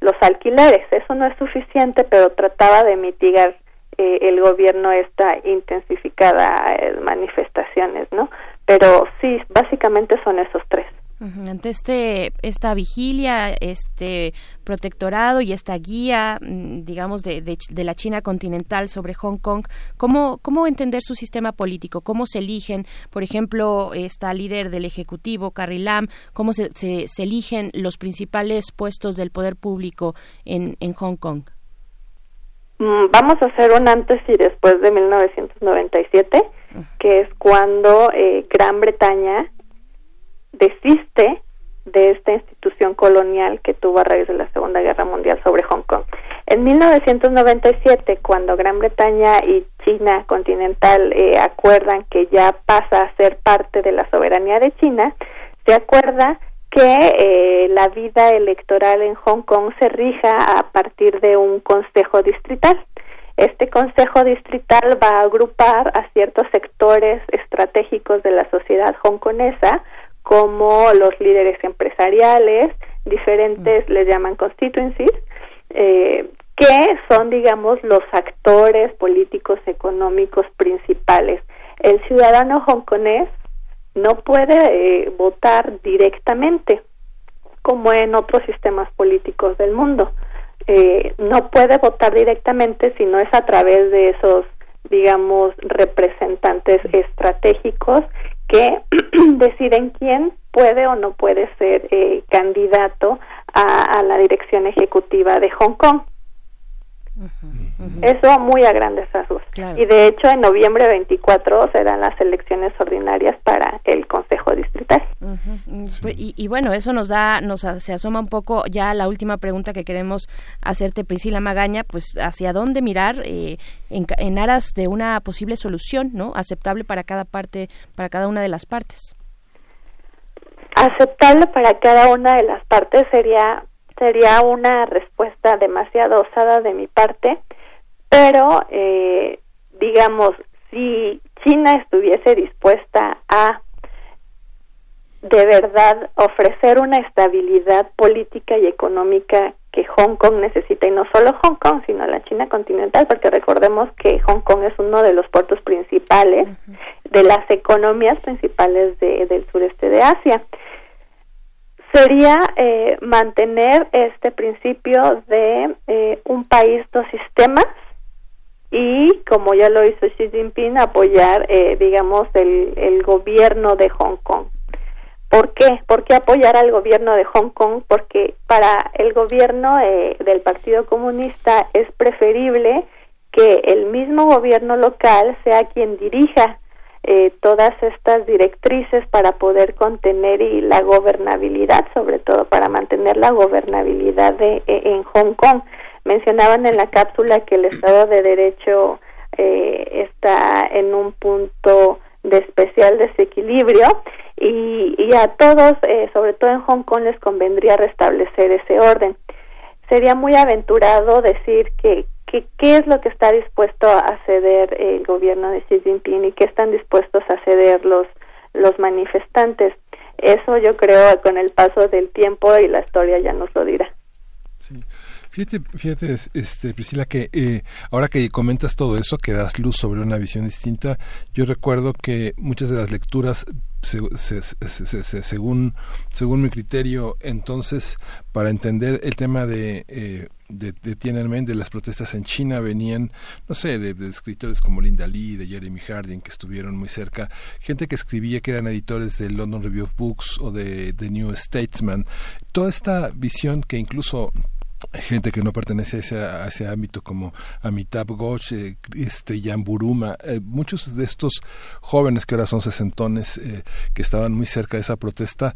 los alquileres. Eso no es suficiente, pero trataba de mitigar eh, el gobierno esta intensificada eh, manifestaciones, ¿no? Pero sí, básicamente son esos tres. Ante este, esta vigilia, este protectorado y esta guía, mm, digamos, de, de, la China continental sobre Hong Kong, ¿cómo, ¿cómo entender su sistema político? ¿Cómo se eligen, por ejemplo, esta líder del Ejecutivo, Carrie Lam? ¿Cómo se, se, eligen los principales puestos del poder público en, en Hong Kong? Mm, vamos a hacer un antes y después de 1997, que es cuando eh, Gran Bretaña desiste de esta institución colonial que tuvo a raíz de la Segunda Guerra Mundial sobre Hong Kong. En 1997, cuando Gran Bretaña y China continental eh, acuerdan que ya pasa a ser parte de la soberanía de China, se acuerda que eh, la vida electoral en Hong Kong se rija a partir de un consejo distrital. Este consejo distrital va a agrupar a ciertos sectores estratégicos de la sociedad hongkonesa como los líderes empresariales, diferentes, mm. les llaman constituencies, eh, que son, digamos, los actores políticos económicos principales. El ciudadano hongkonés no puede eh, votar directamente, como en otros sistemas políticos del mundo. Eh, no puede votar directamente si no es a través de esos, digamos, representantes estratégicos que deciden quién puede o no puede ser eh, candidato a, a la dirección ejecutiva de Hong Kong. Eso muy a grandes rasgos. Y de hecho, en noviembre 24 serán las elecciones ordinarias para el Consejo Distrital. Pues, y, bueno, eso nos da, nos se asoma un poco ya la última pregunta que queremos hacerte, Priscila Magaña, pues hacia dónde mirar eh, en, en aras de una posible solución, ¿no? Aceptable para cada parte, para cada una de las partes. Aceptable para cada una de las partes sería sería una respuesta demasiado osada de mi parte, pero eh, digamos, si China estuviese dispuesta a de verdad ofrecer una estabilidad política y económica que Hong Kong necesita, y no solo Hong Kong, sino la China continental, porque recordemos que Hong Kong es uno de los puertos principales de las economías principales del sureste de Asia. Sería eh, mantener este principio de eh, un país dos sistemas y como ya lo hizo Xi Jinping apoyar eh, digamos el, el gobierno de Hong Kong ¿Por qué? ¿Por qué apoyar al gobierno de Hong Kong? Porque para el gobierno del Partido Comunista es preferible que el mismo gobierno local sea quien dirija eh, todas estas directrices para poder contener y la gobernabilidad, sobre todo para mantener la gobernabilidad de, e, en Hong Kong. Mencionaban en la cápsula que el Estado de Derecho eh, está en un punto de especial desequilibrio y, y a todos, eh, sobre todo en Hong Kong, les convendría restablecer ese orden. Sería muy aventurado decir que, qué es lo que está dispuesto a ceder el gobierno de Xi Jinping y qué están dispuestos a ceder los los manifestantes. Eso yo creo con el paso del tiempo y la historia ya nos lo dirá. Fíjate, fíjate este, Priscila, que eh, ahora que comentas todo eso, que das luz sobre una visión distinta, yo recuerdo que muchas de las lecturas según, según mi criterio, entonces, para entender el tema de, eh, de, Tiananmen, de las protestas en China, venían, no sé, de, escritores como Linda Lee, de Jeremy Harding, que estuvieron muy cerca, gente que escribía que eran editores del London Review of Books o de The New Statesman. Toda esta visión que incluso gente que no pertenece a ese, ámbito como Amitabh Ghosh, eh, este Jan Buruma, eh, muchos de estos jóvenes que ahora son sesentones eh, que estaban muy cerca de esa protesta,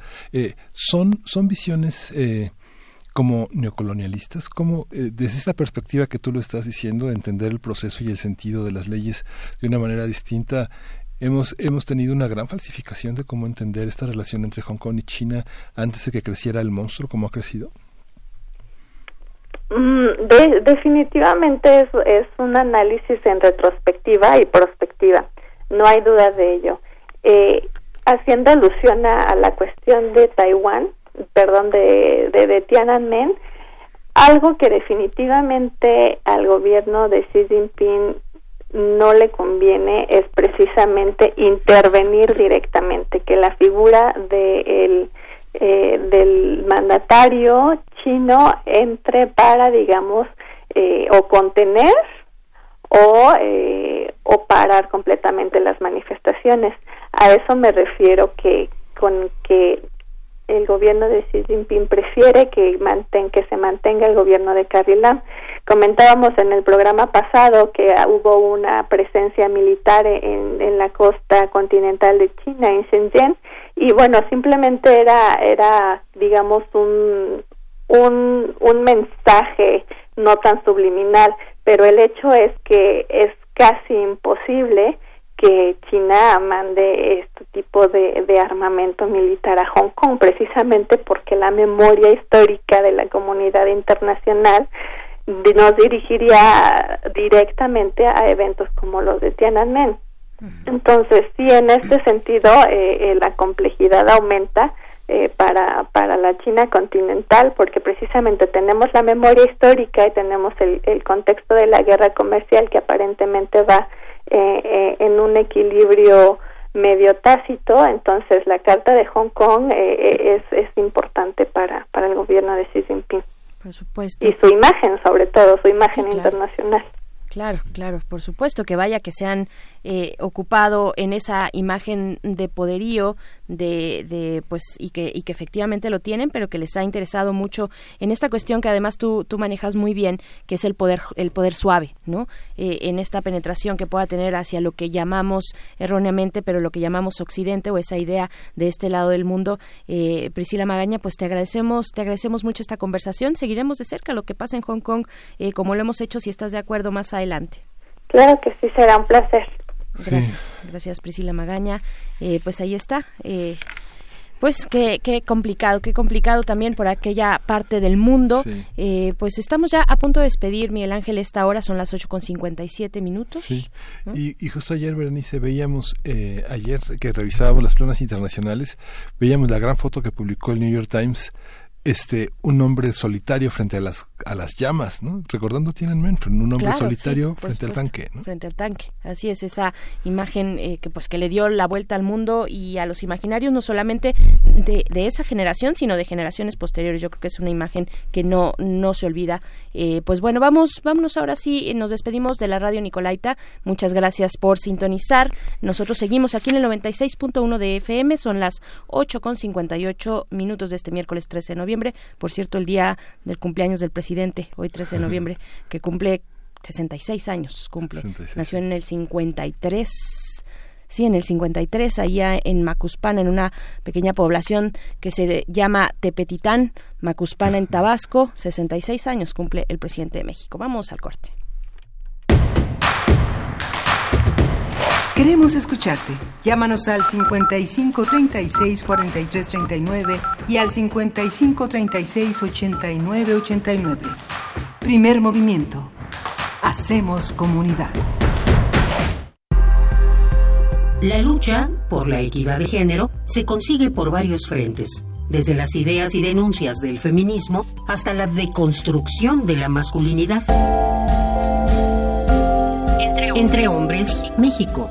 son, son visiones como neocolonialistas, como desde esta perspectiva que tú lo estás diciendo, de entender el proceso y el sentido de las leyes de una manera distinta, hemos, hemos tenido una gran falsificación de cómo entender esta relación entre Hong Kong y China antes de que creciera el monstruo como ha crecido. Mm, definitivamente es, es un análisis en retrospectiva y prospectiva, no hay duda de ello. Eh, haciendo alusión a, la cuestión de Taiwán, perdón, de, de, de Tiananmen, algo que definitivamente al gobierno de Xi Jinping no le conviene es precisamente intervenir directamente, que la figura de el eh, del mandatario chino entre para, digamos, eh, o contener o, eh, o parar completamente las manifestaciones. A eso me refiero que con que el gobierno de Xi Jinping prefiere que, manten, que se mantenga el gobierno de Carrie Lam. Comentábamos en el programa pasado que hubo una presencia militar en, en la costa continental de China, en Shenzhen, y bueno, simplemente era, era digamos, un, un, un mensaje no tan subliminal, pero el hecho es que es casi imposible que China mande este tipo de, de, armamento militar a Hong Kong, precisamente porque la memoria histórica de la comunidad internacional nos dirigiría directamente a eventos como los de Tiananmen. Entonces, sí, en este sentido, eh, eh, la complejidad aumenta eh, para, para la China continental, porque precisamente tenemos la memoria histórica y tenemos el, el contexto de la guerra comercial que aparentemente va en un equilibrio medio tácito, entonces la Carta de Hong Kong es, es importante para, para el gobierno de Xi Jinping. Por supuesto. Y su imagen, sobre todo, su imagen internacional. Claro, claro, por supuesto que vaya que se han eh, ocupado en esa imagen de poderío, de, de, pues y que y que efectivamente lo tienen, pero que les ha interesado mucho en esta cuestión que además tú tú manejas muy bien, que es el poder el poder suave, ¿no? Eh, en esta penetración que pueda tener hacia lo que llamamos erróneamente, pero lo que llamamos Occidente o esa idea de este lado del mundo. Eh, Priscila Magaña, pues te agradecemos te agradecemos mucho esta conversación. Seguiremos de cerca lo que pasa en Hong Kong, como lo hemos hecho, si estás de acuerdo más adelante. Claro que sí, será un placer. Gracias, gracias Priscila Magaña. Eh, pues ahí está. Eh, pues qué, qué complicado, qué complicado también por aquella parte del mundo. Eh, pues estamos ya a punto de despedir, Miguel Ángel, esta hora son las 8 con 57 minutos. Sí, y, y, justo ayer, Berenice, veíamos, ayer que revisábamos las planas internacionales, veíamos la gran foto que publicó el New York Times este un hombre solitario frente a las a las llamas, ¿no? Recordando tienen un hombre solitario frente al tanque, ¿no? Frente al tanque. Así es esa imagen eh, que pues que le dio la vuelta al mundo y a los imaginarios no solamente de, de, esa generación, sino de generaciones posteriores. Yo creo que es una imagen que no no se olvida. Eh, pues bueno, vamos vámonos ahora sí, nos despedimos de la radio Nicolaita. Muchas gracias por sintonizar. Nosotros seguimos aquí en el 96.1 de FM, son las 8 con 58 minutos de este miércoles 13 de noviembre por cierto, el día del cumpleaños del presidente, hoy 13 de noviembre, que cumple 66 años, cumple. Nació en el 53 sí, en el 53, allá en Macuspana, en una pequeña población que se llama Tepetitán, Macuspana en Tabasco, 66 años cumple el presidente de México. Vamos al corte. Queremos escucharte. Llámanos al 55 36 43 39 y al 55 36 89 89. Primer movimiento. Hacemos comunidad. La lucha por la equidad de género se consigue por varios frentes, desde las ideas y denuncias del feminismo hasta la deconstrucción de la masculinidad. Entre hombres, México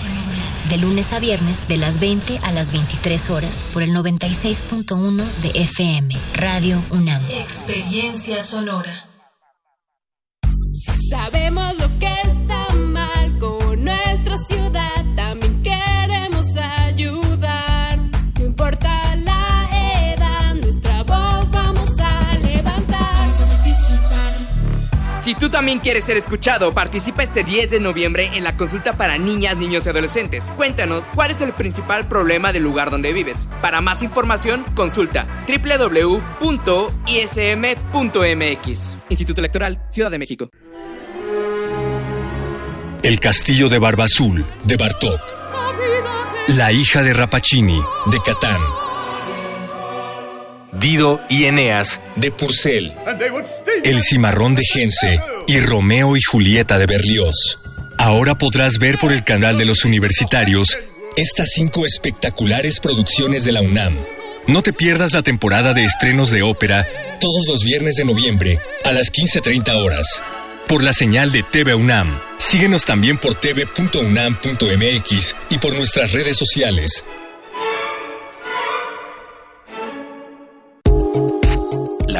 de lunes a viernes de las 20 a las 23 horas por el 96.1 de FM, Radio UNAM. Experiencia sonora. Tú también quieres ser escuchado, participa este 10 de noviembre en la consulta para niñas, niños y adolescentes. Cuéntanos cuál es el principal problema del lugar donde vives. Para más información, consulta www.ism.mx. Instituto Electoral, Ciudad de México. El castillo de Barba Azul, de Bartok. La hija de Rapacini, de Catán. Dido y Eneas, de Purcell. El cimarrón de Gense y Romeo y Julieta de Berlioz. Ahora podrás ver por el canal de los universitarios estas cinco espectaculares producciones de la UNAM. No te pierdas la temporada de estrenos de ópera todos los viernes de noviembre a las 15.30 horas. Por la señal de TV UNAM. Síguenos también por tv.unam.mx y por nuestras redes sociales.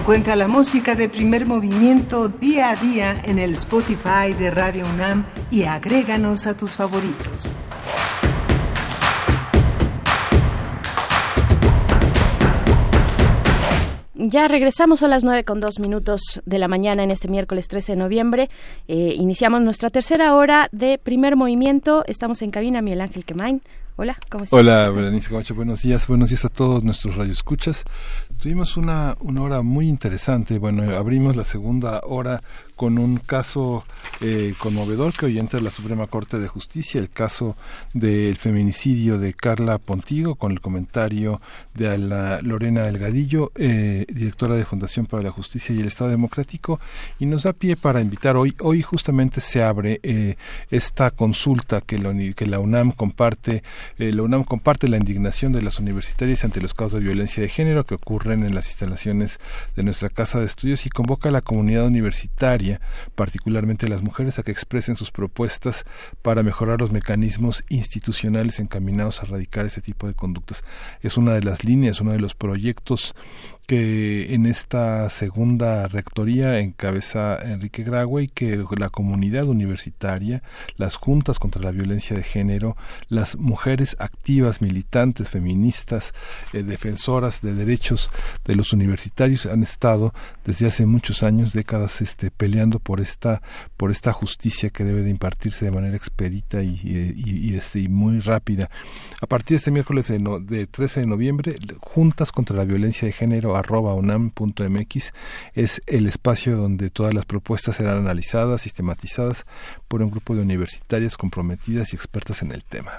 Encuentra la música de primer movimiento día a día en el Spotify de Radio UNAM y agréganos a tus favoritos. Ya regresamos a las nueve con dos minutos de la mañana en este miércoles 13 de noviembre. Eh, iniciamos nuestra tercera hora de primer movimiento. Estamos en cabina, Miguel Ángel Quemain. Hola, ¿cómo estás? Hola, Berenice Camacho, buenos días. Buenos días a todos nuestros radioescuchas. Tuvimos una, una hora muy interesante. Bueno, abrimos la segunda hora con un caso eh, conmovedor que hoy entra la Suprema Corte de Justicia, el caso del feminicidio de Carla Pontigo, con el comentario de la Lorena Delgadillo, eh, directora de Fundación para la Justicia y el Estado Democrático, y nos da pie para invitar hoy, hoy justamente se abre eh, esta consulta que que la UNAM comparte, eh, la UNAM comparte la indignación de las universitarias ante los casos de violencia de género que ocurren en las instalaciones de nuestra casa de estudios y convoca a la comunidad universitaria particularmente las mujeres, a que expresen sus propuestas para mejorar los mecanismos institucionales encaminados a erradicar ese tipo de conductas. Es una de las líneas, uno de los proyectos que en esta segunda rectoría encabeza Enrique Graue y que la comunidad universitaria, las juntas contra la violencia de género, las mujeres activas, militantes, feministas, eh, defensoras de derechos de los universitarios han estado desde hace muchos años, décadas, este, peleando por esta, por esta justicia que debe de impartirse de manera expedita y, este, y muy rápida. A partir de este miércoles de, no, de 13 de noviembre, juntas contra la violencia de género arroba unam.mx es el espacio donde todas las propuestas serán analizadas, sistematizadas por un grupo de universitarias comprometidas y expertas en el tema.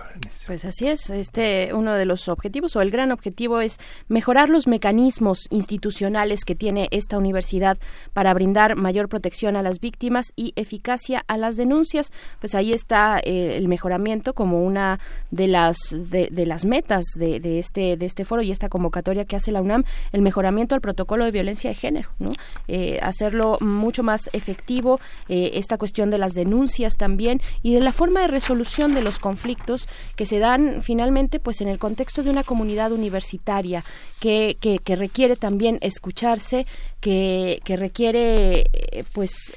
Pues así es, este uno de los objetivos o el gran objetivo es mejorar los mecanismos institucionales que tiene esta universidad para brindar mayor protección a las víctimas y eficacia a las denuncias. Pues ahí está eh, el mejoramiento como una de las de, las metas de, de este de este foro y esta convocatoria que hace la UNAM, el mejoramiento al protocolo de violencia de género, ¿no? Eh, hacerlo mucho más efectivo, eh, esta cuestión de las denuncias también y de la forma de resolución de los conflictos que se dan finalmente pues en el contexto de una comunidad universitaria que, que, requiere también escucharse, que, que requiere eh, pues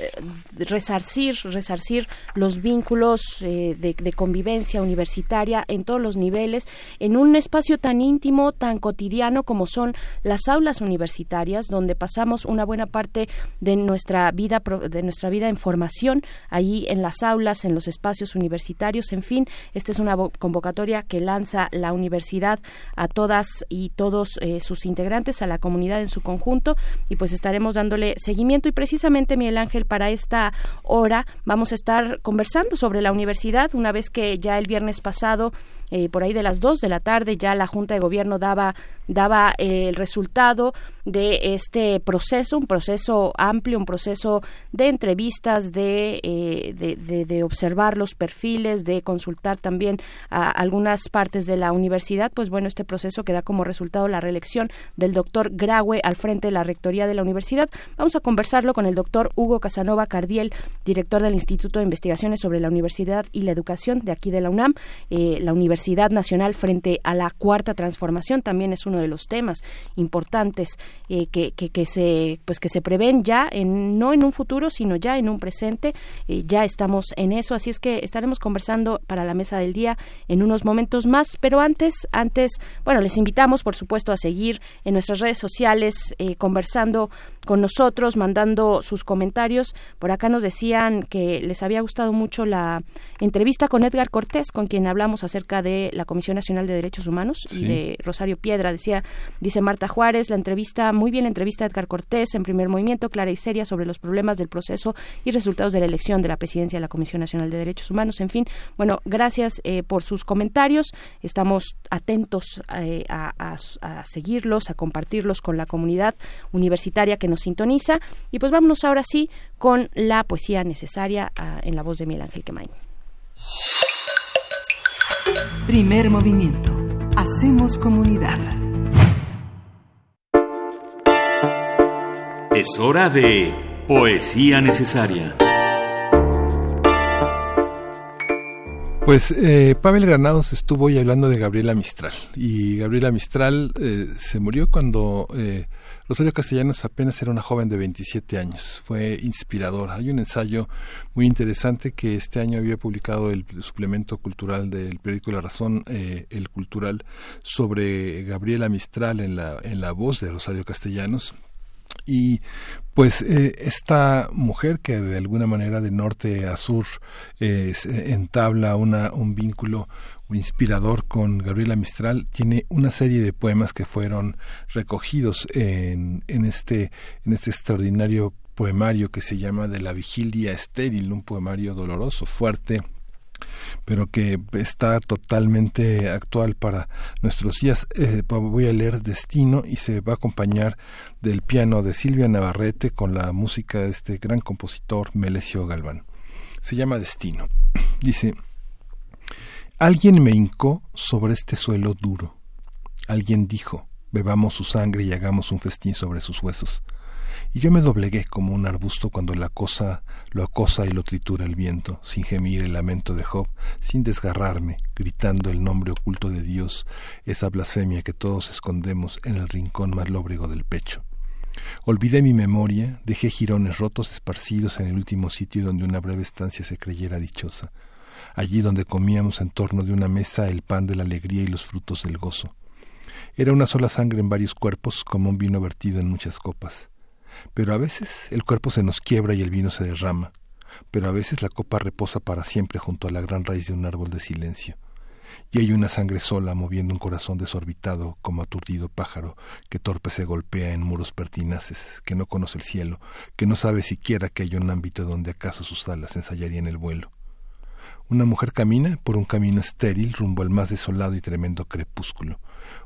resarcir, resarcir los vínculos de, de convivencia universitaria en todos los niveles, en un espacio tan íntimo, tan cotidiano como son las aulas universitarias donde pasamos una buena parte de nuestra vida de nuestra vida en formación ahí en las aulas en los espacios universitarios en fin esta es una convocatoria que lanza la universidad a todas y todos eh, sus integrantes a la comunidad en su conjunto y pues estaremos dándole seguimiento. Y precisamente Miguel Ángel para esta hora vamos a estar conversando sobre la universidad una vez que ya el viernes pasado eh, por ahí de las dos de la tarde ya la Junta de Gobierno daba, daba eh, el resultado de este proceso, un proceso amplio, un proceso de entrevistas, de, eh, de, de, observar los perfiles, de consultar también a algunas partes de la universidad. Pues bueno, este proceso que da como resultado la reelección del doctor Graue al frente de la Rectoría de la universidad. Vamos a conversarlo con el doctor Hugo Casanova Cardiel, director del Instituto de Investigaciones sobre la Universidad y la Educación de aquí de la UNAM. la Universidad Universidad Nacional frente a la cuarta transformación también es uno de los temas importantes eh, que, que, que, se pues que se prevén ya en no en un futuro sino ya en un presente eh, ya estamos en eso. Así es que estaremos conversando para la mesa del día en unos momentos más. Pero antes antes bueno les invitamos por supuesto a seguir en nuestras redes sociales eh, conversando con nosotros mandando sus comentarios por acá nos decían que les había gustado mucho la entrevista con Edgar Cortés con quien hablamos acerca de la Comisión Nacional de Derechos Humanos y de Rosario Piedra. Decía, dice Marta Juárez, la entrevista muy bien la entrevista de Edgar Cortés en primer movimiento, clara y seria sobre los problemas del proceso y resultados de la elección de la presidencia de la Comisión Nacional de Derechos Humanos. En fin, bueno, gracias eh, por sus comentarios. Estamos atentos eh, a, a- a seguirlos, a compartirlos con la comunidad universitaria que nos sintoniza. Y pues vámonos ahora sí con la poesía necesaria ah, en la voz de Miguel Ángel Quemain. Primer movimiento. Hacemos comunidad. Es hora de poesía necesaria. Pues eh, Pavel Granados estuvo hoy hablando de Gabriela Mistral y Gabriela Mistral eh, se murió cuando eh, Rosario Castellanos apenas era una joven de 27 años. Fue inspiradora. Hay un ensayo muy interesante que este año había publicado el suplemento cultural del periódico La Razón, eh, el cultural, sobre Gabriela Mistral en la, en la voz de Rosario Castellanos. Y pues eh, esta mujer que de alguna manera de norte a sur eh, entabla una, un vínculo inspirador con Gabriela Mistral tiene una serie de poemas que fueron recogidos en, en este en este extraordinario poemario que se llama de la vigilia estéril un poemario doloroso fuerte pero que está totalmente actual para nuestros días. Eh, voy a leer Destino y se va a acompañar del piano de Silvia Navarrete con la música de este gran compositor Melesio Galván. Se llama Destino. Dice, alguien me hincó sobre este suelo duro. Alguien dijo, bebamos su sangre y hagamos un festín sobre sus huesos. Y yo me doblegué como un arbusto cuando la cosa lo acosa y lo tritura el viento, sin gemir el lamento de Job, sin desgarrarme, gritando el nombre oculto de Dios, esa blasfemia que todos escondemos en el rincón más lóbrego del pecho. Olvidé mi memoria, dejé jirones rotos esparcidos en el último sitio donde una breve estancia se creyera dichosa, allí donde comíamos en torno de una mesa el pan de la alegría y los frutos del gozo. Era una sola sangre en varios cuerpos, como un vino vertido en muchas copas. Pero a veces el cuerpo se nos quiebra y el vino se derrama, pero a veces la copa reposa para siempre junto a la gran raíz de un árbol de silencio. Y hay una sangre sola moviendo un corazón desorbitado como aturdido pájaro que torpe se golpea en muros pertinaces, que no conoce el cielo, que no sabe siquiera que hay un ámbito donde acaso sus alas ensayarían el vuelo. Una mujer camina por un camino estéril rumbo al más desolado y tremendo crepúsculo.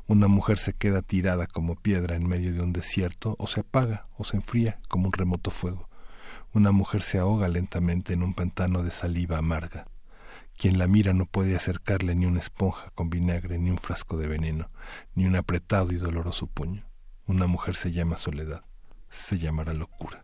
Una mujer se queda tirada como piedra en medio de un desierto, o se apaga, o se enfría como un remoto fuego. Una mujer se ahoga lentamente en un pantano de saliva amarga. Quien la mira no puede acercarle ni una esponja con vinagre, ni un frasco de veneno, ni un apretado y doloroso puño. Una mujer se llama soledad, se llamará locura.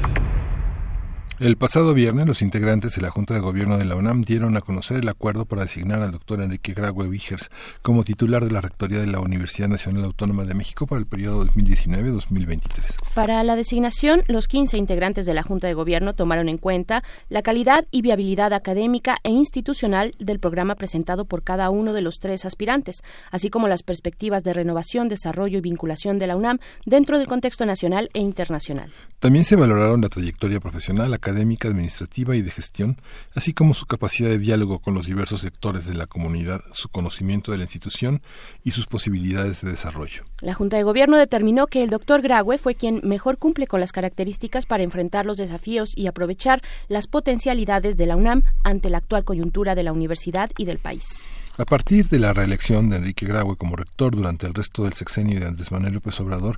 El pasado viernes, los integrantes de la Junta de Gobierno de la UNAM dieron a conocer el acuerdo para asignar al doctor Enrique Graue Vigers como titular de la Rectoría de la Universidad Nacional Autónoma de México para el periodo 2019-2023. Para la designación, los 15 integrantes de la Junta de Gobierno tomaron en cuenta la calidad y viabilidad académica e institucional del programa presentado por cada uno de los tres aspirantes, así como las perspectivas de renovación, desarrollo y vinculación de la UNAM dentro del contexto nacional e internacional. También se valoraron la trayectoria profesional, académica, administrativa y de gestión, así como su capacidad de diálogo con los diversos sectores de la comunidad, su conocimiento de la institución y sus posibilidades de desarrollo. La Junta de Gobierno determinó que el doctor Graue fue quien mejor cumple con las características para enfrentar los desafíos y aprovechar las potencialidades de la UNAM ante la actual coyuntura de la universidad y del país. A partir de la reelección de Enrique Graue como rector durante el resto del sexenio de Andrés Manuel López Obrador,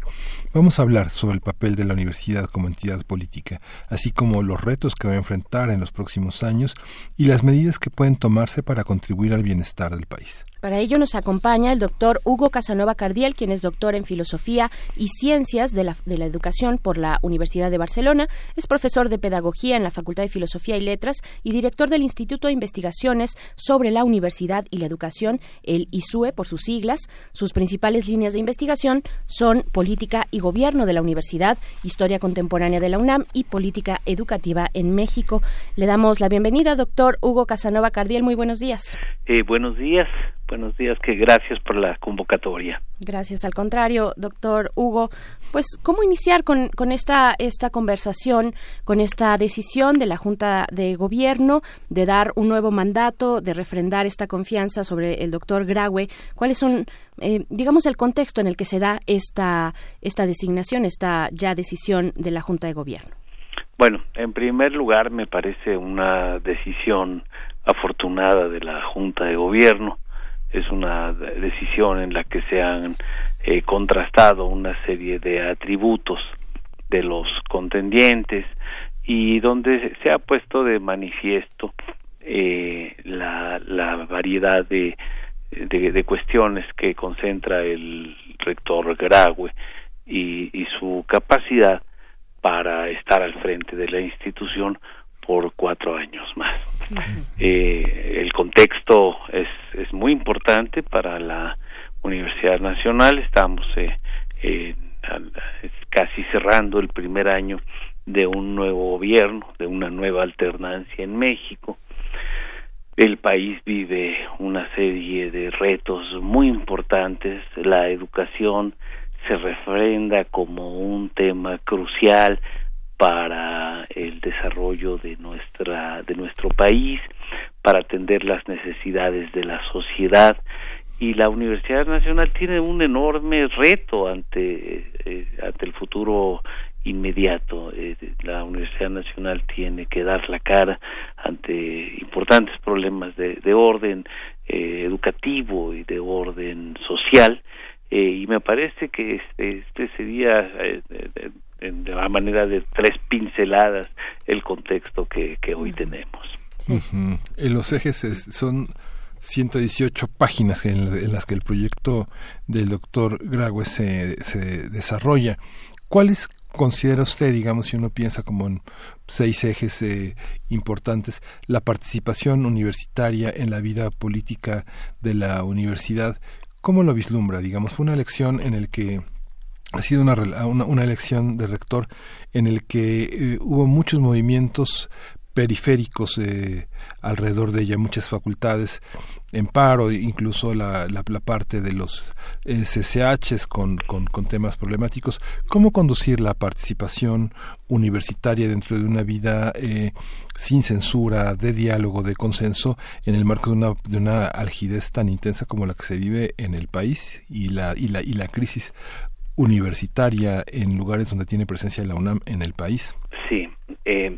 vamos a hablar sobre el papel de la universidad como entidad política, así como los retos que va a enfrentar en los próximos años y las medidas que pueden tomarse para contribuir al bienestar del país. Para ello nos acompaña el doctor Hugo Casanova Cardiel, quien es doctor en Filosofía y Ciencias de la, de la Educación por la Universidad de Barcelona, es profesor de Pedagogía en la Facultad de Filosofía y Letras y director del Instituto de Investigaciones sobre la Universidad y la Educación, el ISUE por sus siglas. Sus principales líneas de investigación son Política y Gobierno de la Universidad, Historia Contemporánea de la UNAM y Política Educativa en México. Le damos la bienvenida, doctor Hugo Casanova Cardiel. Muy buenos días. Eh, buenos días. Buenos días, que gracias por la convocatoria. Gracias, al contrario, doctor Hugo. Pues, ¿cómo iniciar con, con esta, esta conversación, con esta decisión de la Junta de Gobierno de dar un nuevo mandato, de refrendar esta confianza sobre el doctor Graue? ¿Cuáles son, eh, digamos, el contexto en el que se da esta, esta designación, esta ya decisión de la Junta de Gobierno? Bueno, en primer lugar, me parece una decisión afortunada de la Junta de Gobierno es una decisión en la que se han eh, contrastado una serie de atributos de los contendientes y donde se ha puesto de manifiesto eh, la, la, variedad de, de, cuestiones que concentra el rector Graue y su capacidad para estar al frente de la institución por cuatro años más. Eh, el contexto es, es muy importante para la Universidad Nacional. Estamos eh, casi cerrando el primer año de un nuevo gobierno, de una nueva alternancia en México. El país vive una serie de retos muy importantes. La educación se refrenda como un tema crucial para el desarrollo de nuestra de nuestro país para atender las necesidades de la sociedad. Y la Universidad Nacional tiene un enorme reto ante eh, ante el futuro inmediato. Eh, la Universidad Nacional tiene que dar la cara ante importantes problemas de, de orden eh, educativo y de orden social. Y me parece que este, este sería de la manera de tres pinceladas el contexto que, que hoy tenemos. En los ejes son 118 páginas en, las que el proyecto del doctor Graue se, se desarrolla. ¿Cuáles considera usted, digamos, si uno piensa como en seis ejes eh, importantes, la participación universitaria en la vida política de la universidad? ¿Cómo lo vislumbra? Digamos, fue una elección en el que ha sido una, una, elección de rector en el que eh, hubo muchos movimientos periféricos eh, alrededor de ella, muchas facultades en paro, incluso la, la, parte de los eh, CCHs con, con, con, temas problemáticos. ¿Cómo conducir la participación universitaria dentro de una vida eh, sin censura, de diálogo, de consenso, en el marco de una, de una algidez tan intensa como la que se vive en el país y la, y la, y la crisis universitaria en lugares donde tiene presencia la UNAM en el país? Sí, eh,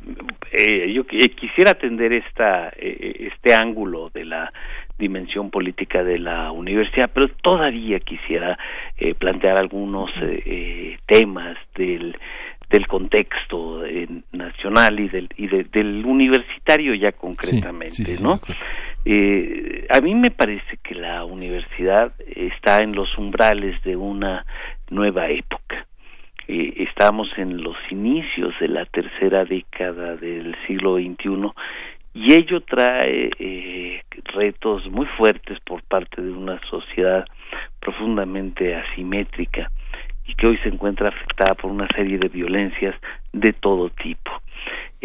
eh, yo quisiera atender esta, eh, este ángulo de la dimensión política de la universidad, pero todavía quisiera plantear algunos temas del del contexto eh, nacional y del y del universitario ya concretamente no eh, a mí me parece que la universidad está en los umbrales de una nueva época eh, estamos en los inicios de la tercera década del siglo XXI y ello trae eh, retos muy fuertes por parte de una sociedad profundamente asimétrica y que hoy se encuentra afectada por una serie de violencias de todo tipo.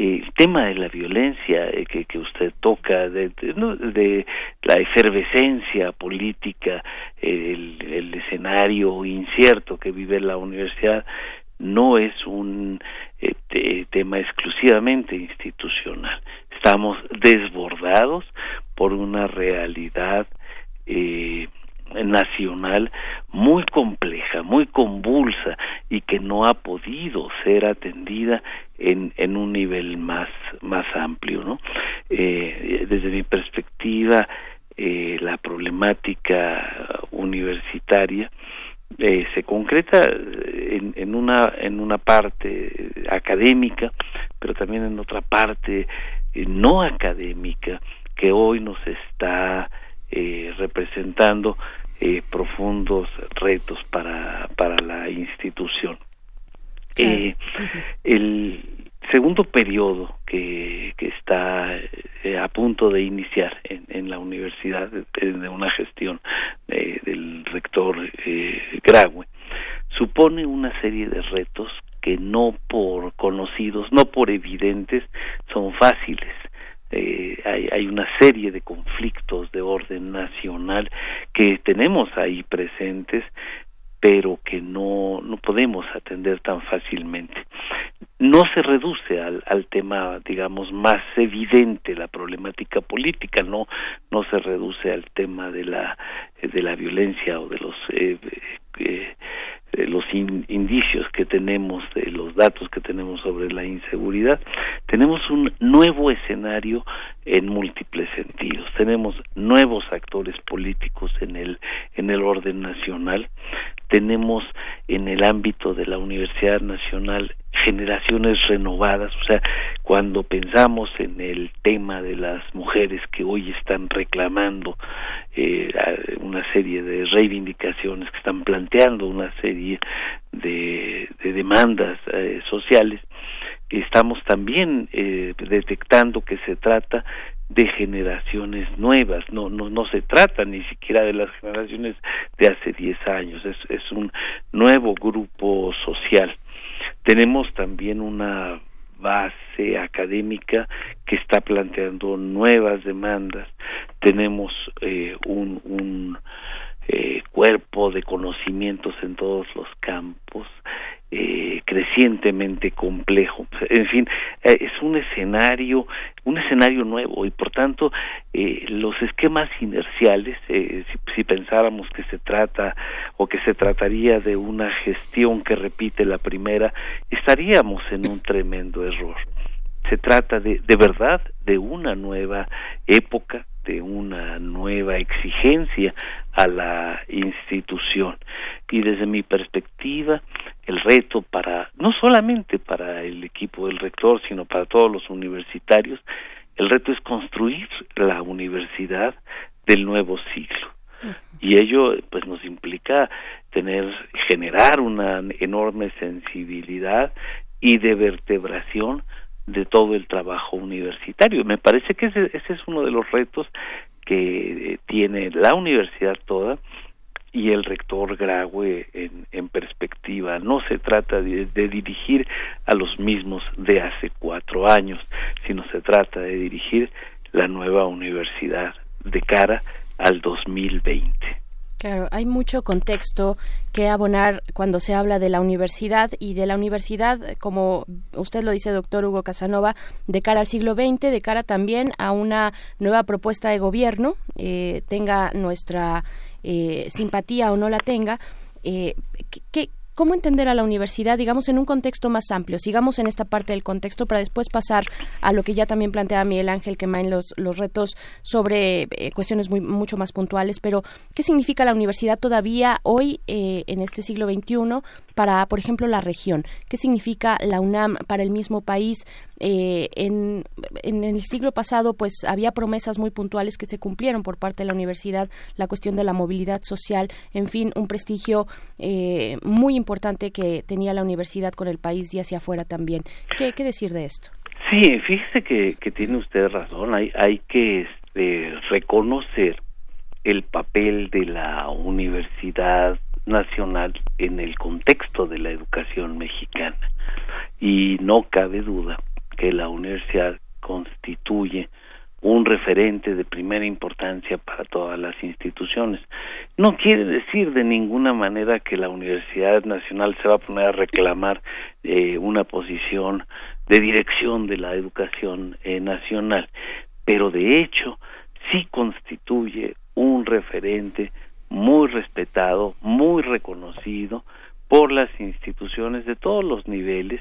El tema de la violencia eh, que, que, usted toca, de, la efervescencia política, el, escenario incierto que vive la universidad, no es un eh, tema exclusivamente institucional. Estamos desbordados por una realidad eh, nacional muy compleja, muy convulsa y que no ha podido ser atendida en, en un nivel más, más amplio. ¿no? Eh, desde mi perspectiva, eh, la problemática universitaria eh, se concreta en, en, una en una parte académica pero también en otra parte no académica que hoy nos está eh, representando eh, profundos retos para para la institución. Eh, el segundo periodo que, que está eh, a punto de iniciar en, en la universidad de, de una gestión eh, del rector eh, Graue supone una serie de retos que no por conocidos, no por evidentes, son fáciles. Eh, hay, hay una serie de conflictos de orden nacional que tenemos ahí presentes pero que no, no podemos atender tan fácilmente. No se reduce al, al tema, digamos, más evidente, la problemática política, no, no se reduce al tema de la, de la violencia o de los eh, eh, los in, indicios que tenemos, de los datos que tenemos sobre la inseguridad, tenemos un nuevo escenario en múltiples sentidos. Tenemos nuevos actores políticos en el en el orden nacional. Tenemos en el ámbito de la Universidad Nacional generaciones renovadas, o sea, cuando pensamos en el tema de las mujeres que hoy están reclamando eh, una serie de reivindicaciones, que están planteando una serie de, de demandas eh, sociales, estamos también eh, detectando que se trata de generaciones nuevas, no, no, no se trata ni siquiera de las generaciones de hace 10 años, es, es un nuevo grupo social. Tenemos también una base académica que está planteando nuevas demandas. Tenemos eh, un, un eh, cuerpo de conocimientos en todos los campos eh, crecientemente complejo. En fin, eh, es un escenario, un escenario nuevo y por tanto eh, los esquemas inerciales, eh, si, si, pensáramos que se trata o que se trataría de una gestión que repite la primera, estaríamos en un tremendo error. Se trata de, de verdad de una nueva época, una nueva exigencia a la institución. Y desde mi perspectiva el reto para no solamente para el equipo del rector sino para todos los universitarios el reto es construir la universidad del nuevo siglo. Y ello pues nos implica tener generar una enorme sensibilidad y de vertebración de todo el trabajo universitario. Me parece que ese, ese es uno de los retos que tiene la universidad toda y el rector Graue en, en perspectiva. No se trata de, de, dirigir a los mismos de hace cuatro años, sino se trata de dirigir la nueva universidad de cara al 2020. Claro, hay mucho contexto que abonar cuando se habla de la universidad y de la universidad, como usted lo dice, doctor Hugo Casanova, de cara al siglo XX, de cara también a una nueva propuesta de gobierno, eh, tenga nuestra eh, simpatía o no la tenga. Eh, ¿qué, cómo entender a la universidad, digamos, en un contexto más amplio. Sigamos en esta parte del contexto para después pasar a lo que ya también plantea Miguel Ángel Quemain, los, los retos sobre eh, cuestiones muy, mucho más puntuales. Pero, ¿qué significa la universidad todavía hoy, eh, en este siglo XXI, para, por ejemplo, la región? ¿Qué significa la UNAM para el mismo país? Eh, en, en, el siglo pasado, pues había promesas muy puntuales que se cumplieron por parte de la universidad, la cuestión de la movilidad social, en fin, un prestigio eh, muy importante que tenía la universidad con el país y hacia afuera también. ¿Qué, qué decir de esto? Sí, fíjese que, que tiene usted razón. Hay, hay que este, reconocer el papel de la Universidad Nacional en el contexto de la educación mexicana. Y no cabe duda que la universidad constituye un referente de primera importancia para todas las instituciones. No quiere decir de ninguna manera que la Universidad Nacional se va a poner a reclamar eh, una posición de dirección de la educación eh, nacional, pero de hecho sí constituye un referente muy respetado, muy reconocido por las instituciones de todos los niveles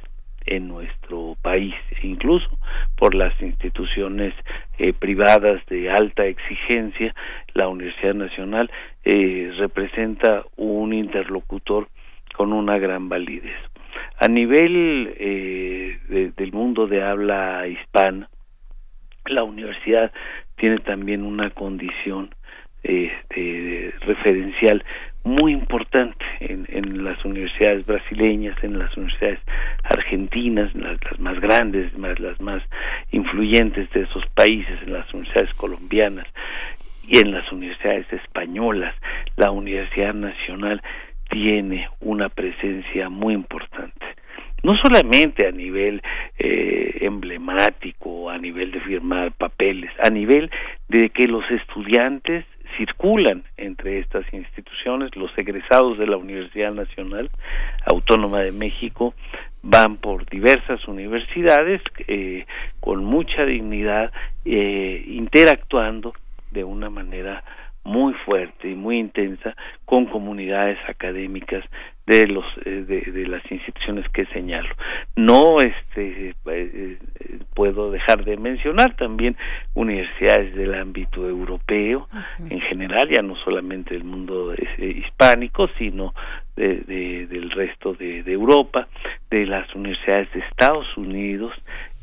en nuestro país, incluso por las instituciones eh, privadas de alta exigencia, la Universidad Nacional eh, representa un interlocutor con una gran validez. A nivel eh, del mundo de habla hispana, la universidad tiene también una condición este, referencial muy importante en, las universidades brasileñas, en las universidades argentinas, las, más grandes, las más influyentes de esos países, en las universidades colombianas y en las universidades españolas. La Universidad Nacional tiene una presencia muy importante no solamente a nivel eh, emblemático, a nivel de firmar papeles, a nivel de que los estudiantes circulan entre estas instituciones, los egresados de la Universidad Nacional Autónoma de México van por diversas universidades eh, con mucha dignidad, eh, interactuando de una manera muy fuerte y muy intensa con comunidades académicas de los eh, de, las instituciones que señalo. No este eh, puedo dejar de mencionar también universidades del ámbito europeo en general ya no solamente del mundo eh, hispánico sino de, del resto de, de Europa de las universidades de Estados Unidos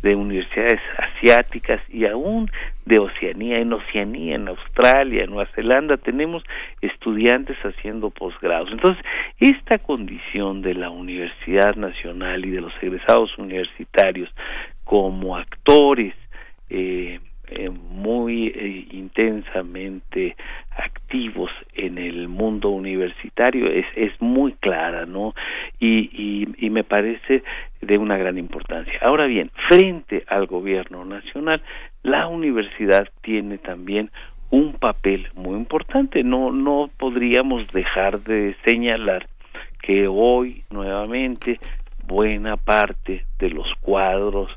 de universidades asiáticas y aún de Oceanía. En Oceanía, en Australia, en Nueva Zelanda, tenemos estudiantes haciendo posgrados. Entonces, esta condición de la Universidad Nacional y de los egresados universitarios como actores eh, eh, muy eh, intensamente activos en el mundo universitario es, es muy clara, ¿no? Y, y, y me parece de una gran importancia. Ahora bien, frente al gobierno nacional, la universidad tiene también un papel muy importante. No, no podríamos dejar de señalar que hoy nuevamente buena parte de los cuadros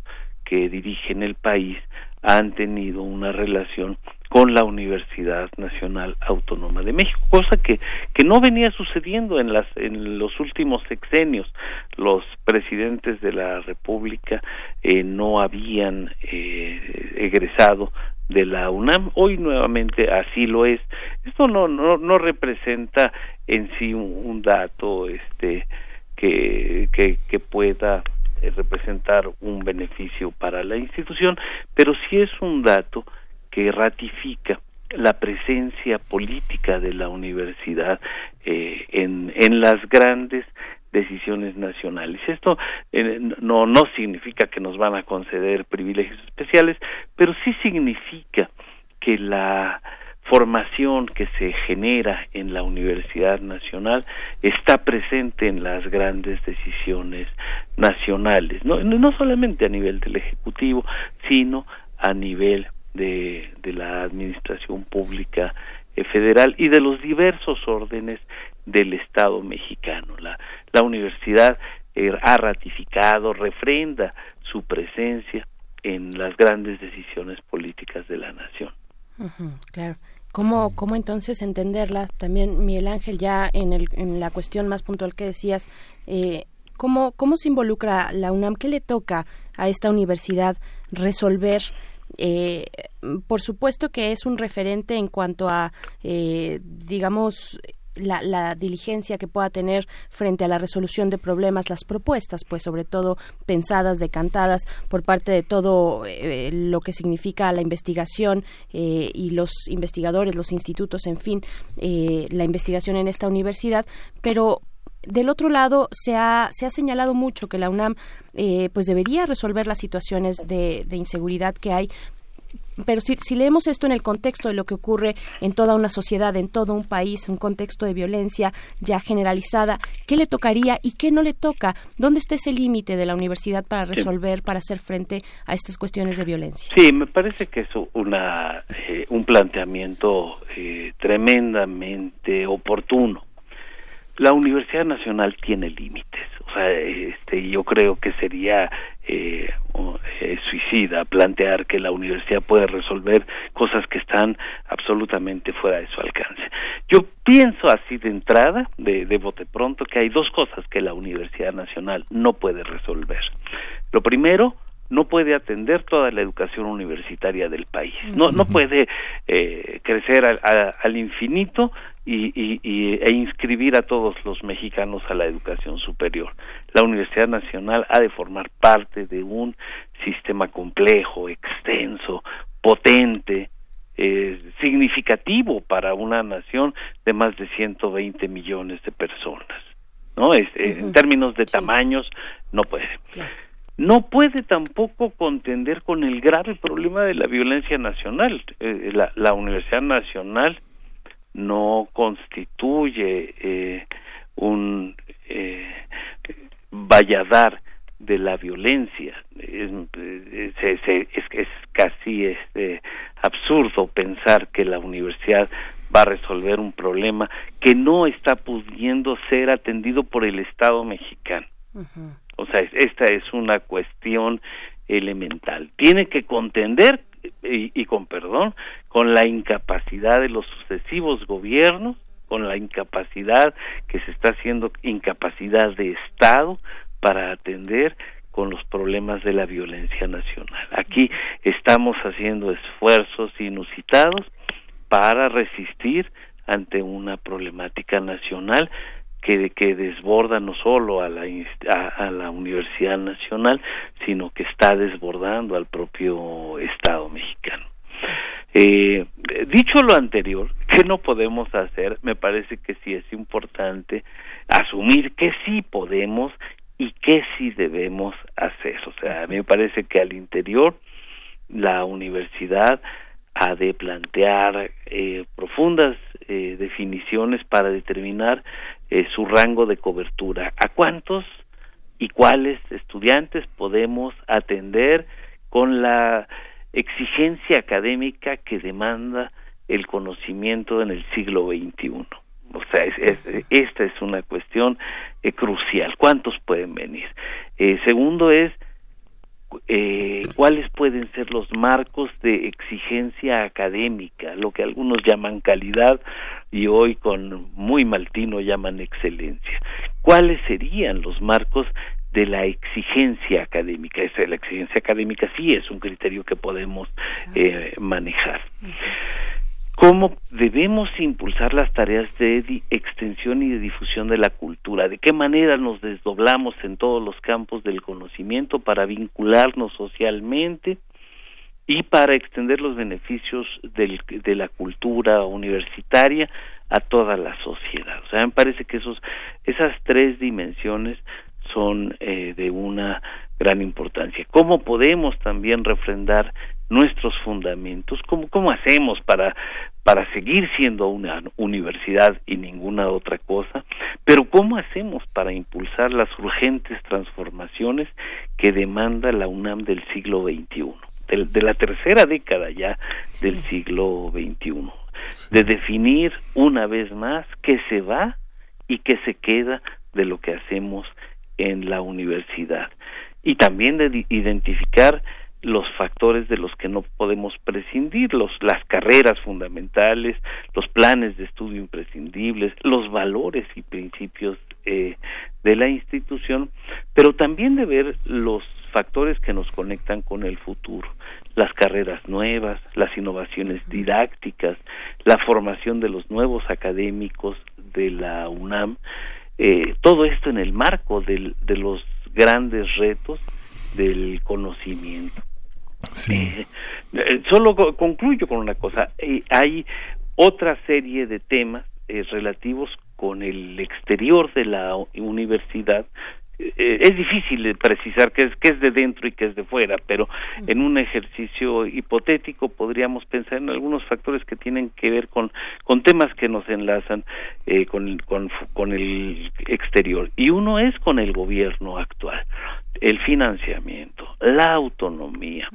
que dirigen el país han tenido una relación con la Universidad Nacional Autónoma de México, cosa que, que no venía sucediendo en, las, en los últimos sexenios. Los presidentes de la República eh, no habían eh, egresado de la UNAM, hoy nuevamente así lo es. Esto no, no, no representa en sí un, dato este, que, que, pueda representar un beneficio para la institución, pero sí es un dato que ratifica la presencia política de la universidad eh, en, en las grandes decisiones nacionales. Esto eh, no, no significa que nos van a conceder privilegios especiales, pero sí significa que la formación que se genera en la Universidad Nacional está presente en las grandes decisiones nacionales, no, no solamente a nivel del Ejecutivo, sino a nivel de, de la Administración Pública eh, Federal y de los diversos órdenes del Estado mexicano. La, la universidad eh, ha ratificado, refrenda su presencia en las grandes decisiones políticas de la nación. claro. ¿Cómo, ¿Cómo entonces entenderla? También, Miguel Ángel, ya en, el, en la cuestión más puntual que decías, eh, ¿cómo, ¿cómo se involucra la UNAM? ¿Qué le toca a esta universidad resolver? Eh, por supuesto que es un referente en cuanto a, eh, digamos, la, la, diligencia que pueda tener frente a la resolución de problemas, las propuestas, pues sobre todo pensadas, decantadas por parte de todo eh, lo que significa la investigación eh, y los investigadores, los institutos, en fin, eh, la investigación en esta universidad, pero del otro lado, se ha, se ha señalado mucho que la UNAM eh, pues debería resolver las situaciones de, de inseguridad que hay pero si, si, leemos esto en el contexto de lo que ocurre en toda una sociedad, en todo un país, un contexto de violencia ya generalizada, ¿qué le tocaría y qué no le toca? ¿Dónde está ese límite de la universidad para resolver, para hacer frente a estas cuestiones de violencia? Sí, me parece que es una, eh, un planteamiento eh, tremendamente oportuno. La Universidad Nacional tiene límites, o sea, este, yo creo que sería eh, eh, suicida plantear que la universidad puede resolver cosas que están absolutamente fuera de su alcance. Yo pienso así de entrada, de, de bote pronto, que hay dos cosas que la Universidad Nacional no puede resolver. Lo primero, no puede atender toda la educación universitaria del país. No, no puede eh, crecer al, a, al infinito y, y, y, e inscribir a todos los mexicanos a la educación superior. La Universidad Nacional ha de formar parte de un sistema complejo, extenso, potente, eh, significativo para una nación de más de 120 millones de personas. ¿No? Es, uh -huh. En términos de sí. tamaños, no puede. Claro no puede tampoco contender con el grave problema de la violencia nacional. Eh, la, la, Universidad Nacional no constituye eh, un eh, valladar de la violencia. Es, es, es, es casi este, absurdo pensar que la universidad va a resolver un problema que no está pudiendo ser atendido por el Estado mexicano. Uh -huh. O sea, esta es una cuestión elemental. Tiene que contender, y, con perdón, con la incapacidad de los sucesivos gobiernos, con la incapacidad que se está haciendo, incapacidad de Estado para atender con los problemas de la violencia nacional. Aquí estamos haciendo esfuerzos inusitados para resistir ante una problemática nacional que, que desborda no solo a la, a, la Universidad Nacional, sino que está desbordando al propio Estado mexicano. Eh, dicho lo anterior, ¿qué no podemos hacer? Me parece que sí es importante asumir que sí podemos y que sí debemos hacer. O sea, me parece que al interior la universidad ha de plantear eh, profundas eh, definiciones para determinar eh, su rango de cobertura. ¿A cuántos y cuáles estudiantes podemos atender con la exigencia académica que demanda el conocimiento en el siglo XXI? O sea, es, es, esta es una cuestión eh, crucial. ¿Cuántos pueden venir? Eh, segundo es, eh, cuáles pueden ser los marcos de exigencia académica, lo que algunos llaman calidad y hoy con muy maltino llaman excelencia. ¿Cuáles serían los marcos de la exigencia académica? Esa, la exigencia académica sí es un criterio que podemos eh, manejar. ¿Cómo debemos impulsar las tareas de extensión y de difusión de la cultura? ¿De qué manera nos desdoblamos en todos los campos del conocimiento para vincularnos socialmente y para extender los beneficios del, de la cultura universitaria a toda la sociedad? O sea, me parece que esos, esas tres dimensiones son eh, de una gran importancia. ¿Cómo podemos también refrendar nuestros fundamentos? ¿Cómo, cómo hacemos para, para seguir siendo una universidad y ninguna otra cosa? Pero ¿cómo hacemos para impulsar las urgentes transformaciones que demanda la UNAM del siglo XXI? De, de la tercera década ya del siglo XXI. De definir una vez más qué se va y qué se queda de lo que hacemos en la universidad y también de identificar los factores de los que no podemos prescindir, los, las carreras fundamentales, los planes de estudio imprescindibles, los valores y principios eh, de la institución, pero también de ver los factores que nos conectan con el futuro, las carreras nuevas, las innovaciones didácticas, la formación de los nuevos académicos de la UNAM, eh, todo esto en el marco del, de los grandes retos del conocimiento. Eh, eh, solo concluyo con una cosa, eh, hay otra serie de temas relativos con el exterior de la universidad. Es difícil precisar qué es, qué es de dentro y qué es de fuera, pero en un ejercicio hipotético podríamos pensar en algunos factores que tienen que ver con, con temas que nos enlazan con, con, con el exterior. Y uno es con el gobierno actual el financiamiento, la autonomía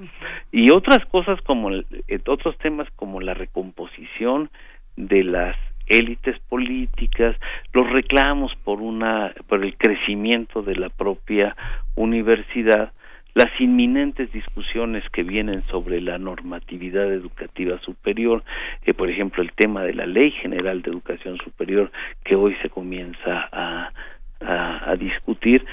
y otras cosas como eh, otros temas como la recomposición de las élites políticas, los reclamos por una por el crecimiento de la propia universidad, las inminentes discusiones que vienen sobre la normatividad educativa superior, eh, por ejemplo el tema de la Ley General de Educación Superior que hoy se comienza a a, discutir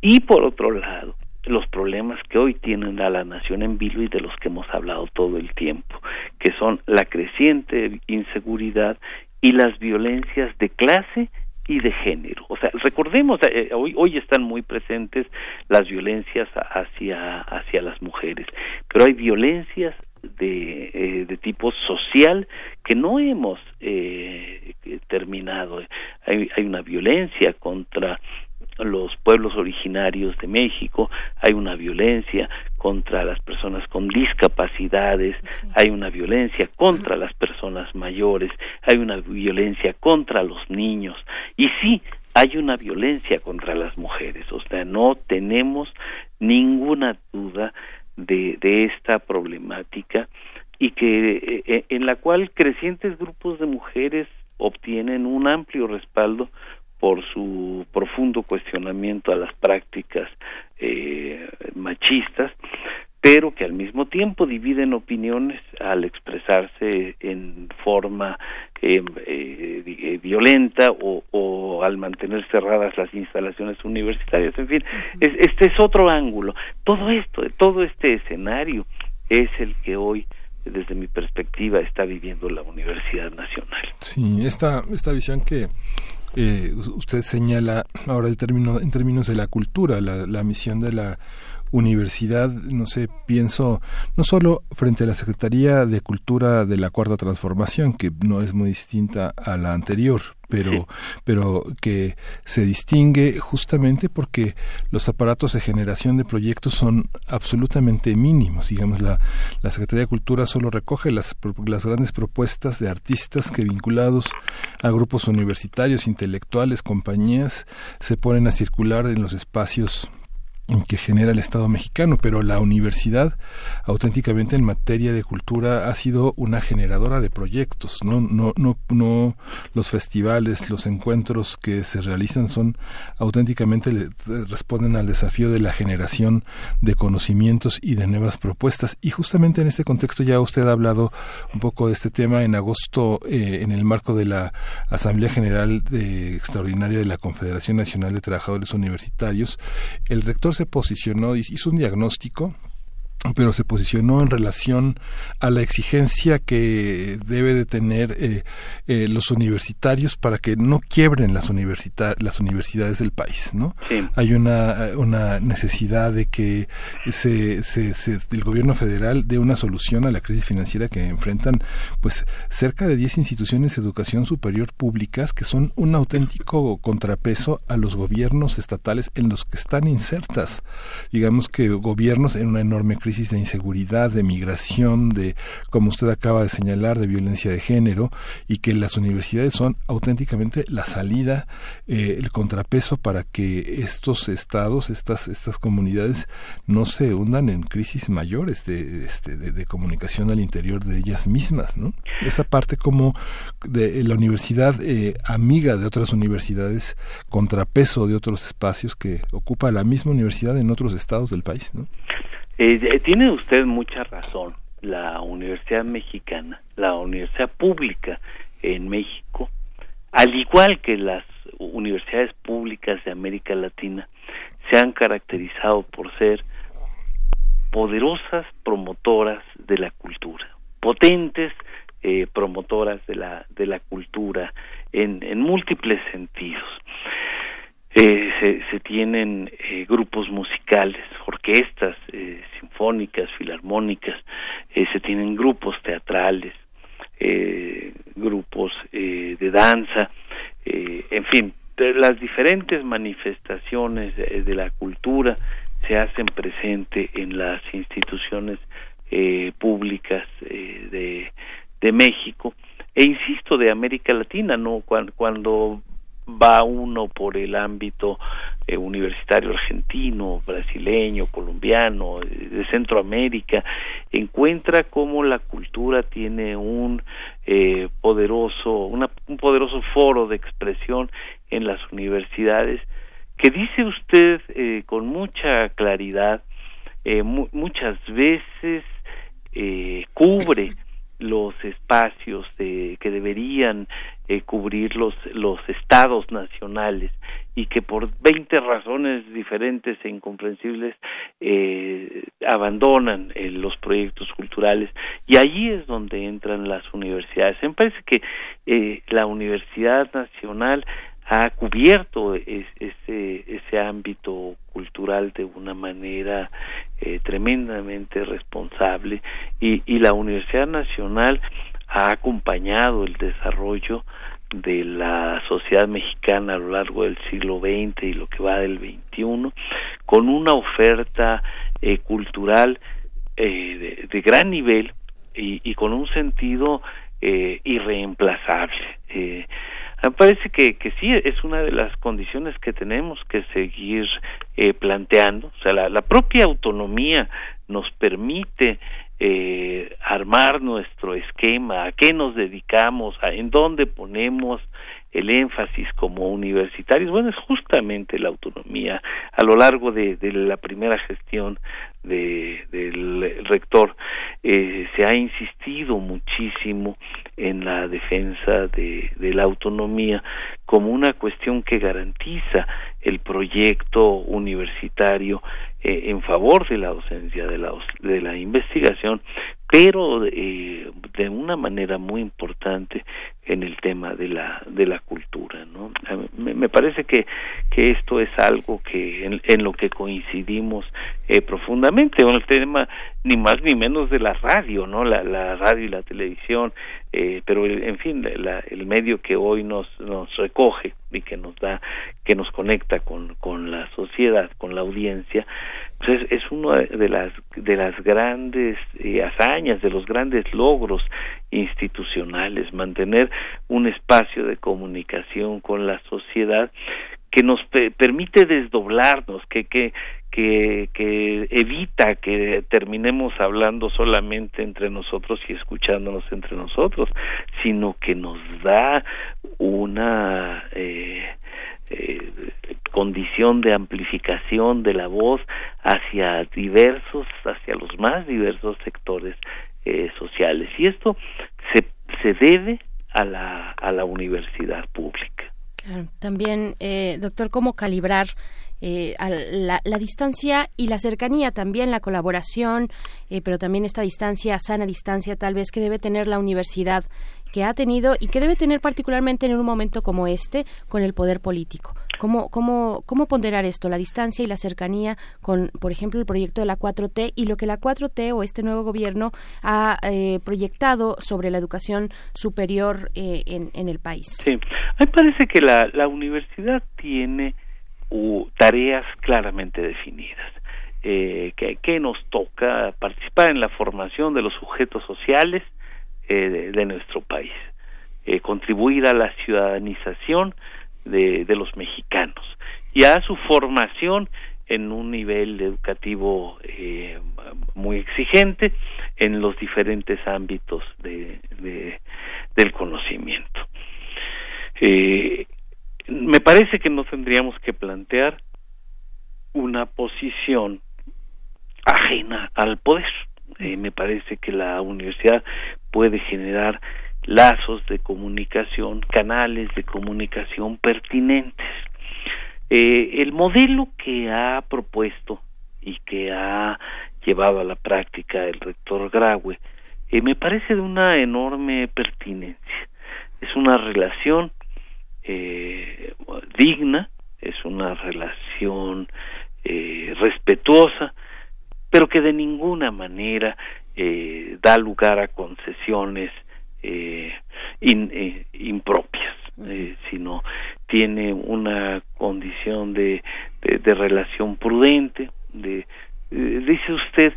y por otro lado los problemas que hoy tienen a la nación en vilo y de los que hemos hablado todo el tiempo, que son la creciente inseguridad y las violencias de clase y de género. O sea, recordemos, eh, hoy, hoy están muy presentes las violencias hacia, hacia las mujeres, pero hay violencias de, eh, de tipo social que no hemos eh, terminado. Hay, hay una violencia contra los pueblos originarios de México, hay una violencia contra las personas con discapacidades, hay una violencia contra las personas mayores, hay una violencia contra los niños. Y sí, hay una violencia contra las mujeres, o sea, no tenemos ninguna duda de, de esta problemática y que eh, eh, en la cual crecientes grupos de mujeres obtienen un amplio respaldo por su profundo cuestionamiento a las prácticas eh, machistas, pero que al mismo tiempo dividen opiniones al expresarse en forma eh, eh, violenta o, o, al mantener cerradas las instalaciones universitarias. En fin, este es otro ángulo. Todo esto, todo este escenario es el que hoy desde mi perspectiva está viviendo la Universidad Nacional. Sí, esta, esta visión que eh, usted señala ahora el término en términos de la cultura, la, la misión de la universidad, no sé, pienso no solo frente a la Secretaría de Cultura de la Cuarta Transformación, que no es muy distinta a la anterior, pero, pero que se distingue justamente porque los aparatos de generación de proyectos son absolutamente mínimos. Digamos, la, la Secretaría de Cultura solo recoge las, las grandes propuestas de artistas que vinculados a grupos universitarios, intelectuales, compañías, se ponen a circular en los espacios que genera el Estado mexicano, pero la universidad auténticamente en materia de cultura ha sido una generadora de proyectos, no no no no los festivales, los encuentros que se realizan son auténticamente responden al desafío de la generación de conocimientos y de nuevas propuestas. Y justamente en este contexto ya usted ha hablado un poco de este tema. En agosto eh, en el marco de la Asamblea General de, Extraordinaria de la Confederación Nacional de Trabajadores Universitarios, el rector se posicionó, hizo un diagnóstico pero se posicionó en relación a la exigencia que debe de tener eh, eh, los universitarios para que no quiebren las, las universidades del país, ¿no? Hay una, una necesidad de que se, se, el gobierno federal dé una solución a la crisis financiera que enfrentan, pues, cerca de 10 instituciones de educación superior públicas que son un auténtico contrapeso a los gobiernos estatales en los que están insertas. Digamos que gobiernos en una enorme crisis crisis de inseguridad, de migración, de, como usted acaba de señalar, de violencia de género, y que las universidades son auténticamente la salida, eh, el contrapeso para que estos estados, estas, estas comunidades no se hundan en crisis mayores de, este, de, comunicación al interior de ellas mismas, ¿no? Esa parte como de la universidad eh, amiga de otras universidades, contrapeso de otros espacios que ocupa la misma universidad en otros estados del país, ¿no? Eh, tiene usted mucha razón. La Universidad Mexicana, la Universidad Pública en México, al igual que las universidades públicas de América Latina, se han caracterizado por ser poderosas promotoras de la cultura, potentes eh, promotoras de la de la cultura en, en múltiples sentidos. Eh, se, tienen eh, grupos musicales, orquestas eh, sinfónicas, filarmónicas, eh, se tienen grupos teatrales, eh, grupos eh, de danza, en fin, las diferentes manifestaciones de, la cultura se hacen presente en las instituciones públicas de, de México. E insisto de América Latina no cuando, cuando va uno por el ámbito eh, universitario argentino, brasileño, colombiano, eh, de Centroamérica, encuentra cómo la cultura tiene un eh, poderoso, una, un poderoso foro de expresión en las universidades que dice usted eh, con mucha claridad, eh, mu muchas veces cubre los espacios de, que deberían eh, cubrir los, los estados nacionales y que por 20 razones diferentes e incomprensibles eh, abandonan eh, los proyectos culturales y allí es donde entran las universidades. Me parece que eh, la Universidad Nacional ha cubierto es, ese, ese ámbito cultural de una manera eh, tremendamente responsable y, y la Universidad Nacional ha acompañado el desarrollo de la sociedad mexicana a lo largo del siglo XX y lo que va del XXI con una oferta eh, cultural eh, de, de, gran nivel y, y, con un sentido eh, irreemplazable. Me parece que, que sí es una de las condiciones que tenemos que seguir eh, planteando. O sea, la, la propia autonomía nos permite eh, armar nuestro esquema, a qué nos dedicamos, a, en dónde ponemos el énfasis como universitarios, bueno, es justamente la autonomía. A lo largo de, la primera gestión de, del rector eh, se ha insistido muchísimo en la defensa de, de la autonomía como una cuestión que garantiza el proyecto universitario eh, en favor de la docencia, de la, de la investigación, pero eh, de una manera muy importante en el tema de la de la cultura no me, me parece que que esto es algo que en, lo que coincidimos eh, profundamente. Con el tema ni más ni menos de la radio no la, la radio y la televisión eh, pero en fin la, el medio que hoy nos nos recoge y que nos da que nos conecta con con la sociedad con la audiencia pues es, es una de las de las grandes eh, hazañas de los grandes logros institucionales mantener un espacio de comunicación con la sociedad que nos pe permite desdoblarnos que que que, evita que terminemos hablando solamente entre nosotros y escuchándonos entre nosotros, sino que nos da una eh, eh, condición de amplificación de la voz hacia diversos, hacia los más diversos sectores eh, sociales. Y esto se, se debe a la, a la universidad pública. También, eh, doctor, ¿cómo calibrar eh, la, la, distancia y la cercanía, también la colaboración, eh, pero también esta distancia, sana distancia tal vez que debe tener la universidad, que ha tenido y que debe tener particularmente en un momento como este con el poder político. ¿Cómo, cómo, cómo ponderar esto, la distancia y la cercanía con, por ejemplo, el proyecto de la 4T y lo que la 4T o este nuevo gobierno ha eh, proyectado sobre la educación superior eh, en, en, el país? Sí, me parece que la, la universidad tiene uh, tareas claramente definidas. Eh, que, nos toca participar en la formación de los sujetos sociales eh, de, de, nuestro país, eh, contribuir a la ciudadanización de, de, los mexicanos y a su formación en un nivel educativo eh, muy exigente en los diferentes ámbitos de, del conocimiento. Me parece que no tendríamos que plantear una posición ajena al poder. Eh, me parece que la universidad puede generar lazos de comunicación, canales de comunicación pertinentes. Eh, el modelo que ha propuesto y que ha llevado a la práctica el rector Graue, eh, me parece de una enorme pertinencia. Es una relación eh, digna, es una relación eh, respetuosa, pero que de ninguna manera eh, da lugar a concesiones eh, in, impropias, sino tiene una condición de, de, relación prudente, de dice usted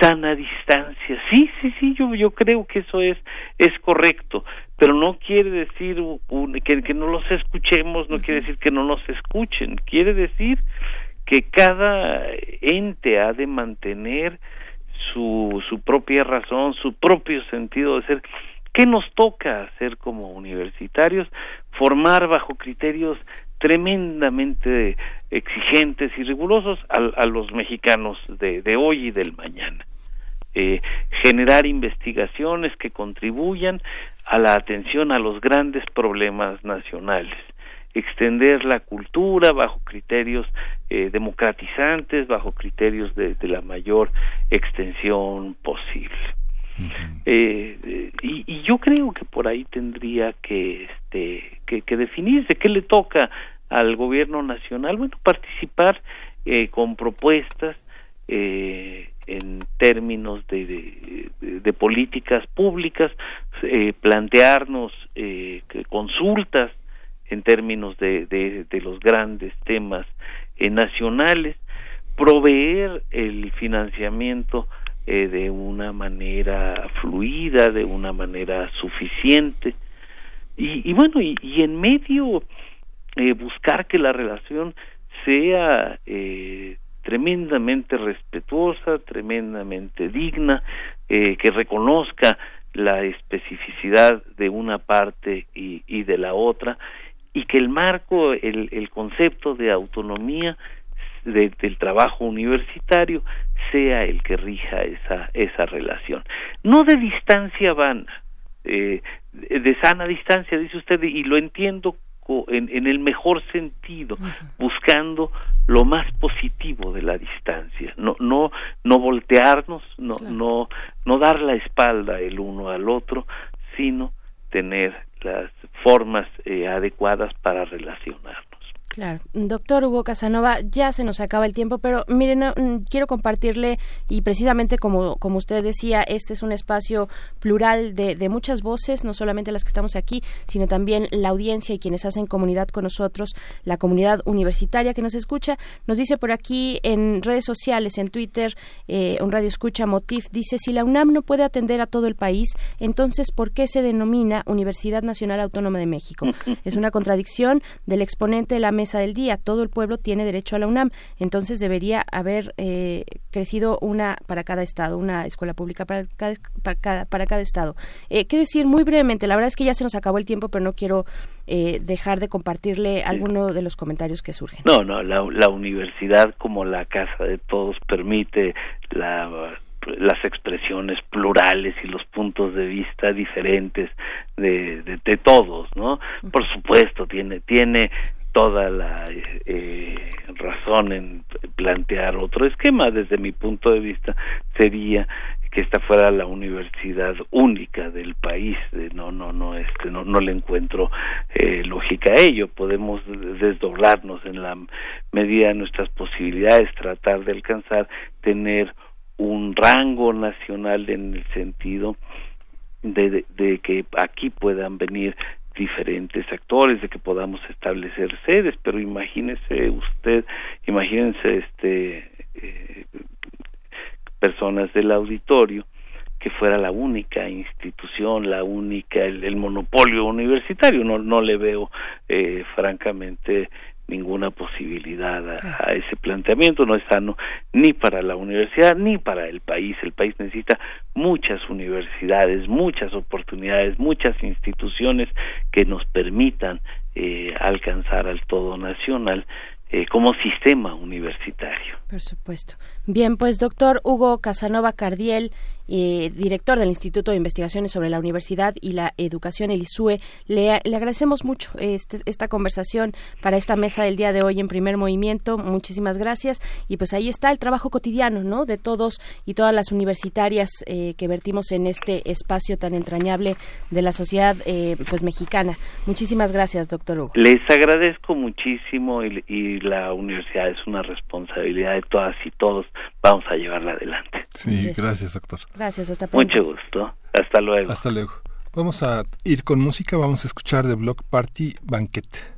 sana distancia sí sí sí yo yo creo que eso es es correcto pero no quiere decir que, que no los escuchemos no quiere decir que no nos escuchen quiere decir que cada ente ha de mantener su, su propia razón, su propio sentido de ser. ¿Qué nos toca hacer como universitarios? Formar bajo criterios tremendamente exigentes y rigurosos a, los mexicanos de, de, hoy y del mañana. Eh, generar investigaciones que contribuyan a la atención a los grandes problemas nacionales extender la cultura bajo criterios eh, democratizantes, bajo criterios de, la mayor extensión posible. Eh, y, yo creo que por ahí tendría que, este, que, definirse qué le toca al gobierno nacional, bueno, participar eh, con propuestas en términos de, de, políticas públicas, plantearnos consultas en términos de, de, los grandes temas eh, nacionales, proveer el financiamiento eh, de una manera fluida, de una manera suficiente, y, y bueno, y, y, en medio eh, buscar que la relación sea tremendamente respetuosa, tremendamente digna, que reconozca la especificidad de una parte y, y de la otra y que el marco, el, el concepto de autonomía del trabajo universitario sea el que rija esa, esa relación. No de distancia vana, eh, de sana distancia, dice usted, y lo entiendo en, en el mejor sentido, buscando lo más positivo de la distancia, no, no, no voltearnos, no, no, no dar la espalda el uno al otro, sino tener las formas eh, adecuadas para relacionarnos. Claro. Doctor Hugo Casanova, ya se nos acaba el tiempo, pero miren, mm, quiero compartirle, y precisamente como, como usted decía, este es un espacio plural de, de, muchas voces, no solamente las que estamos aquí, sino también la audiencia y quienes hacen comunidad con nosotros, la comunidad universitaria que nos escucha. Nos dice por aquí en redes sociales, en Twitter, eh, un radio escucha Motif, dice, si la UNAM no puede atender a todo el país, entonces, ¿por qué se denomina Universidad Nacional Autónoma de México? es una contradicción del exponente de la mesa del día. Todo el pueblo tiene derecho a la UNAM. Entonces debería haber eh, crecido una para cada estado, una escuela pública para cada, para cada, estado. Eh, ¿Qué decir muy brevemente? La verdad es que ya se nos acabó el tiempo, pero no quiero eh, dejar de compartirle alguno de los comentarios que surgen. No, no, la, la universidad como la casa de todos permite la las expresiones plurales y los puntos de vista diferentes de, de, de todos, ¿no? Por supuesto, tiene, tiene toda la eh, razón en plantear otro esquema. Desde mi punto de vista sería que esta fuera la universidad única del país. No no no este no no le encuentro eh, lógica a ello. Podemos desdoblarnos en la medida de nuestras posibilidades tratar de alcanzar tener un rango nacional en el sentido de, de, que aquí puedan venir diferentes actores, de que podamos establecer sedes, pero imagínese usted, imagínense este eh, personas del auditorio que fuera la única institución, la única, el, monopolio universitario, no, no le veo eh, francamente ninguna posibilidad a, ese planteamiento, no es sano ni para la universidad ni para el país. El país necesita muchas universidades, muchas oportunidades, muchas instituciones que nos permitan eh, alcanzar al todo nacional eh, como sistema universitario. Por supuesto. Bien, pues doctor Hugo Casanova Cardiel, eh, director del Instituto de Investigaciones sobre la Universidad y la Educación, el ISUE. Le, agradecemos mucho este, esta conversación para esta mesa del día de hoy en primer movimiento. Muchísimas gracias. Y pues ahí está el trabajo cotidiano, ¿no? De todos y todas las universitarias eh, que vertimos en este espacio tan entrañable de la sociedad eh, pues mexicana. Muchísimas gracias, doctor Hugo. Les agradezco muchísimo y la universidad es una responsabilidad de todas y todos. Vamos a llevarla adelante. Sí, gracias, doctor. Gracias, hasta pronto. Mucho gusto. Hasta luego. Hasta luego. Vamos a ir con música, vamos a escuchar de Block Party Banquet.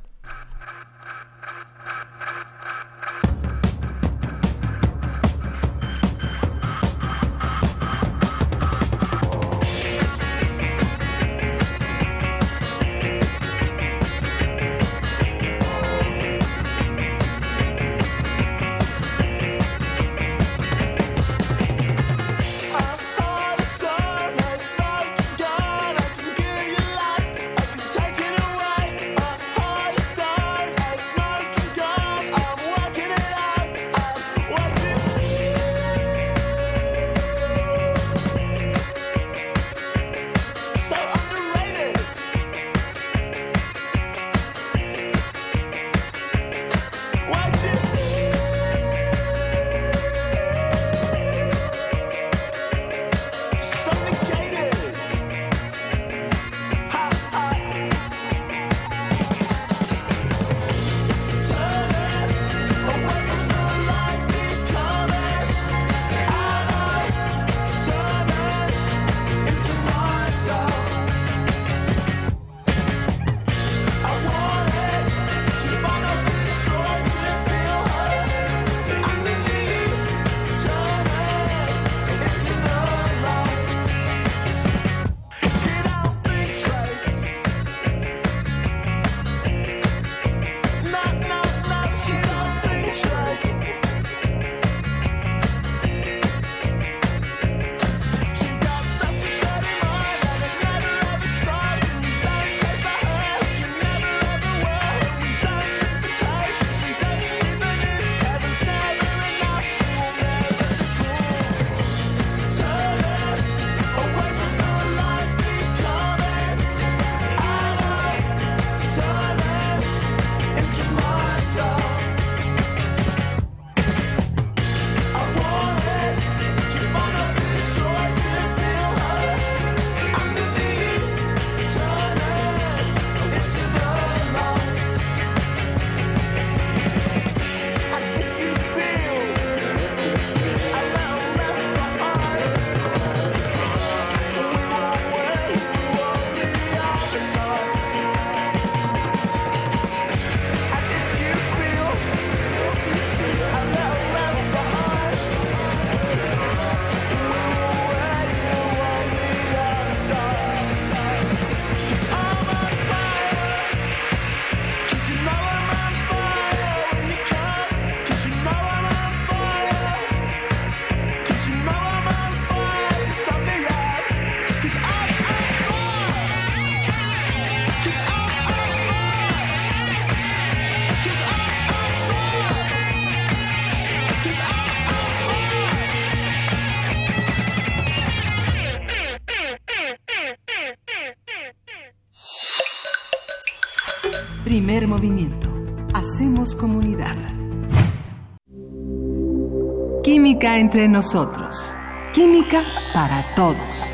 Química entre nosotros. Química para todos.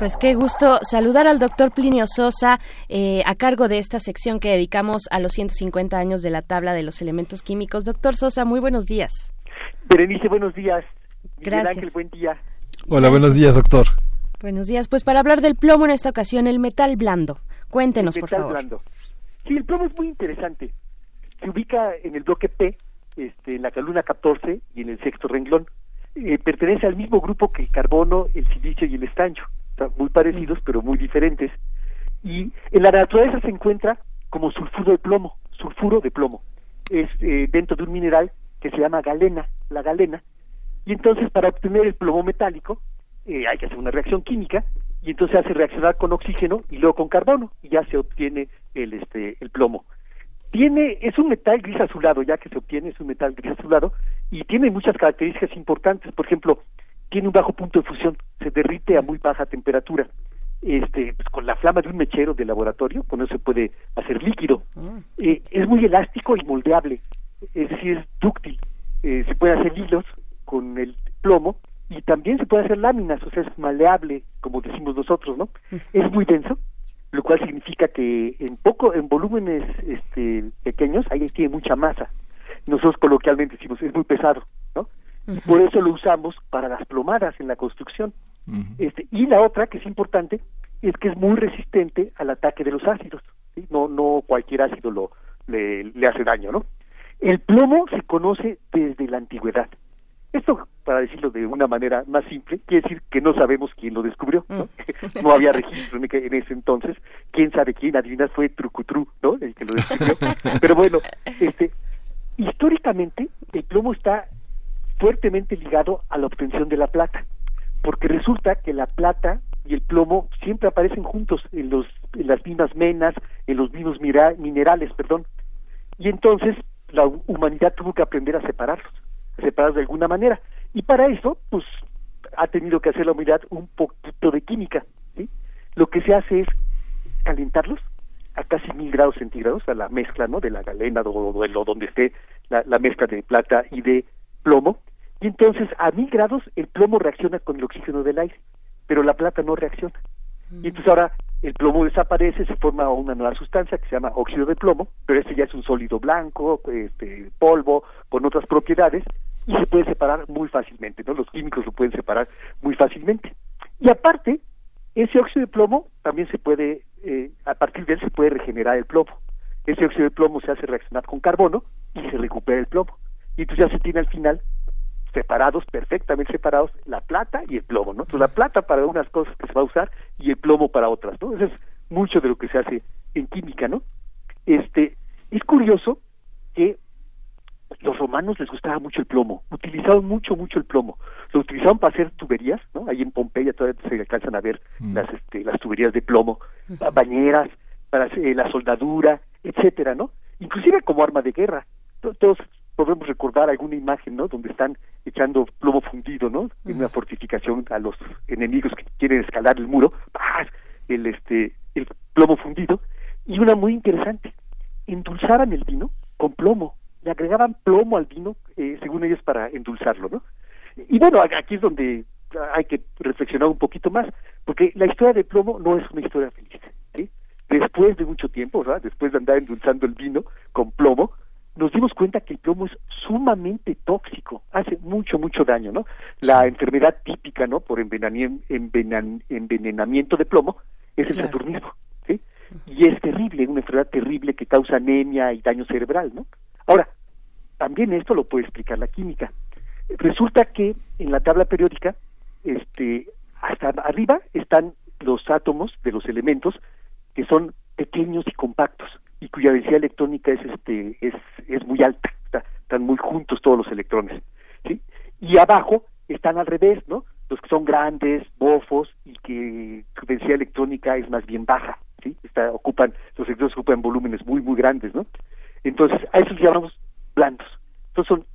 Pues qué gusto saludar al doctor Plinio Sosa eh, a cargo de esta sección que dedicamos a los 150 años de la tabla de los elementos químicos. Doctor Sosa, muy buenos días. Berenice, buenos días. Miguel Gracias. Ángel, buen día. Hola, buenos días, doctor. Buenos días. Pues para hablar del plomo en esta ocasión, el metal blando. Cuéntenos, El por metal favor. blando. Sí, el plomo es muy interesante. Se ubica en el bloque P, este, en la columna 14 y en el sexto renglón. Eh, pertenece al mismo grupo que el carbono, el silicio y el estaño. Están muy parecidos, pero muy diferentes. Y en la naturaleza se encuentra como sulfuro de plomo, sulfuro de plomo. Es eh, dentro de un mineral que se llama galena, la galena. Y entonces para obtener el plomo metálico eh, hay que hacer una reacción química y entonces hace reaccionar con oxígeno y luego con carbono y ya se obtiene el este el plomo. Tiene es un metal gris azulado, ya que se obtiene es un metal gris azulado y tiene muchas características importantes, por ejemplo, tiene un bajo punto de fusión, se derrite a muy baja temperatura. Este, pues, con la flama de un mechero de laboratorio, con eso se puede hacer líquido. Eh, es muy elástico y moldeable, es decir, es dúctil. Eh, se puede hacer hilos con el plomo y también se puede hacer láminas, o sea, es maleable, como decimos nosotros, ¿no? Es muy denso, lo cual significa que en poco, en volúmenes este, pequeños, ahí tiene mucha masa. Nosotros coloquialmente decimos, es muy pesado, ¿no? Y por eso lo usamos para las plomadas en la construcción. Este, y la otra, que es importante, es que es muy resistente al ataque de los ácidos. ¿sí? No, no cualquier ácido lo, le, le hace daño, ¿no? El plomo se conoce desde la antigüedad. Esto, para decirlo de una manera más simple, quiere decir que no sabemos quién lo descubrió, ¿no? no había registro en, ese entonces. ¿Quién sabe quién? Adivinas, fue Trucutru, ¿no? El que lo descubrió. Pero bueno, este, históricamente el plomo está fuertemente ligado a la obtención de la plata, porque resulta que la plata y el plomo siempre aparecen juntos en, los, en las mismas menas, en los mismos minerales, perdón. Y entonces la hu- humanidad tuvo que aprender a separarlos, a separarlos de alguna manera. Y para eso, pues, ha tenido que hacer la humanidad un poquito de química, ¿sí? Lo que se hace es calentarlos a casi mil grados centígrados, a la mezcla, ¿no? De la galena o, de lo donde esté la, la mezcla de plata y de plomo. Y entonces a mil grados el plomo reacciona con el oxígeno del aire, pero la plata no reacciona. Y entonces ahora el plomo desaparece, se forma una nueva sustancia que se llama óxido de plomo, pero ese ya es un sólido blanco, este, polvo, con otras propiedades, y se puede separar muy fácilmente, ¿no? Los químicos lo pueden separar muy fácilmente. Y aparte, ese óxido de plomo también se puede, eh, a partir de él se puede regenerar el plomo. Ese óxido de plomo se hace reaccionar con carbono y se recupera el plomo. Y entonces ya se tiene al final separados, perfectamente separados, la plata y el plomo, ¿no? Entonces la plata para unas cosas que se va a usar y el plomo para otras, ¿no? Eso es mucho de lo que se hace en química, ¿no? Este, es curioso que los romanos les gustaba mucho el plomo, utilizaban mucho, mucho el plomo. Lo utilizaban para hacer tuberías, ¿no? Ahí en Pompeya todavía se alcanzan a ver las, este, las tuberías de plomo, ba- bañeras, para hacer, eh, la soldadura, etcétera, ¿no? Inclusive como arma de guerra. To- Todos podemos recordar alguna imagen, ¿no? Donde están echando plomo fundido, ¿no? En una fortificación a los enemigos que quieren escalar el muro, ¡pah! el este el plomo fundido y una muy interesante, endulzaban el vino con plomo, le agregaban plomo al vino, eh, según ellos para endulzarlo, ¿no? Y bueno, aquí es donde hay que reflexionar un poquito más, porque la historia del plomo no es una historia feliz, ¿sí? Después de mucho tiempo, ¿verdad? Después de andar endulzando el vino con plomo, nos dimos cuenta que el plomo es sumamente tóxico, hace mucho, mucho daño, ¿no? La enfermedad típica, ¿no? Por envenenamiento de plomo es el Claro. saturnismo, ¿sí? Y es terrible, una enfermedad terrible que causa anemia y daño cerebral, ¿no? Ahora, también esto lo puede explicar la química. Resulta que en la tabla periódica, este, hasta arriba están los átomos de los elementos que son pequeños y compactos y cuya densidad electrónica es este es, es muy alta, está- están muy juntos todos los electrones, ¿sí? Y abajo están al revés, ¿no? Los que son grandes, bofos y que su densidad electrónica es más bien baja, ¿sí? Está, ocupan, los electrones ocupan volúmenes muy muy grandes, ¿no? Entonces, a esos llamamos blandos. Entonces son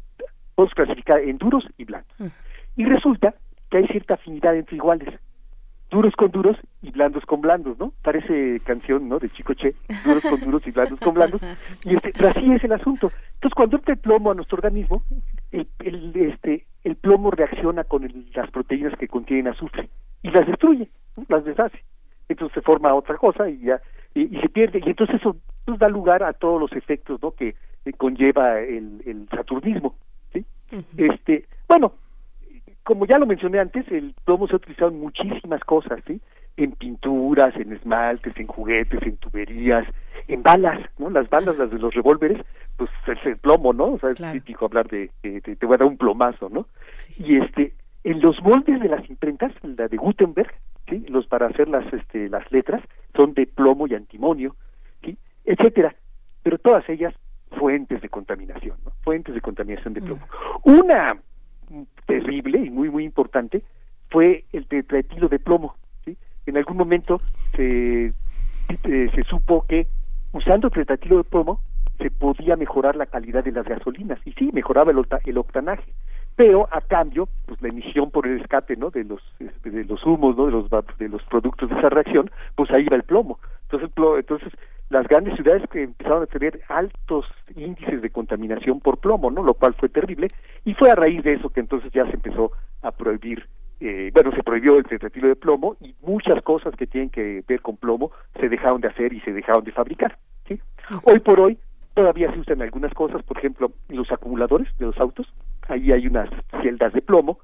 podemos clasificar en duros y blandos. Y resulta que hay cierta afinidad entre iguales. Duros con duros y blandos con blandos, ¿no? Parece canción, ¿no? De Chico Che, duros con duros y blandos con blandos. Y este, pero así es el asunto. Entonces, cuando entra el plomo a nuestro organismo, el, el, este, el plomo reacciona con el- las proteínas que contienen azufre y las destruye, ¿no? las deshace. Entonces se forma otra cosa y ya y, y se pierde. Y entonces eso pues, da lugar a todos los efectos, ¿no? Que eh, conlleva el, el saturnismo, ¿sí? Este, bueno, como ya lo mencioné antes, el plomo se ha utilizado en muchísimas cosas, ¿sí? En pinturas, en esmaltes, en juguetes, en tuberías, en balas, ¿no? Las balas, las de los revólveres, pues es el plomo, ¿no? O sea, es típico hablar de, de- de- te voy a dar un plomazo, ¿no? Y este, en los moldes de las imprentas, la de Gutenberg, ¿sí? Los para hacer las, este, las letras son de plomo y antimonio, ¿sí? Etcétera. Pero todas ellas fuentes de contaminación, ¿no? Fuentes de contaminación de plomo. Una mm, terrible y muy muy importante fue el tetraetilo de plomo. ¿sí? En algún momento se, eh, se supo que usando tetraetilo de plomo se podía mejorar la calidad de las gasolinas y sí mejoraba el octanaje, pero a cambio, pues la emisión por el escape, ¿no? De los de los humos, ¿no? De los de los productos de esa reacción, pues ahí va el plomo. Entonces, el entonces las grandes ciudades que empezaron a tener altos índices de contaminación por plomo, ¿no? Lo cual fue terrible y fue a raíz de eso que entonces ya se empezó a prohibir eh, bueno, se prohibió el retiro de plomo y muchas cosas que tienen que ver con plomo se dejaron de hacer y se dejaron de fabricar. ¿sí? Hoy por hoy todavía se usan algunas cosas, por ejemplo, los acumuladores de los autos, ahí hay unas celdas de plomo,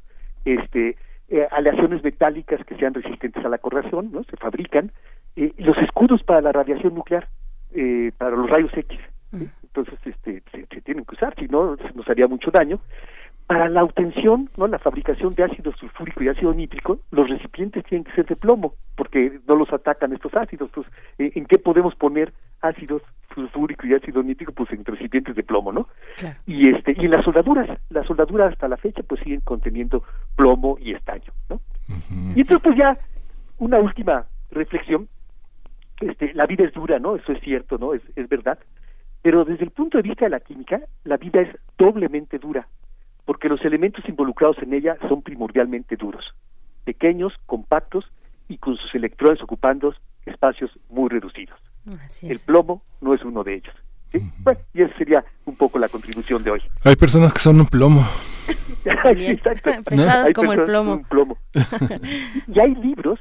este, eh, aleaciones metálicas que sean resistentes a la corrosión, ¿no? Se fabrican, eh, los escudos para la radiación nuclear, eh, para los rayos X, ¿sí? entonces este, se, se tienen que usar, si no nos haría mucho daño. Para la obtención, ¿no? la fabricación de ácido sulfúrico y ácido nítrico, los recipientes tienen que ser de plomo, porque no los atacan estos ácidos. Entonces, eh, ¿en qué podemos poner ácidos sulfúrico y ácido nítrico? Pues en recipientes de plomo, ¿no? Y este y en las soldaduras, las soldaduras hasta la fecha pues siguen conteniendo plomo y estaño, ¿no? Y entonces pues ya una última reflexión, este, la vida es dura, ¿no? Eso es cierto, ¿no? Es, es verdad. Pero desde el punto de vista de la química, la vida es doblemente dura, porque los elementos involucrados en ella son primordialmente duros, pequeños, compactos y con sus electrones ocupando espacios muy reducidos. El plomo no es uno de ellos. ¿sí? Bueno, y esa sería un poco la contribución de hoy. Hay personas que son un plomo. Pesadas como el plomo. un plomo. y hay libros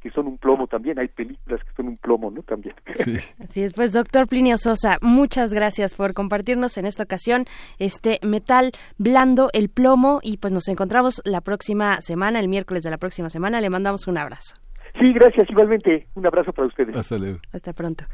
que son un plomo también, hay películas que son un plomo, ¿no? También. Así es, pues doctor Plinio Sosa, muchas gracias por compartirnos en esta ocasión este metal blando, el plomo, y pues nos encontramos la próxima semana, el miércoles de la próxima semana. Le mandamos un abrazo. Sí, gracias, igualmente. Un abrazo para ustedes. Hasta luego. Hasta pronto.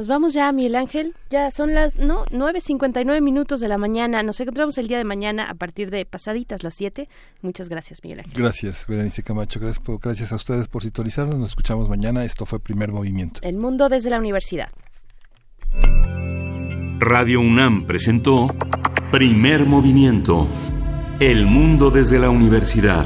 Nos vamos ya, Miguel Ángel. Ya son las no 9.59 minutos de la mañana. Nos encontramos el día de mañana a partir de pasaditas las 7. Muchas gracias, Miguel Ángel. Gracias, Berenice Camacho. Gracias, por- gracias a ustedes por sintonizarnos. Nos escuchamos mañana. Esto fue Primer Movimiento. El mundo desde la universidad. Radio UNAM presentó Primer Movimiento. El mundo desde la universidad.